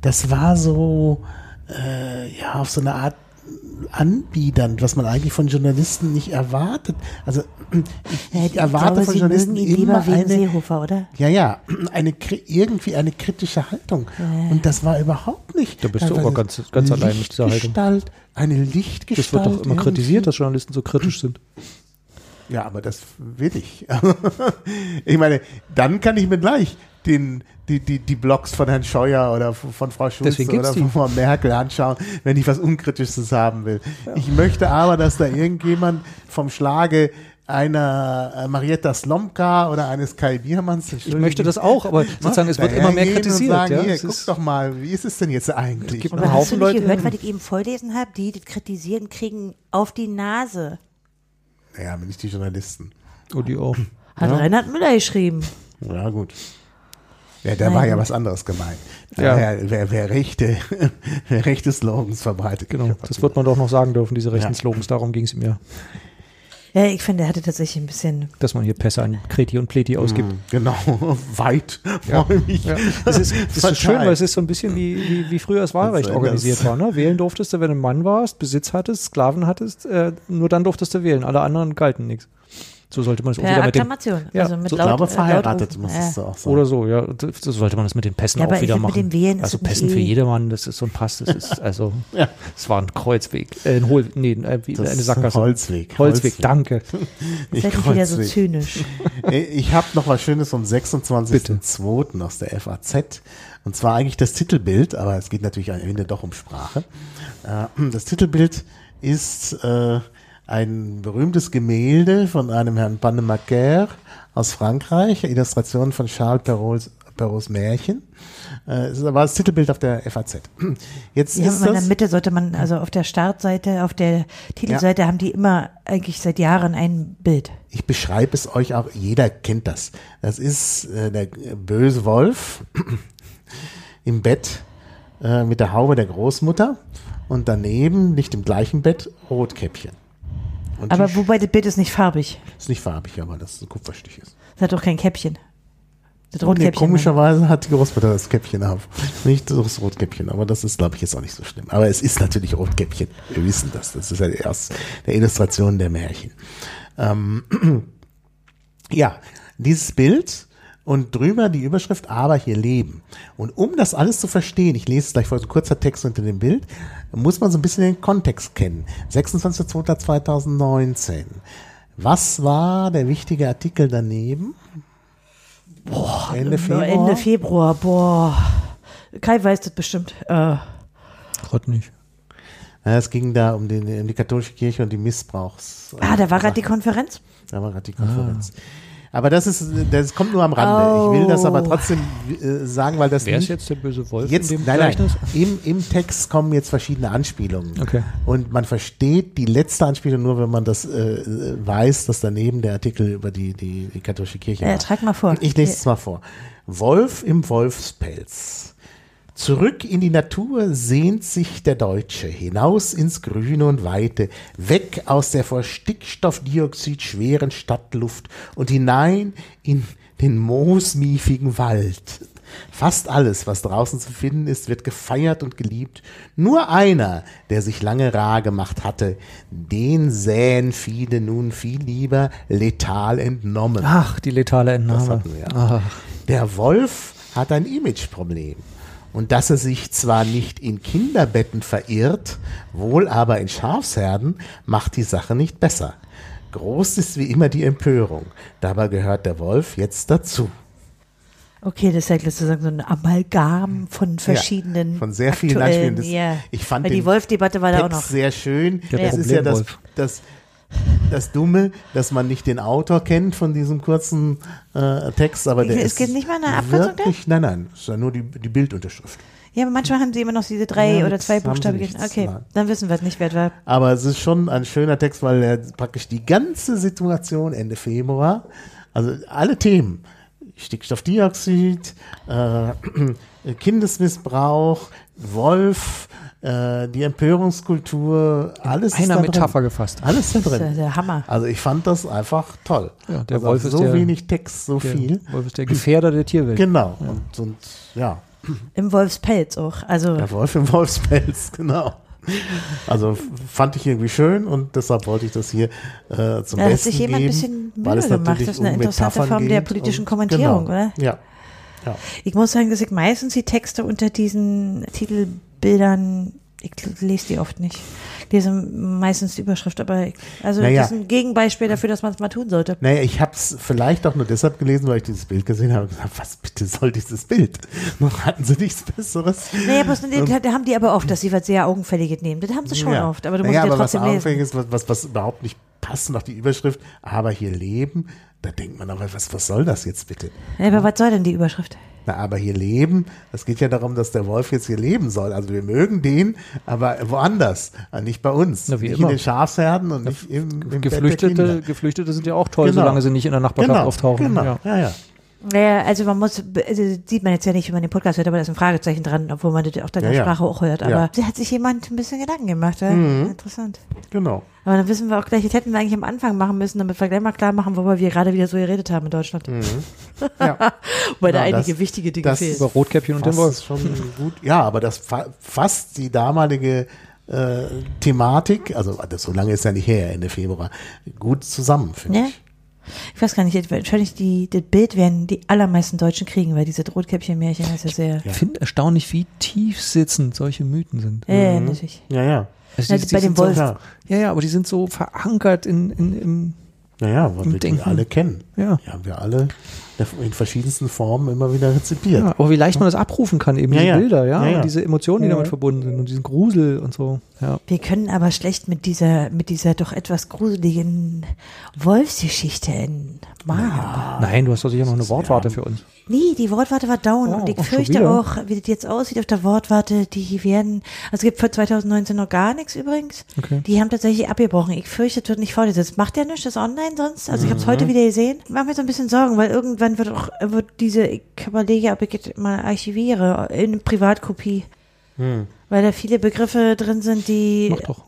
Das war so, äh, ja, auf so eine Art anbiedernd, was man eigentlich von Journalisten nicht erwartet. Also ich ja, erwarte glaube, von Journalisten immer eine, Seehofer, oder? Ja, ja, eine irgendwie eine kritische Haltung. Ja. Und das war überhaupt nicht. Da bist du aber ganz, ganz allein mit dieser Haltung. Eine Lichtgestalt. Das wird doch immer kritisiert, dass Journalisten so kritisch sind. Ja, aber das will ich. [laughs] ich meine, dann kann ich mir gleich den, die, die, die Blogs von Herrn Scheuer oder von Frau Schulze oder von Frau Merkel anschauen, wenn ich was Unkritisches haben will. Ja. Ich möchte aber, dass da irgendjemand vom Schlage einer äh, Marietta Slomka oder eines Kai Biermanns. Ich möchte das auch, aber sozusagen es wird immer mehr kritisiert. Sagen, ja, hier, guck doch mal, wie ist es denn jetzt eigentlich? Es gibt einen Haufen hast du nicht Leute, gehört, was ich eben vorlesen habe? Die, die kritisieren, kriegen auf die Nase. Naja, aber nicht die Journalisten. Oh, die auch. Hat ja. Reinhard Müller geschrieben. Ja, gut. Ja, da Nein. war ja was anderes gemeint. Ja. Wer, wer, wer, rechte, [laughs] wer rechte Slogans verbreitet. Genau, das wird man doch noch sagen dürfen, diese rechten ja. Slogans, darum ging es mir. Ja, ich finde, er hatte tatsächlich ein bisschen. Dass man hier Pässe an Kreti und Pleti ausgibt. Mm, genau, [laughs] weit. Ja. Ja. Das ist, das ist so schön, weil es ist so ein bisschen wie, wie, wie früher das Wahlrecht das organisiert war. Ne? Wählen durftest du, wenn du ein Mann warst, Besitz hattest, Sklaven hattest, äh, nur dann durftest du wählen. Alle anderen galten nichts. So sollte man es auch wieder mit dem, ja, also mit so, laut, glaube äh, verheiratet muss es so auch sein. Oder so, ja. So sollte man das mit den Pässen ja, auch wieder machen. Mit dem Wählen also Pässen für eh jedermann, das ist so ein Pass, das ist also, [laughs] ja. es war ein Kreuzweg, äh, ein Hohl, nee, äh, eine Sackgasse. Holzweg. Holzweg, Holzweg. danke. [laughs] Ich Seid wieder so zynisch. [laughs] ich habe noch was Schönes vom 26.02. aus der FAZ. Und zwar eigentlich das Titelbild, aber es geht natürlich am Ende doch um Sprache. Äh, [clears throat] das Titelbild ist äh, ein berühmtes Gemälde von einem Herrn Panemaker aus Frankreich, Illustration von Charles Perraults, Perraults Märchen. Äh, das war das Titelbild auf der FAZ. Jetzt ja, ist in der Mitte sollte man, also auf der Startseite, auf der Titelseite ja. haben die immer eigentlich seit Jahren ein Bild. Ich beschreibe es euch auch, jeder kennt das. Das ist äh, der böse Wolf im Bett äh, mit der Haube der Großmutter und daneben, nicht im gleichen Bett, Rotkäppchen. Und aber wobei das Bild ist nicht farbig. Ist nicht farbig, aber das ein Kupferstich ist. Das hat doch kein Käppchen. Das Rotkäppchen. Nee, komischerweise hat die Großmutter das Käppchen auf. Nicht das Rotkäppchen, aber das ist, glaube ich, jetzt auch nicht so schlimm. Aber es ist natürlich Rotkäppchen. Wir wissen das. Das ist ja erst der Illustration der Märchen. Ähm, [clears throat] ja, dieses Bild und drüber die Überschrift Aber hier leben. Und um das alles zu verstehen, ich lese es gleich vor, so kurzer Text unter dem Bild, muss man so ein bisschen den Kontext kennen. 26.02.2019. Was war der wichtige Artikel daneben? Boah, Ende Februar. Ende Februar, boah. Kai weiß das bestimmt. Äh. Gott nicht. es ging da um, den, um die katholische Kirche und die Missbrauchs. Ah, da war gerade die Konferenz? Da war gerade die Konferenz. Ah. Aber das ist, das kommt nur am Rande. Oh. Ich will das aber oh. trotzdem äh, sagen, weil das. Wer ist jetzt der böse Wolf jetzt, in dem nein, nein, im, Im Text kommen jetzt verschiedene Anspielungen. Okay. Und man versteht die letzte Anspielung nur, wenn man das äh, weiß, dass daneben der Artikel über die, die, die katholische Kirche äh, Trag mal vor. Ich lese es mal vor. Wolf im Wolfspelz. Zurück in die Natur sehnt sich der Deutsche, hinaus ins Grüne und Weite, weg aus der vor Stickstoffdioxid schweren Stadtluft und hinein in den moosmiefigen Wald. Fast alles, was draußen zu finden ist, wird gefeiert und geliebt. Nur einer, der sich lange rar gemacht hatte, den säen viele nun viel lieber letal entnommen. Ach, die letale Entnahme. Der Wolf hat ein Imageproblem und dass er sich zwar nicht in Kinderbetten verirrt, wohl aber in Schafsherden, macht die Sache nicht besser. Groß ist wie immer die Empörung. Dabei gehört der Wolf jetzt dazu. Okay, das ist ja sozusagen so ein Amalgam von verschiedenen. Ja, von sehr vielen Anspielungen. Ja. Ich fand Weil die Wolf-Debatte war da auch noch. sehr schön. Ja, das ist ja das, das das Dumme, dass man nicht den Autor kennt von diesem kurzen äh, Text, aber der es ist gibt nicht mal eine Abkürzung wirklich, Nein, nein, es ist ja nur die, die Bildunterschrift. Ja, aber manchmal haben sie immer noch diese drei ja, oder zwei Buchstaben. Okay, nein. dann wissen wir es nicht, wer war. Aber es ist schon ein schöner Text, weil er praktisch die ganze Situation Ende Februar, also alle Themen, Stickstoffdioxid, äh, Kindesmissbrauch, Wolf, äh, die Empörungskultur, alles In einer Metapher gefasst. Alles da drin. Das ist der Hammer. Also ich fand das einfach toll. Ja, der also Wolf ist so der, wenig Text, so der viel. Wolf ist der Gefährder der Tierwelt. Genau. Ja. Und, und ja. Im Wolfspelz auch. Also der Wolf im Wolfspelz, [laughs] genau. Also fand ich irgendwie schön und deshalb wollte ich das hier äh, zum ja, Besten geben. Da hat sich jemand ein bisschen Mühe gemacht. Das ist eine interessante Form der politischen Kommentierung, genau. oder? Ja. Ja. Ich muss sagen, dass ich meistens die Texte unter diesen Titelbildern, ich lese die oft nicht. lese meistens die Überschrift, aber also naja. das ist ein Gegenbeispiel dafür, dass man es mal tun sollte. Naja, ich habe es vielleicht auch nur deshalb gelesen, weil ich dieses Bild gesehen habe und gesagt, was bitte soll dieses Bild? Noch hatten sie nichts Besseres. Naja, bloß, da haben die aber oft, dass sie was sehr Augenfälliges nehmen. Das haben sie schon ja. oft, aber du musst naja, ja trotzdem was lesen. Ist, was, was, was überhaupt nicht passt, noch die Überschrift, aber hier leben, da denkt man aber, was, was soll das jetzt bitte? Ja, aber was soll denn die Überschrift? Na, aber hier leben, es geht ja darum, dass der Wolf jetzt hier leben soll. Also wir mögen den, aber woanders, nicht bei uns. Na, wie nicht immer. in den Schafsherden und nicht im, im Geflüchtete, Geflüchtete sind ja auch toll, genau. solange sie nicht in der Nachbarschaft genau, auftauchen. Genau, ja, ja. ja. Naja, also man muss, also sieht man jetzt ja nicht, wenn man den Podcast hört, aber da ist ein Fragezeichen dran, obwohl man das auch deiner ja, Sprache auch hört. Aber ja. da hat sich jemand ein bisschen Gedanken gemacht. Ja? Mhm. Interessant. Genau. Aber dann wissen wir auch gleich, das hätten wir eigentlich am Anfang machen müssen, damit wir gleich mal klar machen, worüber wir gerade wieder so geredet haben in Deutschland. Mhm. [laughs] Ja. Wobei da einige das, wichtige Dinge fehlen. Über Rotkäppchen und den Wolf. schon [laughs] gut. Ja, aber das fa fasst die damalige äh, Thematik, also das, so lange ist ja nicht her, Ende Februar, gut zusammen, finde ich ich weiß gar nicht, wahrscheinlich die, das Bild werden die allermeisten Deutschen kriegen, weil diese Rotkäppchen-Märchen ist ja sehr. Ich finde erstaunlich, wie tief sitzend solche Mythen sind. Ja, ja, mhm. natürlich. Ja, ja. Also die, bei dem Wolf. So, ja, ja, aber die sind so verankert in, in, im, naja, was wir die alle kennen. Ja. Die haben wir alle in verschiedensten Formen immer wieder rezipiert. Ja, aber wie leicht man das abrufen kann, eben ja, diese ja. Bilder, ja, ja, und diese Emotionen, die damit verbunden sind und diesen Grusel und so. Ja. Wir können aber schlecht mit dieser, mit dieser doch etwas gruseligen Wolfsgeschichte in Maya. Nein, du hast doch sicher noch eine Wortwarte für uns. Nee, die Wortwarte war down oh, und ich fürchte auch, wie das jetzt aussieht auf der Wortwarte, die werden, also es gibt für 2019 noch gar nichts übrigens. Okay. Die haben tatsächlich abgebrochen. Ich fürchte, das wird nicht fortgesetzt. Macht ja nichts, das online sonst. Also ich habe es heute mhm. wieder gesehen. Ich mache mir so ein bisschen Sorgen, weil irgendwann wird auch, wird diese, ich überlege, ob ich das mal archiviere in Privatkopie. Hm. Weil da viele Begriffe drin sind, die. Mach doch.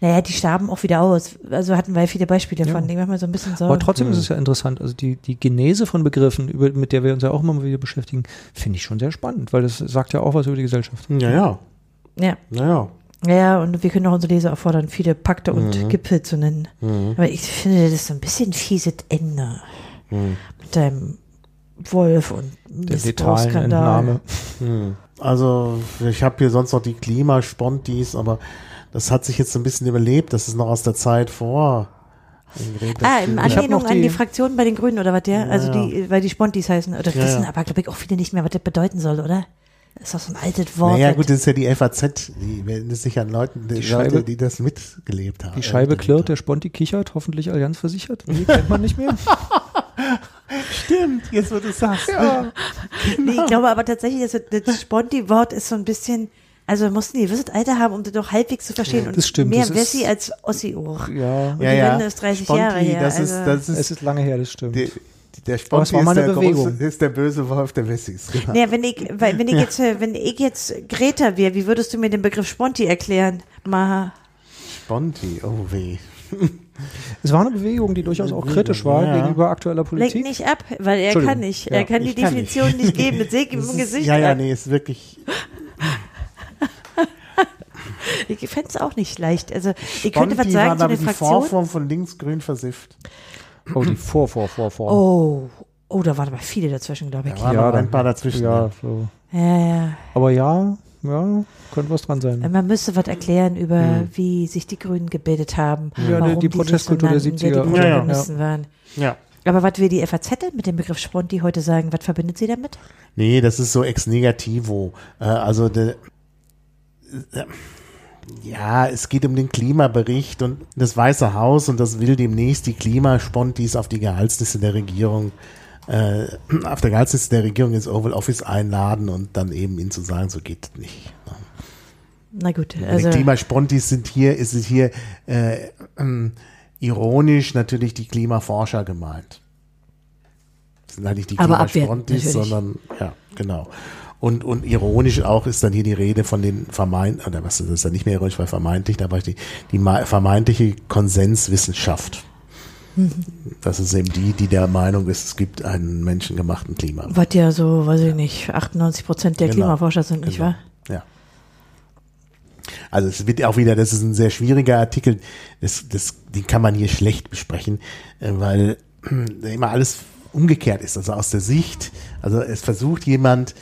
Naja, die starben auch wieder aus. Also hatten wir ja viele Beispiele davon. Ja. Die machen mir so ein bisschen Sorgen. Aber trotzdem ist es ja interessant. Also die, die Genese von Begriffen, über, mit der wir uns ja auch immer wieder beschäftigen, finde ich schon sehr spannend, weil das sagt ja auch was über die Gesellschaft. Ja, ja. Ja. Naja. Ja, und wir können auch unsere Leser auffordern, viele Pakte und mhm. Gipfel zu nennen. Mhm. Aber ich finde, das ist so ein bisschen fieses Ende. Mhm. Mit deinem Wolf und der Missbrauchsskandal. Mhm. Also, ich habe hier sonst noch die Klimaspontis, aber das hat sich jetzt ein bisschen überlebt. Das ist noch aus der Zeit vor. Ah, in Anlehnung an die Fraktion bei den Grünen oder was der? Ja, also die, weil die Spontis heißen. Oder ja, wissen ja. aber, glaube ich, auch viele nicht mehr, was das bedeuten soll, oder? Das ist doch so ein altes Wort. Naja, gut, das ist ja die FAZ. Die wenden es sich an Leuten, die, die Leute, die das mitgelebt haben. Die Scheibe klirrt, der Sponti kichert, hoffentlich Allianz versichert. Die [laughs] kennt man nicht mehr. [laughs] Stimmt, jetzt wo du sagst. Ja. Genau. Nee, ich glaube aber tatsächlich, das, das Sponti-Wort ist so ein bisschen, also mussten die gewisses Alter haben, um das doch halbwegs zu verstehen. das stimmt. Mehr das Wessi als Ossi auch. Ja, Und ja, die ja. Wende ist 30 Sponti, Jahre her. Das also ist, das ist, es ist lange her, das stimmt. Die, der Sponti ist, der Große, ist der böse Wolf der Wessis. Genau. Naja, wenn ich, weil, wenn ich jetzt, wenn ich jetzt Greta wäre, wie würdest du mir den Begriff Sponti erklären? Maha. Sponti, oh weh. Es war eine Bewegung, die durchaus auch kritisch war ja. gegenüber aktueller Politik. Lenk nicht ab, weil er kann nicht. Er kann die ich Definition kann nicht. nicht. [laughs] geben. Mit Seg im Gesicht. Ja, ja, nee, ist wirklich. [laughs] ich fände es auch nicht leicht. Also, ihr könnte was sagen zu der Fraktion. Die Vorform von links-grün versifft. Oh, die Vor, Vor, Vor, Vor. Oh, oh, da waren aber viele dazwischen, glaube ich. Da waren ja, ein paar dazwischen. Ja, so. ja, ja. Aber ja, ja, könnte was dran sein. Man müsste was erklären über, hm. wie sich die Grünen gebildet haben. Ja, warum die, die Protestkultur der 70er. Die ja, ja. waren. Ja. Aber was will die FAZ denn mit dem Begriff Sponti heute sagen? Was verbindet sie damit? Nee, das ist so ex negativo. Äh, also de, äh, ja, es geht um den Klimabericht und das Weiße Haus und das will demnächst die Klimaspontis auf die Gehaltsliste der Regierung äh, auf der Gehaltsliste der Regierung ins Oval Office einladen und dann eben ihnen zu sagen, so geht es nicht. Ne? Na gut, also. Die Klimaspontis sind hier, ist es hier äh, ähm, ironisch natürlich die Klimaforscher gemeint. Das sind halt nicht die Klimaspontis, sondern ja, genau. Und, und ironisch auch ist dann hier die Rede von den vermeint, oder was ist das dann nicht mehr ironisch, weil vermeintlich, aber die, die vermeintliche Konsenswissenschaft. Das ist eben die, die der Meinung ist, es gibt einen menschengemachten Klima. Was ja so, weiß ich nicht, 98 Prozent der genau. Klimaforscher sind, nicht genau. wahr? Ja. Also es wird auch wieder, das ist ein sehr schwieriger Artikel, das, das, den kann man hier schlecht besprechen, äh, weil immer alles umgekehrt ist. Also aus der Sicht, also es versucht jemand,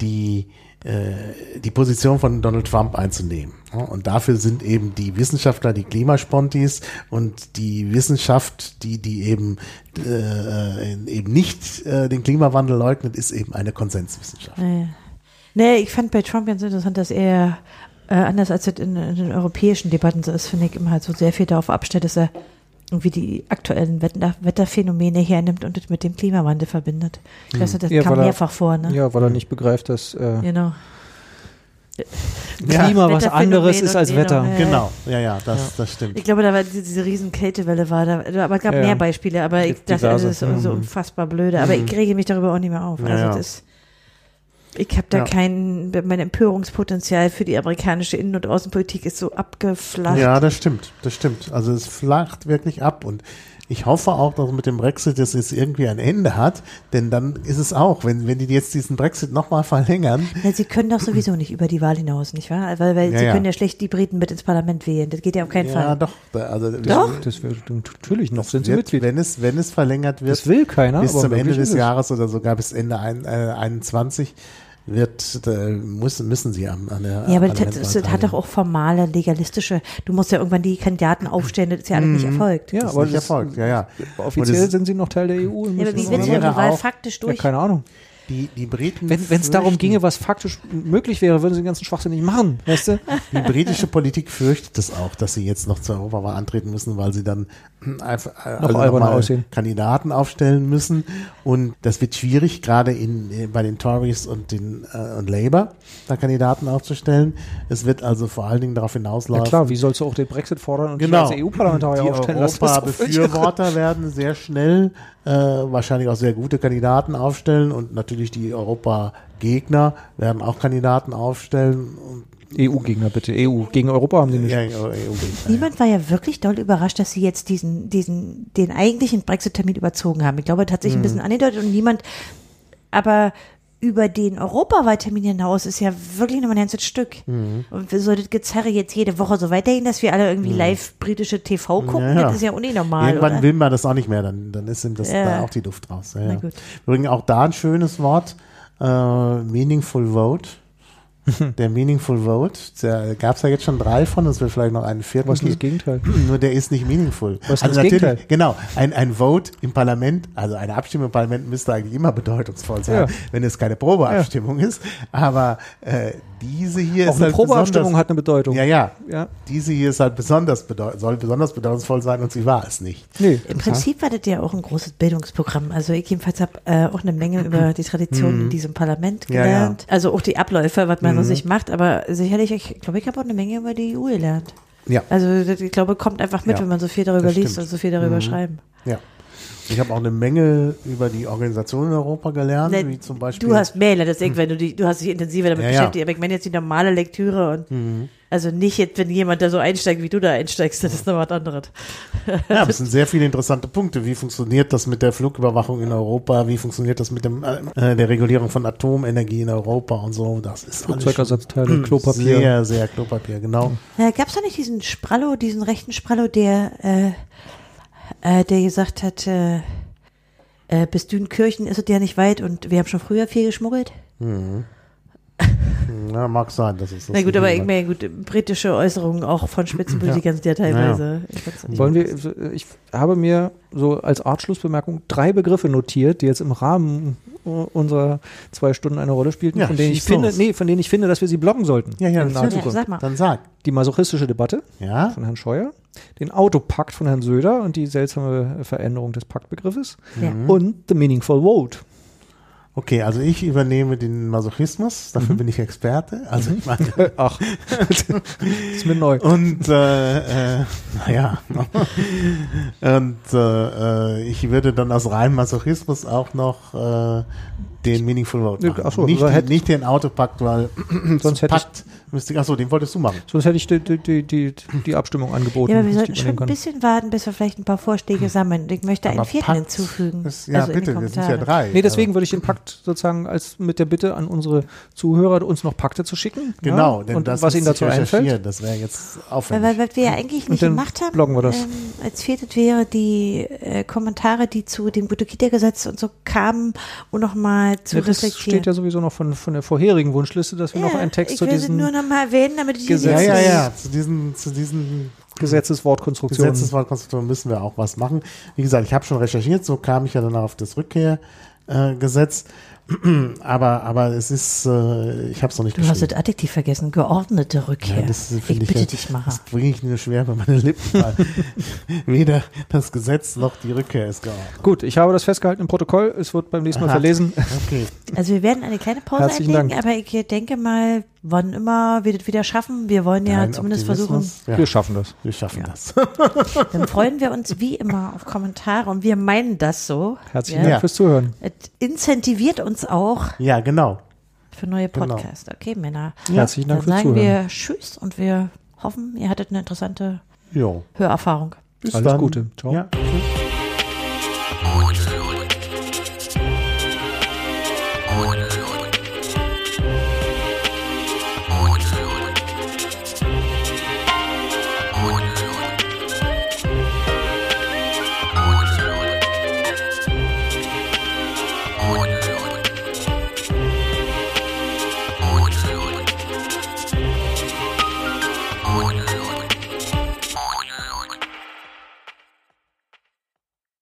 die äh, die Position von Donald Trump einzunehmen. Und dafür sind eben die Wissenschaftler, die Klimaspontis und die Wissenschaft, die, die eben, äh, eben nicht äh, den Klimawandel leugnet, ist eben eine Konsenswissenschaft. Nee, nee ich fand bei Trump ganz interessant, dass er äh, anders als in, in, den europäischen Debatten so ist, finde ich immer halt so sehr viel darauf abstellt, dass er irgendwie die aktuellen Wetter Wetterphänomen hernimmt und mit dem Klimawandel verbindet. Ich weiß nicht, das ja, kam mehrfach vor, ne? Ja, weil er nicht begreift, dass äh, genau. Klima ja. was anderes ist als Wetter. Ja, genau, ja, ja, das, ja. das stimmt. Ich glaube, da war diese, diese riesen Kältewelle war da, aber es gab mehr Beispiele, aber ich, das, das ist so, so, unfassbar blöde. Aber mhm. ich rege mich darüber auch nicht mehr auf. Also das ich habe da ja. kein, mein Empörungspotenzial für die amerikanische Innen- und Außenpolitik ist so abgeflacht. Ja, das stimmt, das stimmt. Also es flacht wirklich ab und ich hoffe auch, dass mit dem Brexit das jetzt irgendwie ein Ende hat, denn dann ist es auch, wenn, wenn die jetzt diesen Brexit nochmal verlängern. Ja, sie können doch sowieso nicht über die Wahl hinaus, nicht wahr? Weil, weil ja, sie ja. können ja schlecht die Briten mit ins Parlament wählen. Das geht ja auf keinen Fall. Ja, doch. Also, doch? Das wird natürlich noch, sind sie Mitglied. Wenn es, wenn es verlängert wird. Das will keiner. Bis zum Ende des Jahres oder sogar bis Ende ein, äh, 21 wird, muss, müssen sie an, an der. Ja, aber das, das hat doch auch formale, legalistische. Du musst ja irgendwann die Kandidaten aufstellen, das ist ja alles nicht mhm. erfolgt. Ja, aber nicht erfolgt, ja, ja. Offiziell sind sie noch Teil der EU. Ja, aber wie wird die Wahl faktisch durch? Ja, keine Ahnung. Die, die Briten. Wenn es darum ginge, was faktisch möglich wäre, würden sie den ganzen Schwachsinn nicht machen, weißt du? Die britische Politik fürchtet es auch, dass sie jetzt noch zur Europawahl antreten müssen, weil sie dann einfach noch also noch. Kandidaten aufstellen müssen. Und das wird schwierig, gerade in, bei den Tories und den äh, und Labour, da Kandidaten aufzustellen. Es wird also vor allen Dingen darauf hinauslaufen. Ja klar, wie sollst du auch den Brexit fordern und genau. als EU-Parlamentarier aufstellen? Europa-Befürworter [laughs] werden sehr schnell äh, wahrscheinlich auch sehr gute Kandidaten aufstellen und natürlich die Europa-Gegner werden auch Kandidaten aufstellen. EU-Gegner bitte. EU. Gegen Europa haben sie nicht. Ja, EU Niemand war ja wirklich doll überrascht, dass sie jetzt diesen, diesen, den eigentlichen Brexit-Termin überzogen haben. Ich glaube, das hat sich mhm. ein bisschen angedeutet und niemand, aber über den Europawahltermin hinaus ist ja wirklich noch ein ganzes Stück. Mhm. Und soll das Gezerre jetzt jede Woche so weitergehen, dass wir alle irgendwie mhm. live britische TV gucken? Ja, ja. Das ist ja unnormal. Irgendwann oder? will man das auch nicht mehr, dann, dann ist ihm das ja. da auch die Luft raus. Ja, Übrigens auch da ein schönes Wort, äh, Meaningful Vote. [laughs] der Meaningful Vote, da gab es ja jetzt schon drei von, es wird vielleicht noch einen vierten. Was ist das Gegenteil? [clears throat] Nur der ist nicht meaningful. Was ist also das Gegenteil? Genau, ein, ein Vote im Parlament, also eine Abstimmung im Parlament müsste eigentlich immer bedeutungsvoll sein, ja. wenn es keine Probeabstimmung ja. ist. Aber äh, diese hier Auch ist eine halt Probeabstimmung hat eine Bedeutung. Ja, ja, ja. Diese hier ist halt besonders soll besonders bedeutungsvoll sein und sie war es nicht. Nee. Im Prinzip war das ja auch ein großes Bildungsprogramm. Also ich jedenfalls habe äh, auch eine Menge [clears throat] über die Tradition mhm. in diesem Parlament gelernt. Ja, ja. Also auch die Abläufe, was man mhm. So sich macht. Aber sicherlich, ich glaube, ich habe auch eine Menge über die EU gelernt. Ja. Also ich glaube, kommt einfach mit, wenn man so viel darüber liest und so viel darüber mhm. schreiben. Ja. Ich habe auch eine Menge über die Organisation in Europa gelernt, ne, wie zum Beispiel. Du hast mehr, deswegen, wenn du die, du hast dich intensiver damit ja, beschäftigt, ja. aber ich meine jetzt die normale Lektüre und mhm. Also nicht jetzt, wenn jemand da so einsteigt, wie du da einsteigst, das ist noch was anderes. Ja, das sind sehr viele interessante Punkte. Wie funktioniert das mit der Flugüberwachung in Europa? Wie funktioniert das mit dem, äh, der Regulierung von Atomenergie in Europa und so? Das ist Flugzeugersatzteile, Klopapier. Sehr, sehr Klopapier, genau. Ja, Gab es da nicht diesen Sprallo, diesen rechten Sprallo, der äh, äh, der gesagt hat, äh, äh, bis Dünkirchen ist es ja nicht weit und wir haben schon früher viel geschmuggelt. Mhm. Na, mag sein, dass es das Na gut, aber ich meine, gut, britische Äußerungen auch von Spitzenpolitikern sind ja teilweise. Ja. Wollen wir, ich habe mir so als Artschlussbemerkung drei Begriffe notiert, die jetzt im Rahmen unserer zwei Stunden eine Rolle spielten, ja, von denen ich finde, nee, von denen ich finde, dass wir sie blocken sollten. Ja, ja, ja sag mal. Dann sag. Die masochistische Debatte ja? von Herrn Scheuer, den Autopakt von Herrn Söder und die seltsame Veränderung des Paktbegriffes ja. und The Meaningful Vote Okay, also ich übernehme den Masochismus, dafür mhm. bin ich Experte. Also ich meine, [laughs] ach, ist mir neu. Und äh, äh, naja, [laughs] und äh, ich würde dann aus reinem Masochismus auch noch äh, den Meaningful Vote machen. Ach so, nicht, nicht den Autopakt, weil [clears throat] sonst hätte Pakt Müsste, achso, den wolltest du machen. Sonst hätte ich die, die, die, die Abstimmung angeboten. Ja, aber wir sollten schon ein bisschen warten, bis wir vielleicht ein paar Vorschläge sammeln. Ich möchte aber einen vierten Pakt hinzufügen. Ist, ja, also bitte, wir sind ja drei. Nee, deswegen würde ich den Pakt sozusagen als mit der Bitte an unsere Zuhörer, uns noch Pakte zu schicken. Genau, ja? denn und das was ihnen dazu einfällt. Das wäre jetzt aufwendig. Weil, weil wir ja eigentlich nicht gemacht haben. Bloggen wir das. Ähm, als viertes wäre die äh, Kommentare, die zu dem Butokita-Gesetz und so kamen, um nochmal zu ja, reflektieren. Das steht ja sowieso noch von, von der vorherigen Wunschliste, dass wir ja, noch einen Text zu diesen. Ich will nur noch mal erwähnen, damit ich Gesetz Ja, ja, ja, zu diesen, zu diesen Gesetzeswortkonstruktionen. Gesetzeswortkonstruktionen müssen wir auch was machen. Wie gesagt, ich habe schon recherchiert, so kam ich ja dann auf das Rückkehrgesetz. Äh, [clears throat] aber, aber es ist, äh, ich habe es noch nicht Du hast das Adjektiv vergessen, geordnete Rückkehr. Ja, das ich bitte ich, dich mal. Das bringe ich nur schwer bei meinen Lippen, weil [laughs] weder das Gesetz noch die Rückkehr ist geordnet. Gut, ich habe das festgehalten im Protokoll. Es wird beim nächsten Mal Aha. verlesen. Okay. Also wir werden eine kleine Pause Herzlichen einlegen, Dank. aber ich denke mal, wann immer wir das wieder schaffen, wir wollen ja Dein zumindest versuchen. Ja. Wir schaffen das. Wir schaffen ja. das. [laughs] Dann freuen wir uns wie immer auf Kommentare und wir meinen das so. Herzlichen Dank fürs Zuhören. Es incentiviert uns auch. Ja, genau. Für neue genau. Podcasts. Genau. Okay, Männer. Herzlichen Dank Dann fürs Zuhören. sagen wir Tschüss und wir hoffen, ihr hattet eine interessante jo. Hörerfahrung. Bis Alles dann. Gute. Ciao. Ja. Tschüss.